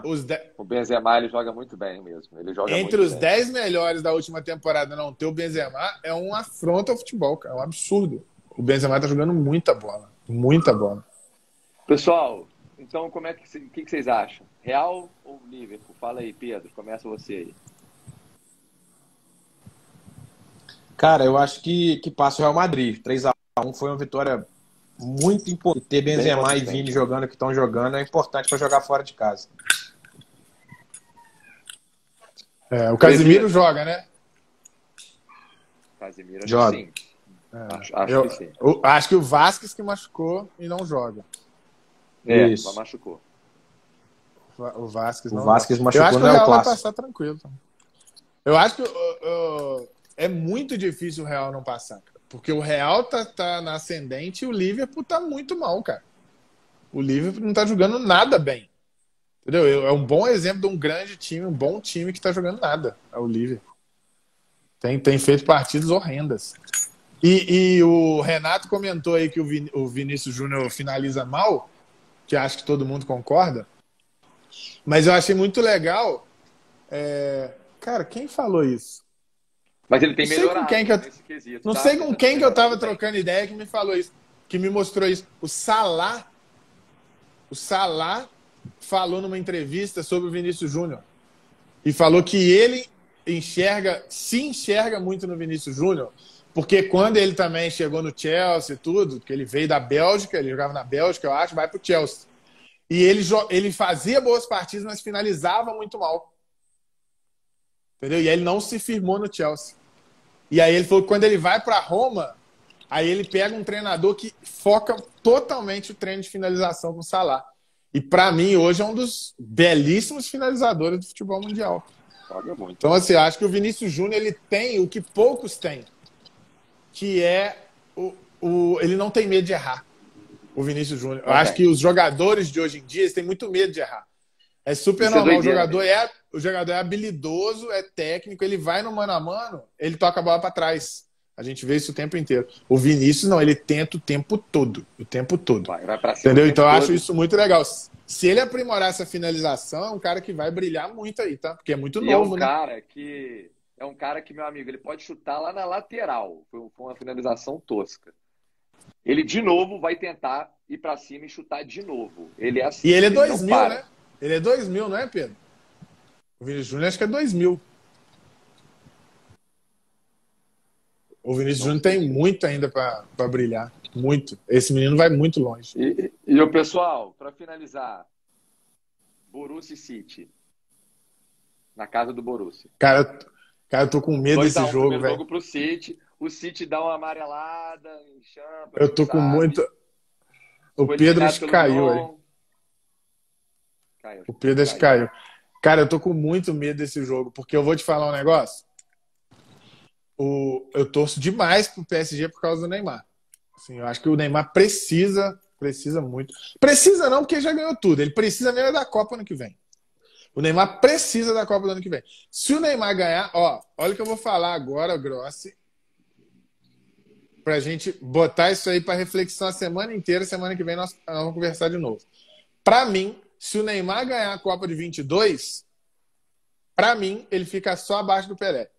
S2: os de... O Benzema ele joga muito bem mesmo. Ele joga
S1: entre os 10 melhores da última temporada não ter o Benzema é um afronto ao futebol, cara. É um absurdo. O Benzema tá jogando muita bola. Muita bola.
S2: Pessoal, então como é que, que, que vocês acham? Real ou Liverpool? Fala aí, Pedro. Começa você aí.
S3: Cara, eu acho que, que passa o Real Madrid. 3x1 foi uma vitória muito importante. Ter Benzema e Vini jogando o que estão jogando é importante para jogar fora de casa.
S1: É, o Casimiro joga, né?
S2: Casimiro
S1: joga. Sim. É, acho, acho eu, que sim. Eu, acho que o Vasquez que machucou e não joga.
S2: É, Isso. machucou.
S1: O Vasquez
S3: não. O Vasquez machucou,
S1: eu acho que o é Real vai passar tranquilo. Eu acho que uh, uh, é muito difícil o Real não passar. Porque o Real tá, tá na ascendente e o Liverpool tá muito mal, cara. O Liverpool não tá jogando nada bem. Entendeu? É um bom exemplo de um grande time, um bom time que tá jogando nada. É o Liverpool. Tem, tem feito partidas horrendas. E, e o Renato comentou aí que o, o Vinícius Júnior finaliza mal, que acho que todo mundo concorda. Mas eu achei muito legal. É... Cara, quem falou isso?
S2: Mas ele tem melhorado
S1: quem que eu... quesito, Não tá? sei com quem que eu tava trocando ideia que me falou isso, que me mostrou isso. O Salah, o Salah falou numa entrevista sobre o Vinícius Júnior e falou que ele enxerga, se enxerga muito no Vinícius Júnior, porque quando ele também chegou no Chelsea e tudo, que ele veio da Bélgica, ele jogava na Bélgica, eu acho, vai pro Chelsea. E ele, ele fazia boas partidas, mas finalizava muito mal. Entendeu? E aí ele não se firmou no Chelsea. E aí ele falou que quando ele vai para Roma, aí ele pega um treinador que foca totalmente o treino de finalização com o Salah. E para mim, hoje é um dos belíssimos finalizadores do futebol mundial. Então, assim, eu acho que o Vinícius Júnior ele tem o que poucos têm, que é o, o, ele não tem medo de errar. O Vinícius Júnior. Eu acho que os jogadores de hoje em dia têm muito medo de errar. É super Isso é normal. É o, jogador é, o jogador é habilidoso, é técnico, ele vai no mano a mano, ele toca a bola para trás. A gente vê isso o tempo inteiro. O Vinícius, não, ele tenta o tempo todo. O tempo todo. Vai, vai Entendeu? Então eu acho isso muito legal. Se ele aprimorar essa finalização, é um cara que vai brilhar muito aí, tá? Porque é muito e novo,
S2: é um né? cara que é um cara que, meu amigo, ele pode chutar lá na lateral. Foi uma finalização tosca. Ele de novo vai tentar ir para cima e chutar de novo. Ele é assim.
S1: E ele é 2000, né? Ele é 2000, não é, Pedro? O Vinícius Júnior acho que é 2000. O Vinícius Júnior tem muito ainda para brilhar. Muito. Esse menino vai muito longe.
S2: E, e o pessoal, para finalizar, Borussia City. Na casa do Borussia.
S1: Cara, cara eu tô com medo desse um, jogo, velho.
S2: jogo pro City. O City dá uma amarelada,
S1: enxampa, Eu tô com muito. O Foi Pedro acho que caiu aí. Caiu, o Pedro acho que caiu. Cara, eu tô com muito medo desse jogo, porque eu vou te falar um negócio o, eu torço demais pro PSG por causa do Neymar. Assim, eu acho que o Neymar precisa, precisa muito. Precisa não, porque já ganhou tudo. Ele precisa mesmo da Copa ano que vem. O Neymar precisa da Copa do ano que vem. Se o Neymar ganhar, ó, olha o que eu vou falar agora, Grossi, pra gente botar isso aí para reflexão a semana inteira. Semana que vem nós, nós vamos conversar de novo. Para mim, se o Neymar ganhar a Copa de 22, para mim, ele fica só abaixo do Pelé.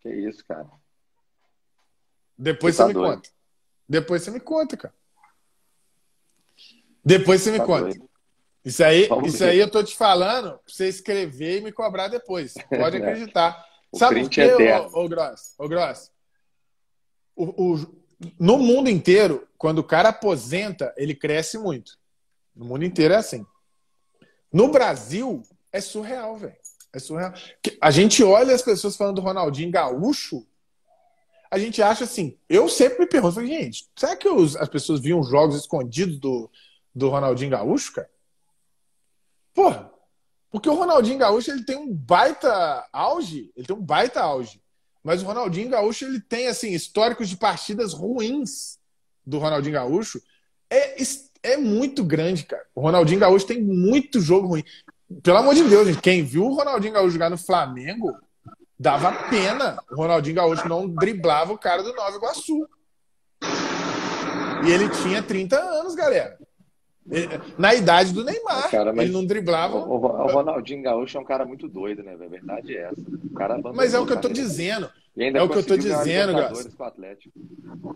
S2: Que isso, cara.
S1: Depois você, você tá me doido. conta. Depois você me conta, cara. Depois você me tá conta. Doido. Isso aí, isso aí eu tô te falando pra você escrever e me cobrar depois. Pode *laughs* acreditar. o Sabe por quê, é ô, ô Gross? Ô, Gross? O, o, no mundo inteiro, quando o cara aposenta, ele cresce muito. No mundo inteiro é assim. No Brasil, é surreal, velho. É surreal. A gente olha as pessoas falando do Ronaldinho gaúcho, a gente acha assim. Eu sempre me pergunto, gente, será que os, as pessoas viam jogos escondidos do, do Ronaldinho gaúcho, cara? Porra, porque o Ronaldinho gaúcho ele tem um baita auge, ele tem um baita auge. Mas o Ronaldinho gaúcho ele tem assim históricos de partidas ruins do Ronaldinho gaúcho. É, é muito grande, cara. O Ronaldinho Gaúcho tem muito jogo ruim. Pelo amor de Deus, gente, quem viu o Ronaldinho Gaúcho jogar no Flamengo, dava pena. O Ronaldinho Gaúcho não driblava o cara do Nova Iguaçu. E ele tinha 30 anos, galera. Na idade do Neymar. Cara, ele não driblava.
S2: O, o, Ronaldinho Gaúcho é um cara muito doido, né? A verdade é essa. O cara
S1: mas é o que eu tô dizendo. é o que eu tô dizendo.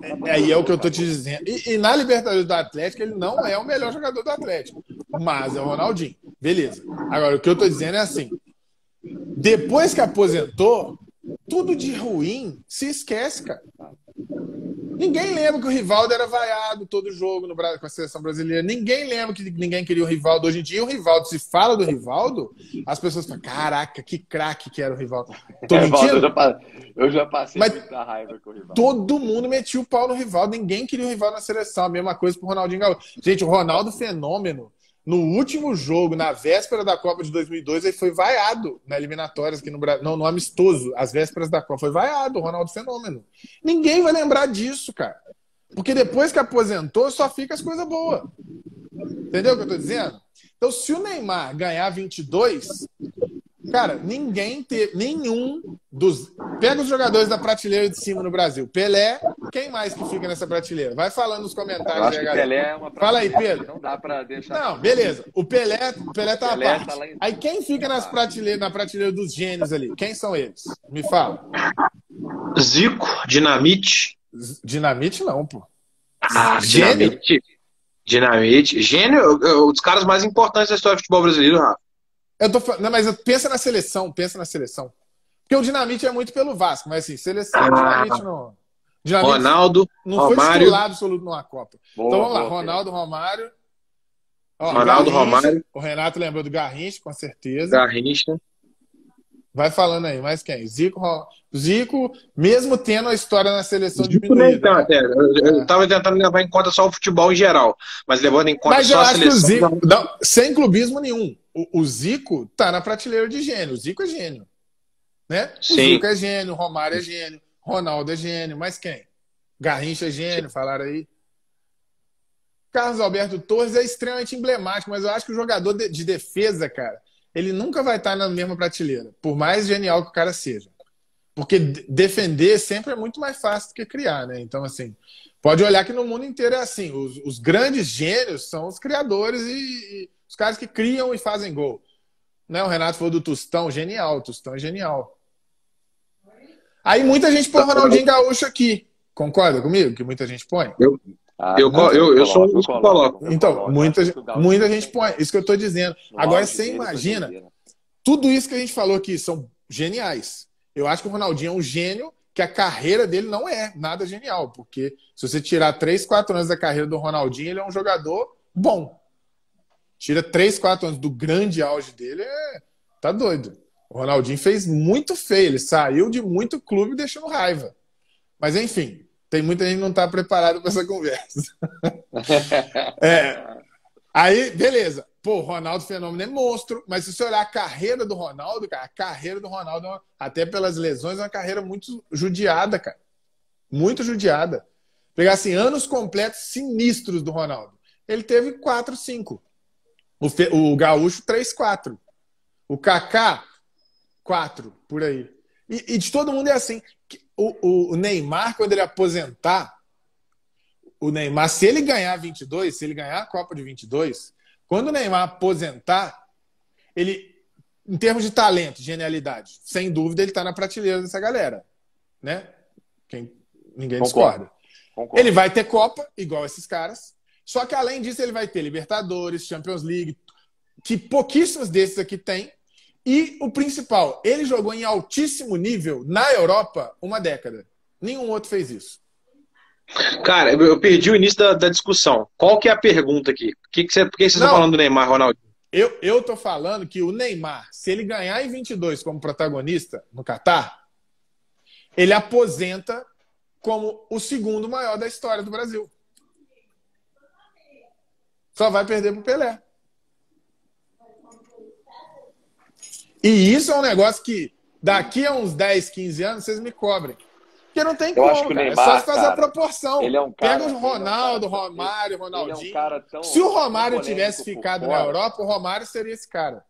S1: É, aí é, é o que eu tô te dizendo. E, e, na Libertadores do Atlético, ele não é o melhor jogador do Atlético. Mas é o Ronaldinho. Beleza. Agora, o que eu tô dizendo é assim: depois que aposentou, tudo de ruim se esquece, cara. Ninguém lembra que o Rivaldo era vaiado todo jogo no Brasil, com a seleção brasileira. Ninguém lembra que ninguém queria o Rivaldo. Hoje em dia, o Rivaldo, se fala do Rivaldo, as pessoas falam: caraca, que craque que era o Rivaldo. Mentindo?
S2: Eu já, eu já passei Mas muita raiva com o Rivaldo.
S1: Todo mundo metia o pau no Rivaldo. Ninguém queria o Rivaldo na seleção. A mesma coisa pro Ronaldinho Gaúcho. Gente, o Ronaldo Fenômeno no último jogo, na véspera da Copa de 2002, ele foi vaiado na eliminatórias aqui no Brasil. Não, no amistoso, às vésperas da Copa. Foi vaiado, o Ronaldo Fenômeno. Ninguém vai lembrar disso, cara. Porque depois que aposentou, só fica as coisas boas. Entendeu o que eu tô dizendo? Então, se o Neymar ganhar 22, Cara, ninguém teve. Nenhum dos. Pega os jogadores da prateleira de cima no Brasil. Pelé, quem mais que fica nessa prateleira? Vai falando nos comentários. Eu
S2: acho aí, que Pelé é uma
S1: Fala aí, Pedro.
S2: Não dá pra deixar.
S1: Não, beleza. O Pelé, o Pelé tá Pelé à parte. Tá em... Aí quem fica nas prateleiras, na prateleira dos gênios ali? Quem são eles? Me fala.
S3: Zico, Dinamite.
S1: Dinamite não, pô.
S3: Ah, Dinamite. Dinamite. Gênio, um dos caras mais importantes da história do futebol brasileiro, Rafa.
S1: Eu tô não, mas pensa na seleção, pensa na seleção. Porque o Dinamite é muito pelo Vasco, mas assim, seleção, ah, Dinamite não.
S3: Dinamite Ronaldo,
S1: não Romário. foi titular absoluto numa Copa. Boa, então vamos lá, boa, Ronaldo, Romário.
S3: Ó, Ronaldo, Garrincha, Romário.
S1: O Renato lembrou do Garrincha, com certeza.
S3: Garrincha.
S1: Vai falando aí, mais quem? Zico, Zico, mesmo tendo a história na seleção Zico diminuída.
S3: Não, né? Eu estava é. tentando levar em conta só o futebol em geral, mas levando em conta mas só a seleção.
S1: Zico, não, sem clubismo nenhum. O, o, Zico tá na prateleira de gênio. O Zico é gênio. Né? O Sim. Zico é gênio, o Romário é gênio, Ronaldo é gênio, mas quem? Garrincha é gênio, falaram aí. Carlos Alberto Torres é extremamente emblemático, mas eu acho que o jogador de defesa, cara, ele nunca vai estar na mesma prateleira, por mais genial que o cara seja. Porque defender sempre é muito mais fácil do que criar, né? Então, assim, pode olhar que no mundo inteiro é assim. Os, os grandes gênios são os criadores e, e, os caras que criam e fazem gol. Né? O Renato falou do Tostão, genial. O Tostão é genial. Aí muita gente põe o Ronaldinho Gaúcho aqui. Concorda comigo que muita gente põe?
S4: Eu, ah, eu, eu, eu, eu sou um que coloco.
S1: Então, muita, muita gente põe. Isso que eu estou dizendo. Agora, você imagina, tudo isso que a gente falou aqui são geniais. Eu acho que o Ronaldinho é um gênio que a carreira dele não é nada genial, porque se você tirar 3, 4 anos da carreira do Ronaldinho, ele é um jogador bom. Tira 3, 4 anos do grande auge dele, é... tá doido. O Ronaldinho fez muito feio, ele saiu de muito clube deixando raiva. Mas enfim, tem muita gente que não está preparado para essa conversa. *laughs* é, aí, beleza. Pô, o Ronaldo Fenômeno é monstro, mas se você olhar a carreira do Ronaldo, cara, a carreira do Ronaldo, é até pelas lesões, é uma carreira muito judiada, cara. Muito judiada. Pegar assim, anos completos sinistros do Ronaldo. Ele teve 4, 5. O, Fe... o Gaúcho, 3, 4. O Kaká, 4, por aí. E, e de todo mundo é assim o, o Neymar, quando ele aposentar, o Neymar, se ele ganhar 22, se ele ganhar a Copa de 22, quando o Neymar aposentar, ele, em termos de talento, genialidade, sem dúvida ele está na prateleira dessa galera, né? Quem, ninguém Concordo. discorda. Concordo. Ele vai ter Copa, igual esses caras, só que além disso ele vai ter Libertadores, Champions League, que pouquíssimos desses aqui tem, e o principal, ele jogou em altíssimo nível na Europa uma década. Nenhum outro fez isso.
S4: Cara, eu perdi o início da, da discussão. Qual que é a pergunta aqui? Que que você, por que vocês estão falando do Neymar, Ronaldo?
S1: Eu, eu tô falando que o Neymar, se ele ganhar em 22 como protagonista no Catar, ele aposenta como o segundo maior da história do Brasil. Só vai perder pro Pelé. E isso é um negócio que daqui a uns 10, 15 anos vocês me cobrem. Porque não tem eu como, cara. Neymar, é só fazer cara, a proporção. Ele é um cara, Pega o Ronaldo, o Romário, Ronaldinho. É um tão, Se o Romário tivesse ficado na Europa, o Romário seria esse cara.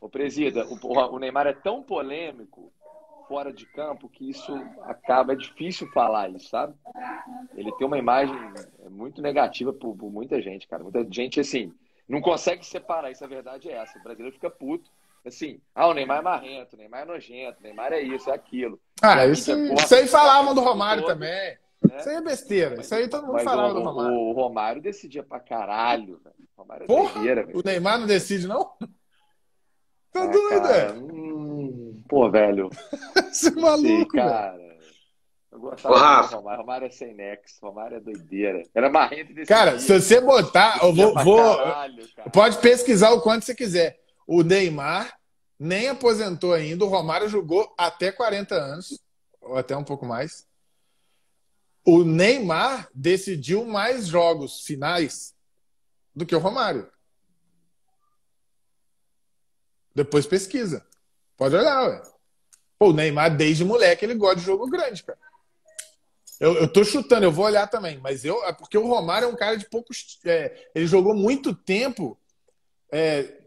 S2: Ô, Presida, o, o Neymar é tão polêmico fora de campo que isso acaba, é difícil falar isso, sabe? Ele tem uma imagem muito negativa por, por muita gente, cara. Muita gente, assim, não consegue separar isso. A verdade é essa. O brasileiro fica puto assim, ah, o Neymar é marrento, o Neymar é nojento, o Neymar é isso, é aquilo.
S1: Ah, isso, isso aí falavam do Romário todo, também. Né? Isso aí é besteira. Isso aí todo mundo falava o, do Romário.
S2: O Romário decidia pra caralho. O Romário
S1: é Porra, doideira, o Neymar não decide, não? Tá ah, doido, é?
S2: Hum, pô, velho.
S1: Você é maluco, sei,
S2: cara. Eu gostava do Romário. Romário é sem nexo. Romário é doideira. Era marrento desse
S1: Cara, dia. se você botar, eu vou. vou caralho, pode pesquisar o quanto você quiser. O Neymar nem aposentou ainda. O Romário jogou até 40 anos, ou até um pouco mais. O Neymar decidiu mais jogos finais do que o Romário. Depois pesquisa. Pode olhar, ué. Pô, o Neymar, desde moleque, ele gosta de jogo grande, cara. Eu, eu tô chutando, eu vou olhar também, mas eu. É porque o Romário é um cara de poucos. É, ele jogou muito tempo é,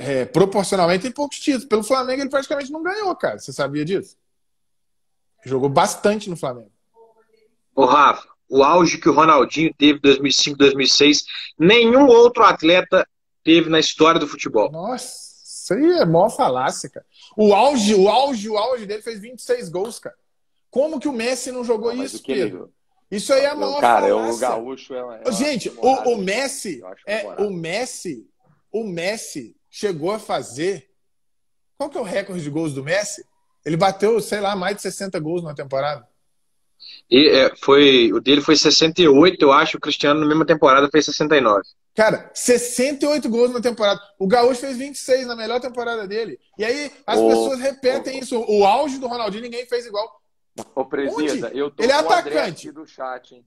S1: é, proporcionalmente tem poucos títulos. Pelo Flamengo ele praticamente não ganhou, cara. Você sabia disso? Jogou bastante no Flamengo.
S4: Ô, Rafa, o auge que o Ronaldinho teve em 2005, 2006, nenhum outro atleta teve na história do futebol.
S1: Nossa, isso aí é mó falácia, cara. O auge, o auge, o auge dele fez 26 gols, cara. Como que o Messi não jogou não, isso, Pedro? Isso aí é a maior
S2: Cara, falácia. o gaúcho é,
S1: é Gente, o, o Messi, é, o Messi, o Messi chegou a fazer. Qual que é o recorde de gols do Messi? Ele bateu, sei lá, mais de 60 gols na temporada.
S4: E, é, foi, o dele foi 68, eu acho. O Cristiano, na mesma temporada, fez 69.
S1: Cara, 68 gols na temporada. O Gaúcho fez 26 na melhor temporada dele. E aí as oh, pessoas repetem oh, isso. O auge do Ronaldinho ninguém fez igual.
S2: Ô, Presida, eu tô
S1: Ele é atacante.
S2: do chat, hein?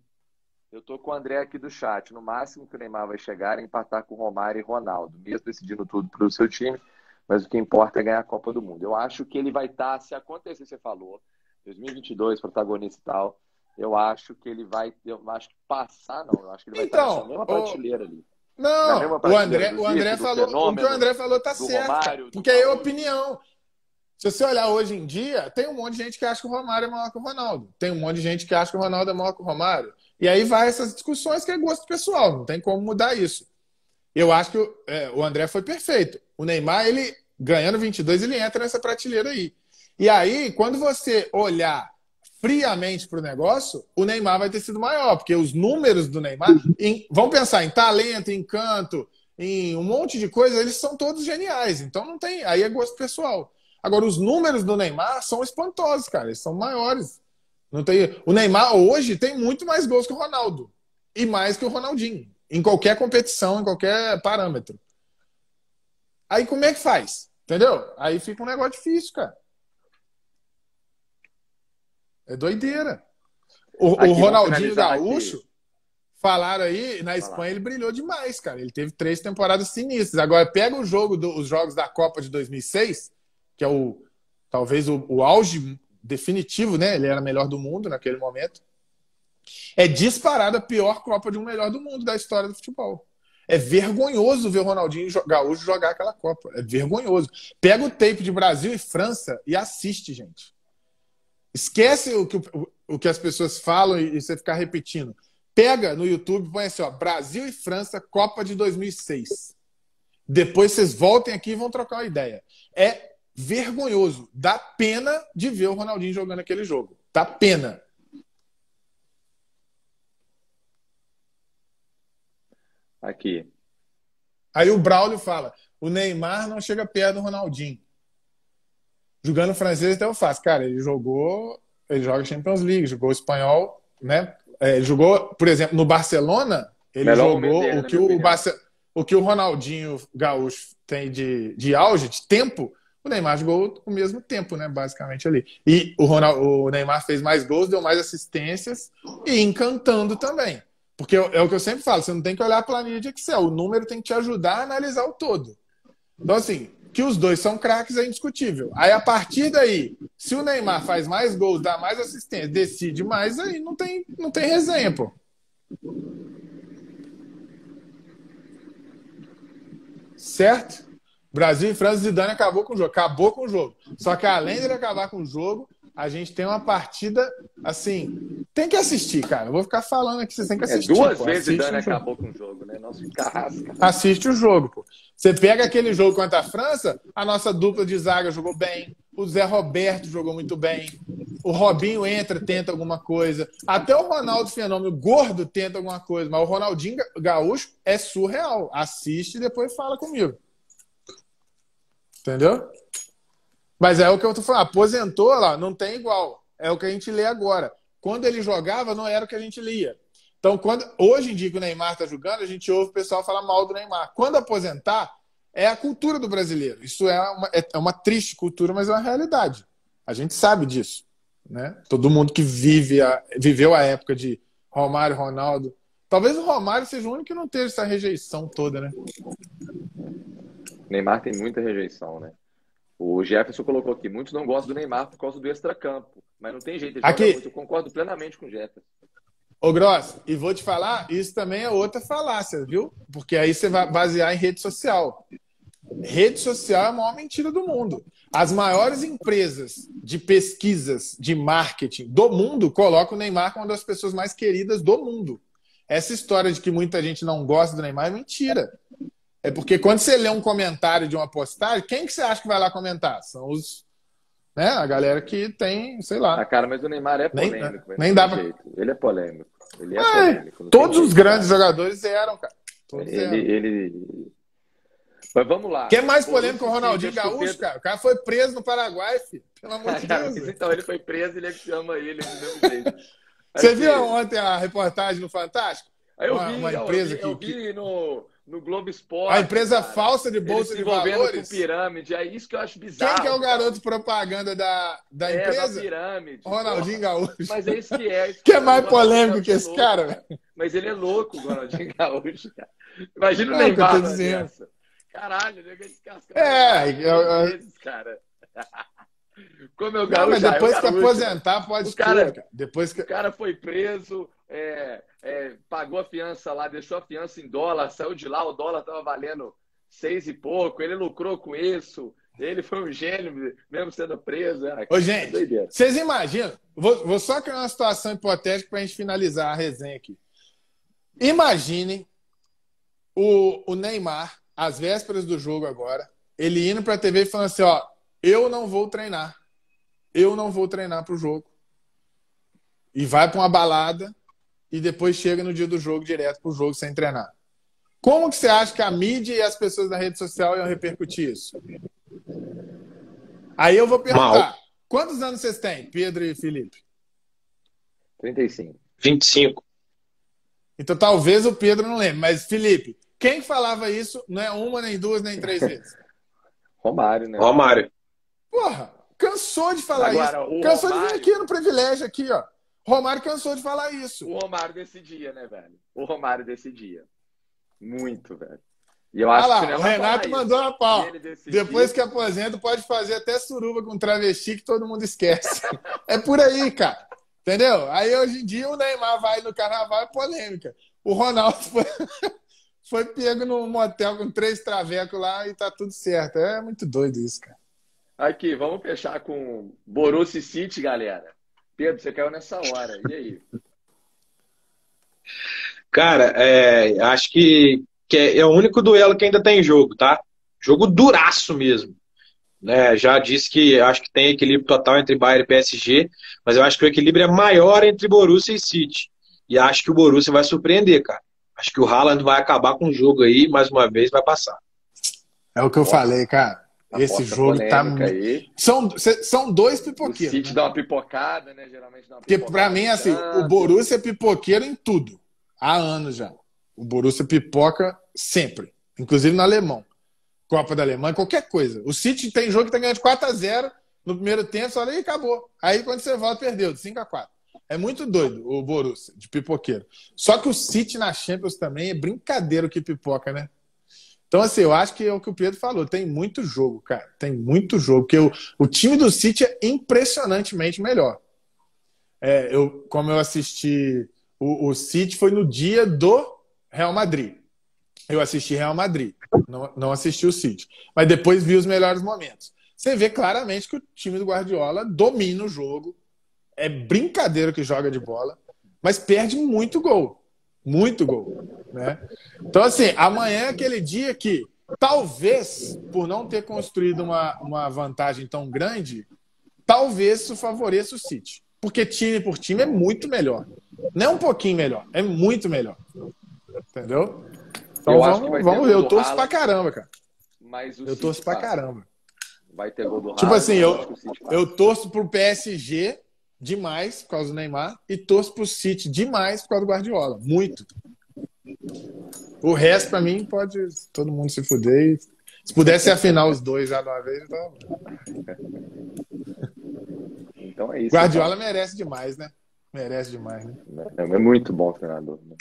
S2: Eu tô com o André aqui do chat. No máximo que o Neymar vai chegar é empatar com Romário e Ronaldo, mesmo decidindo tudo para o seu time, mas o que importa é ganhar a Copa do Mundo. Eu acho que ele vai estar, tá, se acontecer, você falou, 2022, protagonista e tal, eu acho que ele vai. Eu acho que passar, não. Eu acho que ele vai
S1: Então,
S2: estar na mesma
S1: o-
S2: prateleira ali.
S1: Não, o André, o André
S2: Zico,
S1: falou, o que o
S2: fenômeno,
S1: André falou tá certo,
S2: Romário,
S1: porque é opinião. Se você olhar hoje em dia, tem um monte de gente que acha que o Romário é maior que o Ronaldo. Tem um monte de gente que acha que o Ronaldo é maior que o Romário. E aí vai essas discussões que é gosto pessoal, não tem como mudar isso. Eu acho que o, é, o André foi perfeito. O Neymar, ele ganhando 22, ele entra nessa prateleira aí. E aí, quando você olhar friamente para o negócio, o Neymar vai ter sido maior, porque os números do Neymar, em- vamos pensar em talento, em canto, em um monte de coisa, eles são todos geniais. Então não tem, aí é gosto pessoal. Agora, os números do Neymar são espantosos, cara, eles são maiores. Não tem, o Neymar hoje tem muito mais gols que o Ronaldo e mais que o Ronaldinho, em qualquer competição, em qualquer parâmetro. Aí como é que faz? Entendeu? Aí fica um negócio difícil, cara. É doideira. O, o Ronaldinho Gaúcho,
S2: aqui.
S1: falaram aí, na Espanha ele brilhou demais, cara. Ele teve três temporadas sinistras. Agora, pega o jogo do- os jogos da Copa de 2006, que é o talvez o, o auge definitivo, né? Ele era melhor do mundo naquele momento. É disparada a pior Copa de um melhor do mundo da história do futebol. É vergonhoso ver o Ronaldinho Gaúcho jogar aquela Copa. É vergonhoso. Pega o tape de Brasil e França e assiste, gente. Esquece o que, o, o que as pessoas falam e, e você ficar repetindo. Pega no YouTube, põe assim, ó, Brasil e França, Copa de 2006. Depois vocês voltem aqui e vão trocar uma ideia. É vergonhoso. Dá pena de ver o Ronaldinho jogando aquele jogo. Dá pena.
S2: Aqui.
S1: Aí o Braulio fala: o Neymar não chega perto do Ronaldinho. Jogando francês até eu faço. Cara, ele jogou. Ele joga Champions League, jogou espanhol, né? É, ele jogou, por exemplo, no Barcelona, ele
S2: Melhor
S1: jogou
S2: dele,
S1: o, que o. Barce... o que o Ronaldinho Gaúcho tem de, de auge, de tempo, o Neymar jogou o mesmo tempo, né? Basicamente ali. E o, o Neymar fez mais gols, deu mais assistências e encantando também. Porque é o que eu sempre falo, você não tem que olhar a planilha de Excel, o número tem que te ajudar a analisar o todo. Então, assim, que os dois são craques é indiscutível. Aí, a partir daí, se o Neymar faz mais gols, dá mais assistência, decide mais, aí não tem, não tem resenha, pô. Certo? Brasil e França, Zidane acabou com o jogo. Acabou com o jogo. Só que além de acabar com o jogo, a gente tem uma partida, assim, tem que assistir, cara. Eu vou ficar falando aqui, vocês têm que
S2: É,
S1: assistir.
S2: duas
S1: pô.
S2: vezes
S1: jogo.
S2: acabou com o jogo, né? Nossa, carrasca.
S1: Assiste o jogo, pô. Você pega aquele jogo contra a França, a nossa dupla de zaga jogou bem, o Zé Roberto jogou muito bem, o Robinho entra, tenta alguma coisa, até o Ronaldo Fenômeno gordo tenta alguma coisa, mas o Ronaldinho Ga- Gaúcho é surreal. Assiste e depois fala comigo. Entendeu? Mas é o que eu tô falando, aposentou lá, não tem igual. É o que a gente lê agora. Quando ele jogava, não era o que a gente lia. Então, quando hoje em dia que o Neymar está jogando, a gente ouve o pessoal falar mal do Neymar. Quando aposentar, é a cultura do brasileiro. Isso é uma, é uma triste cultura, mas é uma realidade. A gente sabe disso. Né? Todo mundo que vive a, viveu a época de Romário, Ronaldo. Talvez o Romário seja o único que não teve essa rejeição toda, né?
S2: Neymar tem muita rejeição, né? O Jefferson colocou aqui, muitos não gostam do Neymar por causa do extracampo. Mas não tem jeito, ele
S1: Aqui.
S2: muito. Eu concordo plenamente com o Jefferson.
S1: Ô, Gross, e vou te falar, isso também é outra falácia, viu? Porque aí você vai basear em rede social. Rede social é a maior mentira do mundo. As maiores empresas de pesquisas de marketing do mundo colocam o Neymar como uma das pessoas mais queridas do mundo. Essa história de que muita gente não gosta do Neymar é mentira. É porque quando você lê um comentário de uma postagem, quem que você acha que vai lá comentar? São os. Né, a galera que tem, sei lá.
S2: Ah, cara, mas o Neymar é
S1: Nem-
S2: polêmico.
S1: nem
S2: não
S1: dá pra-
S2: jeito. Ele é polêmico. Ele é
S1: É,
S2: polêmico.
S1: Todos os grandes
S2: cara.
S1: jogadores eram, cara. Todos eram.
S2: Ele, ele... Mas vamos lá.
S1: Quem é mais polêmico o Ronaldinho Gaúcho,
S2: Pedro-
S1: cara? O cara foi preso no Paraguai, filho. Pelo amor *laughs* de Deus.
S2: então ele foi preso, ele é que chama ele do mesmo jeito. *laughs*
S1: Você viu ontem a reportagem no Fantástico?
S2: Aí eu
S1: uma-
S2: vi,
S1: uma
S2: eu
S1: empresa
S2: vi, eu
S1: que-
S2: vi no, no Globo Esporte.
S1: A empresa
S2: cara.
S1: falsa de
S2: Ele
S1: bolsa de valores.
S2: com pirâmide. É isso que eu acho bizarro.
S1: Quem que é o garoto propaganda da, da
S2: É, da
S1: empresa?
S2: pirâmide.
S1: Ronaldinho. Gaúcho.
S2: Mas é isso que é. isso *laughs*
S1: Que é
S2: é.
S1: mais polêmico que
S2: é
S1: esse
S2: louco,
S1: cara, velho.
S2: Mas ele é louco, o Ronaldinho *laughs* Gaúcho, cara. Imagina o
S1: É
S2: Neymar dessa. Caralho, né? Esse casca-
S1: É, eu- eu-
S2: vezes, cara. *laughs* Como eu
S1: Não, mas
S2: gaúcho,
S1: depois que
S2: gaúcho,
S1: aposentar, pode
S2: O cara-
S1: tudo, cara. Depois que...
S2: O cara foi preso, é, é, pagou a fiança lá, deixou a fiança em dólar, saiu de lá, o dólar estava valendo seis e pouco, ele lucrou com isso, ele foi um gênio, mesmo sendo preso. É,
S1: Ô,
S2: é
S1: gente,
S2: doideira.
S1: vocês imaginam? Vou, vou só criar uma situação hipotética para a gente finalizar a resenha aqui. Imaginem o, o Neymar, às vésperas do jogo agora, ele indo para a TV e falando assim: ó, eu não vou treinar. Eu não vou treinar para o jogo. E vai para uma balada e depois chega no dia do jogo direto para o jogo sem treinar. Como que você acha que a mídia e as pessoas da rede social iam repercutir isso? Aí eu vou perguntar:
S4: Mal.
S1: quantos anos vocês têm, Pedro e Felipe?
S2: 35.
S4: 25.
S1: Então talvez o Pedro não lembre, mas Felipe, quem falava isso não é uma, nem duas, nem três *laughs* vezes?
S2: Romário, né?
S4: Romário.
S1: Porra, cansou de falar
S2: Agora,
S1: isso. Cansou de
S2: Romário-
S1: vir aqui no privilégio, aqui, ó. Romário cansou de falar isso.
S2: O Romário decidia, né, velho? O Romário decidia. Muito, velho. E eu acho que
S1: lá,
S2: não
S1: o Renato mandou
S2: isso.
S1: uma pau. Depois que aposenta, pode fazer até suruba com travesti que todo mundo esquece. *laughs* É por aí, cara. Entendeu? Aí hoje em dia o Neymar vai no carnaval é polêmica. O Ronaldo foi, *laughs* foi pego num motel com três travecos lá e tá tudo certo. É muito doido isso, cara.
S2: Aqui, vamos fechar com Borussia City, galera. Pedro, você caiu nessa hora. E aí?
S4: Cara, é, acho que, que é, é o único duelo que ainda tem jogo, tá? Jogo duraço mesmo. Né? Já disse que acho que tem equilíbrio total entre Bayern e PSG, mas eu acho que o equilíbrio é maior entre Borussia e City. E acho que o Borussia vai surpreender, cara. Acho que o Haaland vai acabar com o jogo aí, mais uma vez, vai passar.
S1: É o que eu
S2: Nossa.
S1: falei, cara. Esse jogo tá
S2: aí.
S1: São, são dois
S2: O
S1: pipoqueiros.
S2: City
S1: né?
S2: dá uma pipocada, né? Geralmente dá uma
S1: Porque pra mim, assim, o Borussia é pipoqueiro em tudo. Há anos já. O Borussia pipoca sempre. Inclusive no alemão. Copa da Alemanha, qualquer coisa. O City tem jogo que tá ganhando de 4x0 no primeiro tempo, só ali e acabou. Aí quando você volta, perdeu, de 5x4. É muito doido o Borussia, de pipoqueiro. Só que o City na Champions também é brincadeira o que pipoca, né? Então, assim, eu acho que é o que o Pedro falou. Tem muito jogo, cara. Tem muito jogo. Porque o, o time do City é impressionantemente melhor. É, eu, como eu assisti o, o City foi no dia do Real Madrid. Eu assisti Real Madrid, não, não assisti o City. Mas depois vi os melhores momentos. Você vê claramente que o time do Guardiola domina o jogo. É brincadeira que joga de bola, mas perde muito gol. Muito gol. Né? Então, assim, amanhã é aquele dia que, talvez, por não ter construído uma, uma vantagem tão grande, talvez isso favoreça o City. Porque time por time é muito melhor. Não é um pouquinho melhor, é muito melhor. Entendeu? Então
S2: Eu
S1: vamos, vamos ver. Eu torço
S2: Haaland.
S1: pra caramba, cara.
S2: Mas
S1: Eu
S2: City
S1: torço pra
S2: passa.
S1: caramba.
S2: Vai ter gol do
S1: Tipo
S2: Haaland,
S1: assim,
S2: mas
S1: eu, eu torço pro PSG demais por causa do Neymar e torço pro City demais por causa do Guardiola. Muito. O resto, pra mim, pode todo mundo se fuder. Se pudesse afinar os dois já de uma vez, então...
S2: Então é isso.
S1: Guardiola merece demais, né? Merece demais, né?
S2: É, é muito bom treinador. né?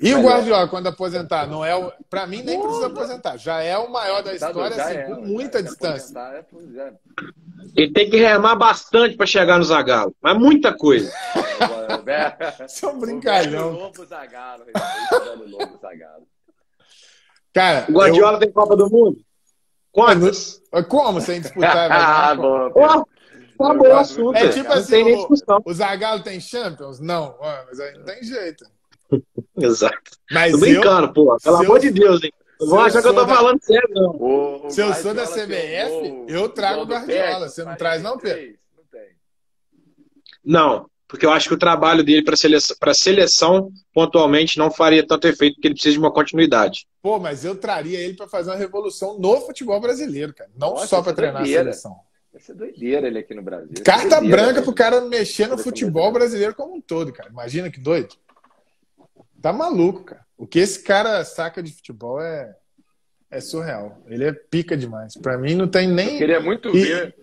S1: E o
S2: Melhor.
S1: Guardiola, quando aposentar, não é o. Pra mim, nem precisa aposentar. Já é o maior da história,
S2: Já
S1: assim,
S2: é,
S1: com
S2: já
S1: muita distância.
S2: É, é.
S4: Ele tem que remar bastante para chegar no Zagallo, mas muita coisa.
S1: É um
S2: velho
S1: brincalhão.
S2: Lobo Zagallo, Zagallo.
S1: Cara,
S4: O Guardiola tem Copa do Mundo? Quantas?
S1: eu- como sem disputar? *laughs*
S2: Ah, bom.
S4: Acabou o assunto.
S1: É tipo assim,
S4: tem
S1: o-. O Zagallo tem Champions? Não, mas aí não tem jeito. *laughs*
S4: Exato.
S1: Mas
S4: Tô
S1: eu,
S4: brincando, pô. Pelo amor
S1: eu-
S4: de Deus, hein? Não
S1: eu
S4: achar que eu
S1: sou
S4: tô
S1: da-
S4: falando sério, não.
S2: O, o
S1: Se eu sou da CBF, eu trago o Guardiola. Você não traz, não, Pedro?
S2: 43? Não tem.
S4: Não, porque eu acho que o trabalho dele para seleção, pra seleção, pontualmente, não faria tanto efeito, porque ele precisa de uma continuidade.
S1: Pô, mas eu traria ele pra fazer uma revolução no futebol brasileiro, cara. Não
S2: Nossa,
S1: só pra
S2: isso é
S1: treinar a
S2: doideira.
S1: seleção.
S2: Vai ser doideira ele aqui no Brasil. Ser
S1: Carta
S2: doideira,
S1: branca
S2: velho.
S1: pro cara mexer no futebol brasileiro como um todo, cara. Imagina que doido. Tá maluco, cara. O que esse cara saca de futebol é, é surreal. Ele é pica demais. Pra mim não tem
S2: Eu
S1: nem.
S2: queria muito
S1: E-
S2: ver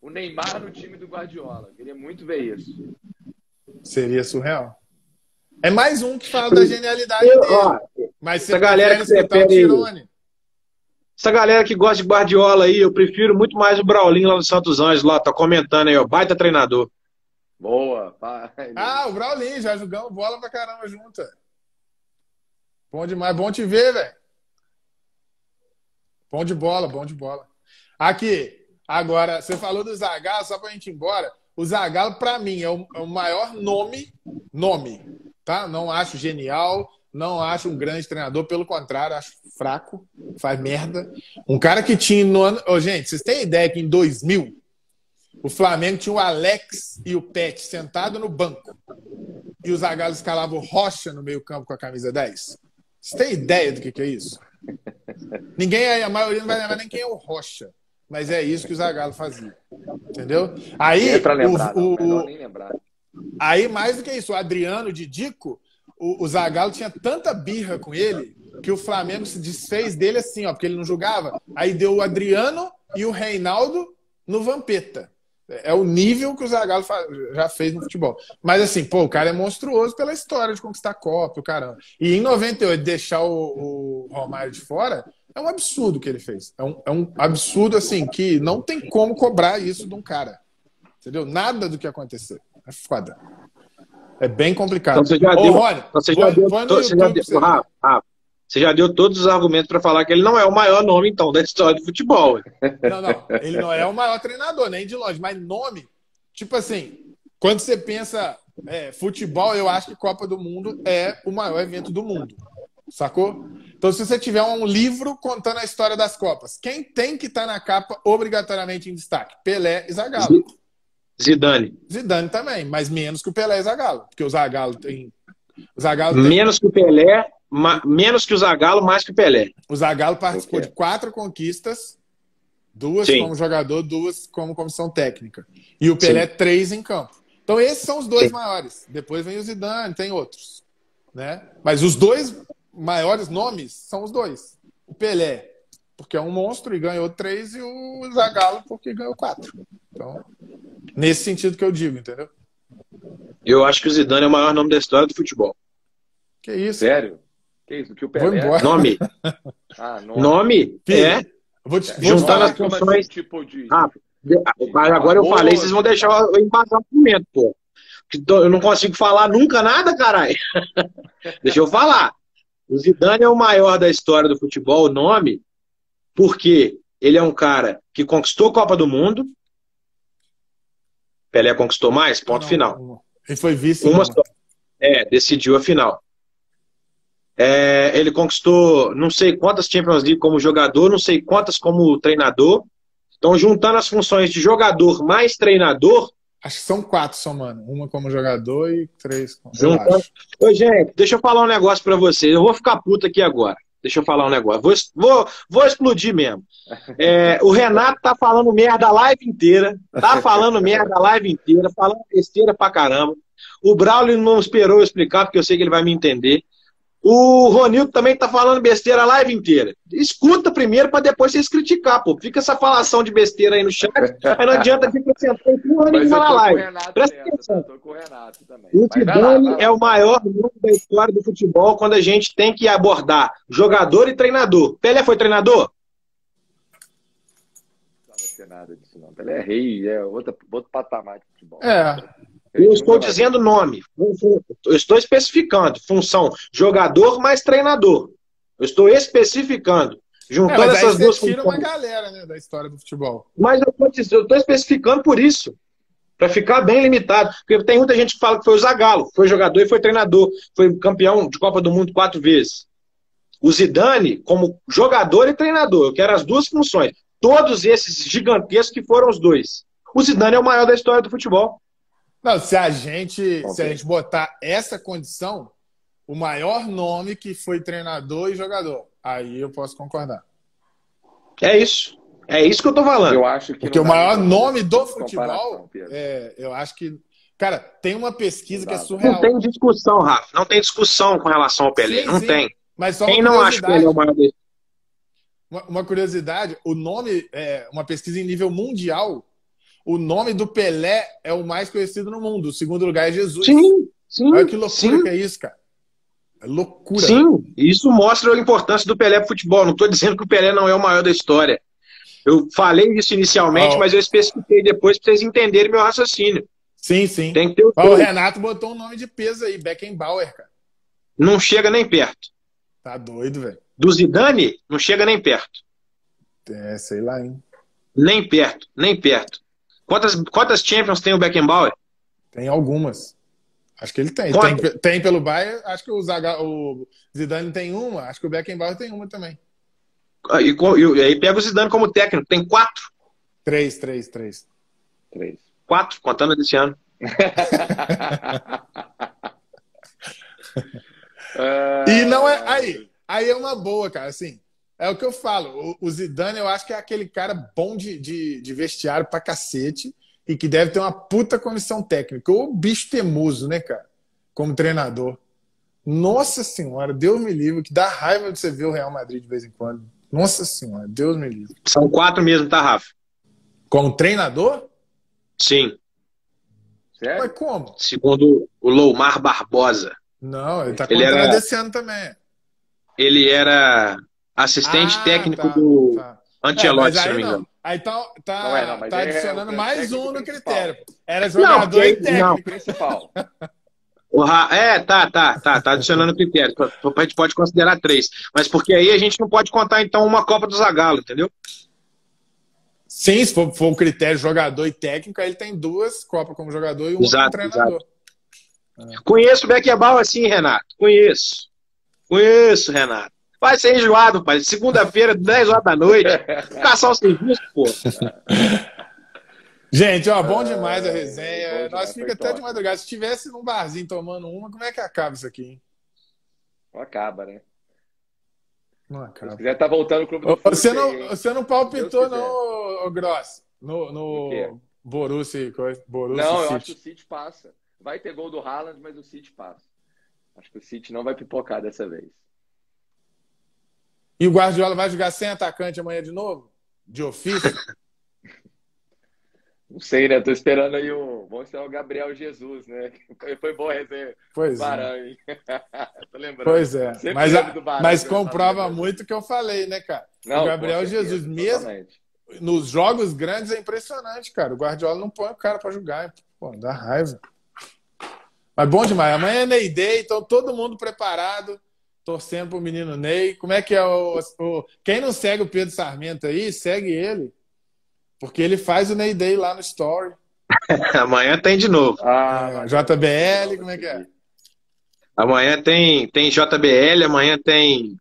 S2: o Neymar no time do Guardiola. Eu queria muito ver isso.
S1: Seria surreal. É mais um que fala da genialidade
S4: Eu-
S1: dele.
S4: ó,
S1: Mas você
S4: essa galera que
S1: o
S4: prefere-
S1: Tirone.
S3: Essa galera que gosta de Guardiola aí, eu prefiro muito mais o Braulinho lá no Santos Anjos, lá, tá comentando aí, ó. Baita treinador.
S2: Boa, pai.
S1: Ah, o Braulinho, já jogamos bola pra caramba junto. Bom demais, bom te ver, velho. Bom de bola, bom de bola. Aqui, agora, você falou do Zagallo, só pra gente ir embora. O Zagallo, pra mim, é o, é o maior nome, nome, tá? Não acho genial, não acho um grande treinador, pelo contrário, acho fraco, faz merda. Um cara que tinha no ano. Oh, gente, vocês têm ideia que em 2000 o Flamengo tinha o Alex e o Pet sentado no banco e os Zagallo escalavam Rocha no meio-campo com a camisa 10? Vocês têm ideia do que, que é isso? Ninguém, a maioria não vai lembrar nem quem é o Rocha. Mas é isso que o Zagallo fazia. Entendeu? Aí.
S2: É pra lembrar,
S1: o,
S2: não,
S1: o,
S2: nem lembrar.
S1: Aí, mais do que isso, o Adriano de Dico, o, o Zagallo tinha tanta birra com ele que o Flamengo se desfez dele assim, ó, porque ele não jogava. Aí deu o Adriano e o Reinaldo no Vampeta. É o nível que o Zagallo já fez no futebol. Mas assim, pô, o cara é monstruoso pela história de conquistar a Copa, o caramba. E em 98, deixar o, o Romário de fora é um absurdo que ele fez. É um, é um absurdo, assim, que não tem como cobrar isso de um cara. Entendeu? Nada do que acontecer. É foda. É bem complicado.
S3: Então você já Ô, deu, Rony, você já deu, você já deu, Rafa, Rafa, você já deu todos os argumentos para falar que ele não é o maior nome, então, da história do futebol.
S1: Não, não. Ele não é o maior treinador, nem de longe. Mas nome, tipo assim, quando você pensa é, futebol, eu acho que Copa do Mundo é o maior evento do mundo. Sacou? Então, se você tiver um livro contando a história das Copas, quem tem que estar tá na capa obrigatoriamente em destaque? Pelé e Zagallo.
S3: Zidane.
S1: Zidane também, mas menos que o Pelé e Zagallo. Porque o Zagallo tem. Zagallo
S3: tem... Menos que o Pelé Ma, menos que o Zagallo, mais que o Pelé.
S1: O Zagallo participou de quatro conquistas, duas Sim. como jogador, duas como comissão técnica. E o Pelé, Sim. três em campo. Então, esses são os dois Sim. maiores. Depois vem o Zidane, tem outros. Né? Mas os dois maiores nomes são os dois. O Pelé, porque é um monstro e ganhou três, e o Zagallo, porque ganhou quatro. Então, nesse sentido que eu digo, entendeu?
S3: Eu acho que o Zidane é o maior nome da história do futebol.
S1: Que isso?
S2: Sério? Que isso? Que o Pelé...
S3: Nome. ah, nome. *laughs* Nome? É.
S1: Vou te,
S3: vou Juntando as funções... Tipo de... Ah, agora eu falei, vocês vão deixar eu embasar o argumento, pô. Eu não consigo falar nunca nada, caralho. *laughs* Deixa eu falar. O Zidane é o maior da história do futebol, o nome, porque ele é um cara que conquistou a Copa do Mundo. Pelé conquistou mais? Ponto não, final.
S1: Ele foi vice.
S3: Uma só. É, decidiu a final. É, ele conquistou não sei quantas Champions League como jogador, não sei quantas como treinador. Então, juntando as funções de jogador mais treinador.
S1: Acho que são quatro somando. Uma como jogador e três como.
S3: Juntando... Ô, gente, deixa eu falar um negócio para vocês. Eu vou ficar puto aqui agora. Deixa eu falar um negócio. Vou, vou, vou explodir mesmo. É, o Renato tá falando merda a live inteira. Tá falando merda a live inteira, falando besteira pra caramba. O Braulio não esperou eu explicar, porque eu sei que ele vai me entender. O Ronildo também tá falando besteira a live inteira. Escuta primeiro para depois vocês criticar, pô. Fica essa falação de besteira aí no chat, aí não adianta vir acrescentar em porra nenhuma na live. Presta atenção. O Zidane é o maior nome da história do futebol quando a gente tem que abordar jogador e treinador. Pelé foi treinador?
S2: Não vai ser nada disso, não. Pelé é rei, é outro, outro patamar de futebol.
S1: É.
S3: Eu estou dizendo nome. Eu estou especificando. Função jogador mais treinador. Eu estou especificando. Juntando é, essas duas
S1: tira funções. uma galera né, da história do futebol.
S3: Mas eu estou especificando por isso. Para ficar bem limitado. Porque tem muita gente que fala que foi o Zagallo. Foi jogador e foi treinador. Foi campeão de Copa do Mundo quatro vezes. O Zidane, como jogador e treinador. Eu quero as duas funções. Todos esses gigantescos que foram os dois. O Zidane é o maior da história do futebol.
S1: Não, se a gente, okay. se a gente botar essa condição, o maior nome que foi treinador e jogador, aí eu posso concordar.
S3: É isso. É isso que eu tô falando.
S1: Eu acho que Porque o maior nome do futebol, é, eu acho que Cara, tem uma pesquisa que é surreal.
S3: Não tem discussão, Rafa. Não tem discussão com relação ao Pelé. Sim, não sim. tem. Mas só Quem não acha que ele é o maior desse?
S1: Uma, curiosidade, o nome, é, uma pesquisa em nível mundial, o nome do Pelé é o mais conhecido no mundo. O segundo lugar é Jesus.
S3: Sim, sim.
S1: Olha que loucura sim. que é isso, cara. É loucura.
S3: Sim, isso mostra a importância do Pelé pro futebol. Não estou dizendo que o Pelé não é o maior da história. Eu falei isso inicialmente, oh. mas eu especifiquei depois para vocês entenderem meu raciocínio.
S1: Sim, sim.
S3: Tem que ter o,
S1: o Renato botou um nome de peso aí, Beckenbauer, cara.
S3: Não chega nem perto.
S1: Tá doido, velho.
S3: Do Zidane, não chega nem perto.
S1: É, sei lá, hein.
S3: Nem perto, nem perto. Quantas, quantas Champions tem o Beckenbauer?
S1: Tem algumas. Acho que ele tem. Tem, tem, pelo Bayern, acho que o, Zaga, o Zidane tem uma, acho que o Beckenbauer tem uma também.
S3: E, e, e aí pega o Zidane como técnico, tem quatro.
S1: Três, três, três.
S2: Três.
S3: Quatro, contando desse ano. *laughs*
S1: e não é. Aí, aí é uma boa, cara. Assim, é o que eu falo. O, o Zidane, eu acho que é aquele cara bom de, de, de vestiário pra cacete e que deve ter uma puta comissão técnica. O bicho temoso, né, cara? Como treinador. Nossa senhora, Deus me livre, que dá raiva de você ver o Real Madrid de vez em quando. Nossa senhora, Deus me livre.
S3: São quatro mesmo, tá, Rafa?
S1: Como treinador?
S3: Sim.
S1: Sério? Mas como?
S3: Segundo o Loumar Barbosa.
S1: Não, ele tá ele era... desse ano também.
S3: Ele era assistente ah, técnico tá, do tá. Antelote, é, se não me engano.
S1: Aí tá, tá, não é, não, tá é adicionando é mais um no critério. Era jogador não, e técnico não. principal. *laughs*
S3: É, tá, tá, tá, tá adicionando critério. A gente pode considerar três. Mas porque aí a gente não pode contar, então, uma Copa do Zagalo, entendeu?
S1: Sim, se for, for o critério jogador e técnico, aí ele tem duas Copas como jogador e uma exato, como treinador.
S3: Exato. Conheço o Beckenbauer assim, Renato. Conheço. Conheço, Renato. Vai ser enjoado, pai. Segunda-feira, 10 horas da noite. *laughs* Caçar o serviço, pô.
S1: Gente, ó, bom demais a resenha. Bom Nós fica até top. de madrugada. Se estivesse num barzinho tomando uma, como é que acaba isso aqui? Hein?
S2: Não acaba, né?
S1: Não acaba.
S2: Se quiser, tá voltando o clube do
S1: você não, você não palpitou, não, Gross, no, no Borussia, coisa, Borussia
S2: Não,
S1: City.
S2: eu acho que o City passa. Vai ter gol do Haaland, mas o City passa. Acho que o City não vai pipocar dessa vez.
S1: E o Guardiola vai jogar sem atacante amanhã de novo? De ofício? *laughs*
S2: Não sei, né? Tô esperando aí o. Vamos esperar o Gabriel Jesus, né? Foi bom resenha.
S1: Pois Barão, é. *laughs* Tô lembrando. Pois é. Sempre mas, Barão, mas comprova muito o que eu falei, né, cara? Não, o Gabriel Jesus, mesmo nos jogos grandes, é impressionante, cara. O Guardiola não põe o cara para jogar. Pô, dá raiva. Mas bom demais. Amanhã é Ney Day, então todo mundo preparado, torcendo pro menino Ney. Como é que é o, o. Quem não segue o Pedro Sarmento aí, segue ele. Porque ele faz o Ney Day lá no Story. *laughs*
S3: Amanhã tem de novo.
S1: Ah, JBL, como é que é?
S3: Amanhã tem, tem JBL, amanhã tem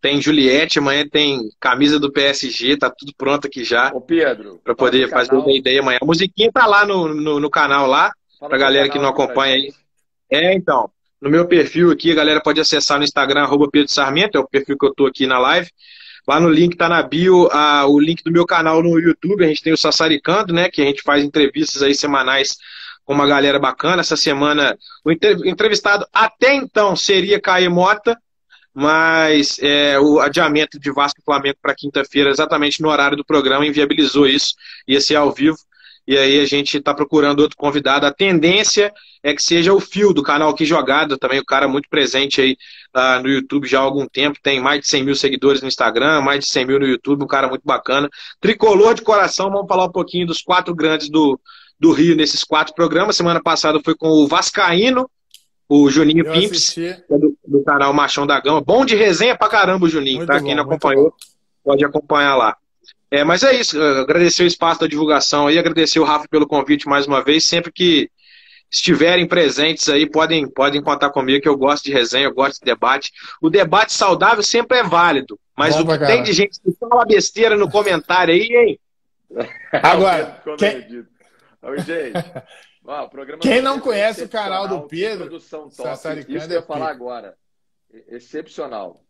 S3: tem Juliette, amanhã tem camisa do PSG, tá tudo pronto aqui já.
S2: Ô Pedro.
S3: Pra poder fazer o Day Day amanhã. A musiquinha tá lá no, no, no canal lá, Fala pra galera que não acompanha aí. É, então. No meu perfil aqui, a galera pode acessar no Instagram, arroba Pedro Sarmento, é o perfil que eu tô aqui na live. Lá no link tá na bio a, o link do meu canal no YouTube. A gente tem o Sassaricando, né? Que a gente faz entrevistas aí semanais com uma galera bacana. Essa semana, o entrevistado até então seria Caio Mota, mas é, o adiamento de Vasco e Flamengo para quinta-feira, exatamente no horário do programa, inviabilizou isso. Ia ser ao vivo. E aí a gente está procurando outro convidado. A tendência é que seja o Fio do canal Que Jogada, também o cara muito presente aí uh, no YouTube já há algum tempo, tem mais de 100 mil seguidores no Instagram, mais de 100 mil no YouTube, um cara muito bacana. Tricolor de coração, vamos falar um pouquinho dos quatro grandes do, do Rio nesses quatro programas. Semana passada foi com o Vascaíno, o Juninho Eu Pimps, é do, do, canal Machão da Gama. Bom de resenha pra caramba Juninho, muito tá? Bom, Quem não acompanhou, pode acompanhar lá. É, mas é isso, agradecer o espaço da divulgação aí, agradecer o Rafa pelo convite mais uma vez. Sempre que estiverem presentes aí, podem, podem contar comigo, que eu gosto de resenha, eu gosto de debate. O debate saudável sempre é válido, mas Bom, o que tem de gente que fala besteira no comentário aí, hein? *laughs*
S1: Agora, quem... Oi, gente. *laughs* quem não conhece o canal do Pedro,
S2: produção top. Isso que eu ia falar agora. Excepcional.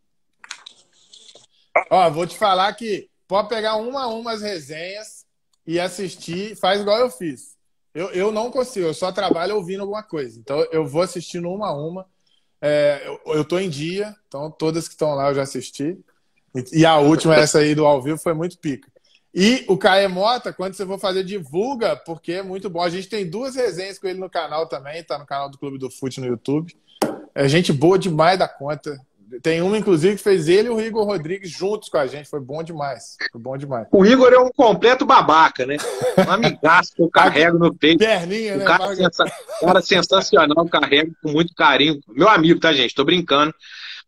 S1: Ó, vou te falar que pode pegar uma a uma as resenhas e assistir, faz igual eu fiz. Eu, eu não consigo, eu só trabalho ouvindo alguma coisa. Então eu vou assistindo uma a uma. É, eu, eu tô em dia, então todas que estão lá eu já assisti. E, e a última, essa aí do ao vivo, foi muito pica. E o Caê Mota, quando você for fazer, divulga, porque é muito bom. A gente tem duas resenhas com ele no canal também, tá no canal do Clube do Fute no YouTube. É gente boa demais da conta. Tem uma, inclusive, que fez ele e o Igor Rodrigues juntos com a gente. Foi bom demais. Foi bom demais.
S3: O Igor é um completo babaca, né? Um amigaço que eu carrego no peito.
S1: Perninha, né?
S3: O cara, sensa... cara sensacional, carrego com muito carinho. Meu amigo, tá, gente? Tô brincando.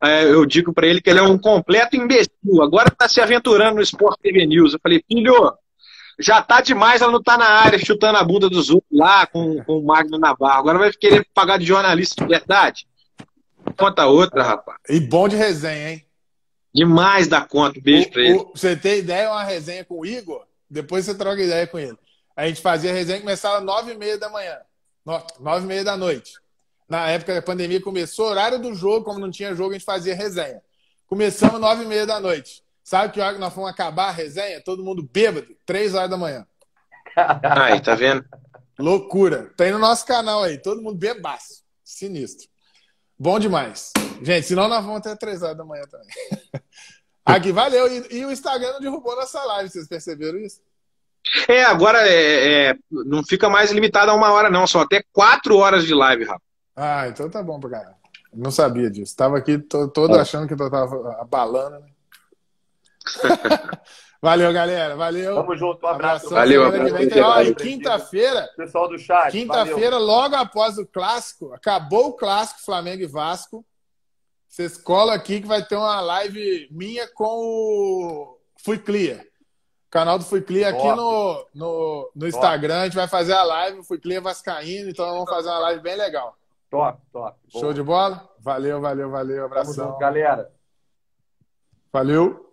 S3: É, eu digo para ele que ele é um completo imbecil. Agora tá se aventurando no Sport TV News. Eu falei, filho, já tá demais ela não tá na área chutando a bunda dos outros lá com, com o Magno Navarro. Agora vai querer pagar de jornalista de verdade? Conta outra, rapaz.
S1: E bom de resenha, hein?
S3: Demais da conta. Beijo o, pra ele. O,
S1: você tem ideia, uma resenha com o Igor? Depois você troca ideia com ele. A gente fazia a resenha começava às nove e meia da manhã. Nove e meia da noite. Na época da pandemia começou, horário do jogo, como não tinha jogo, a gente fazia resenha. Começamos às nove e meia da noite. Sabe que hora que nós fomos acabar a resenha? Todo mundo bêbado, três horas da manhã.
S3: Aí, tá vendo?
S1: Loucura. Tem no nosso canal aí, todo mundo bebaço. Sinistro. Bom demais. Gente, senão nós vamos até três horas da manhã também. *laughs* Aqui, valeu. E, e, o Instagram não derrubou nossa live, vocês perceberam isso?
S3: É, agora é, é, não fica mais limitado a uma hora, não. São até quatro horas de live, rapaz.
S1: Ah, então tá bom pra caralho. Não sabia disso. Tava aqui todo achando que eu tava abalando, né? *laughs* Valeu, galera. Valeu.
S2: Tamo junto. Um abraço.
S3: Valeu.
S1: E quinta-feira.
S2: Pessoal do chat.
S1: Quinta-feira, logo após o clássico, acabou o clássico Flamengo e Vasco. Vocês colam aqui que vai ter uma live minha com o Fui Clear. Canal do Fui Clear aqui no, no, no Instagram. A gente vai fazer a live, Fui Clear Vascaíno, então vamos fazer uma live bem legal.
S2: Top, top.
S1: Show Boa. de bola? Valeu, valeu, valeu. Abração.
S2: Junto, galera.
S1: Valeu.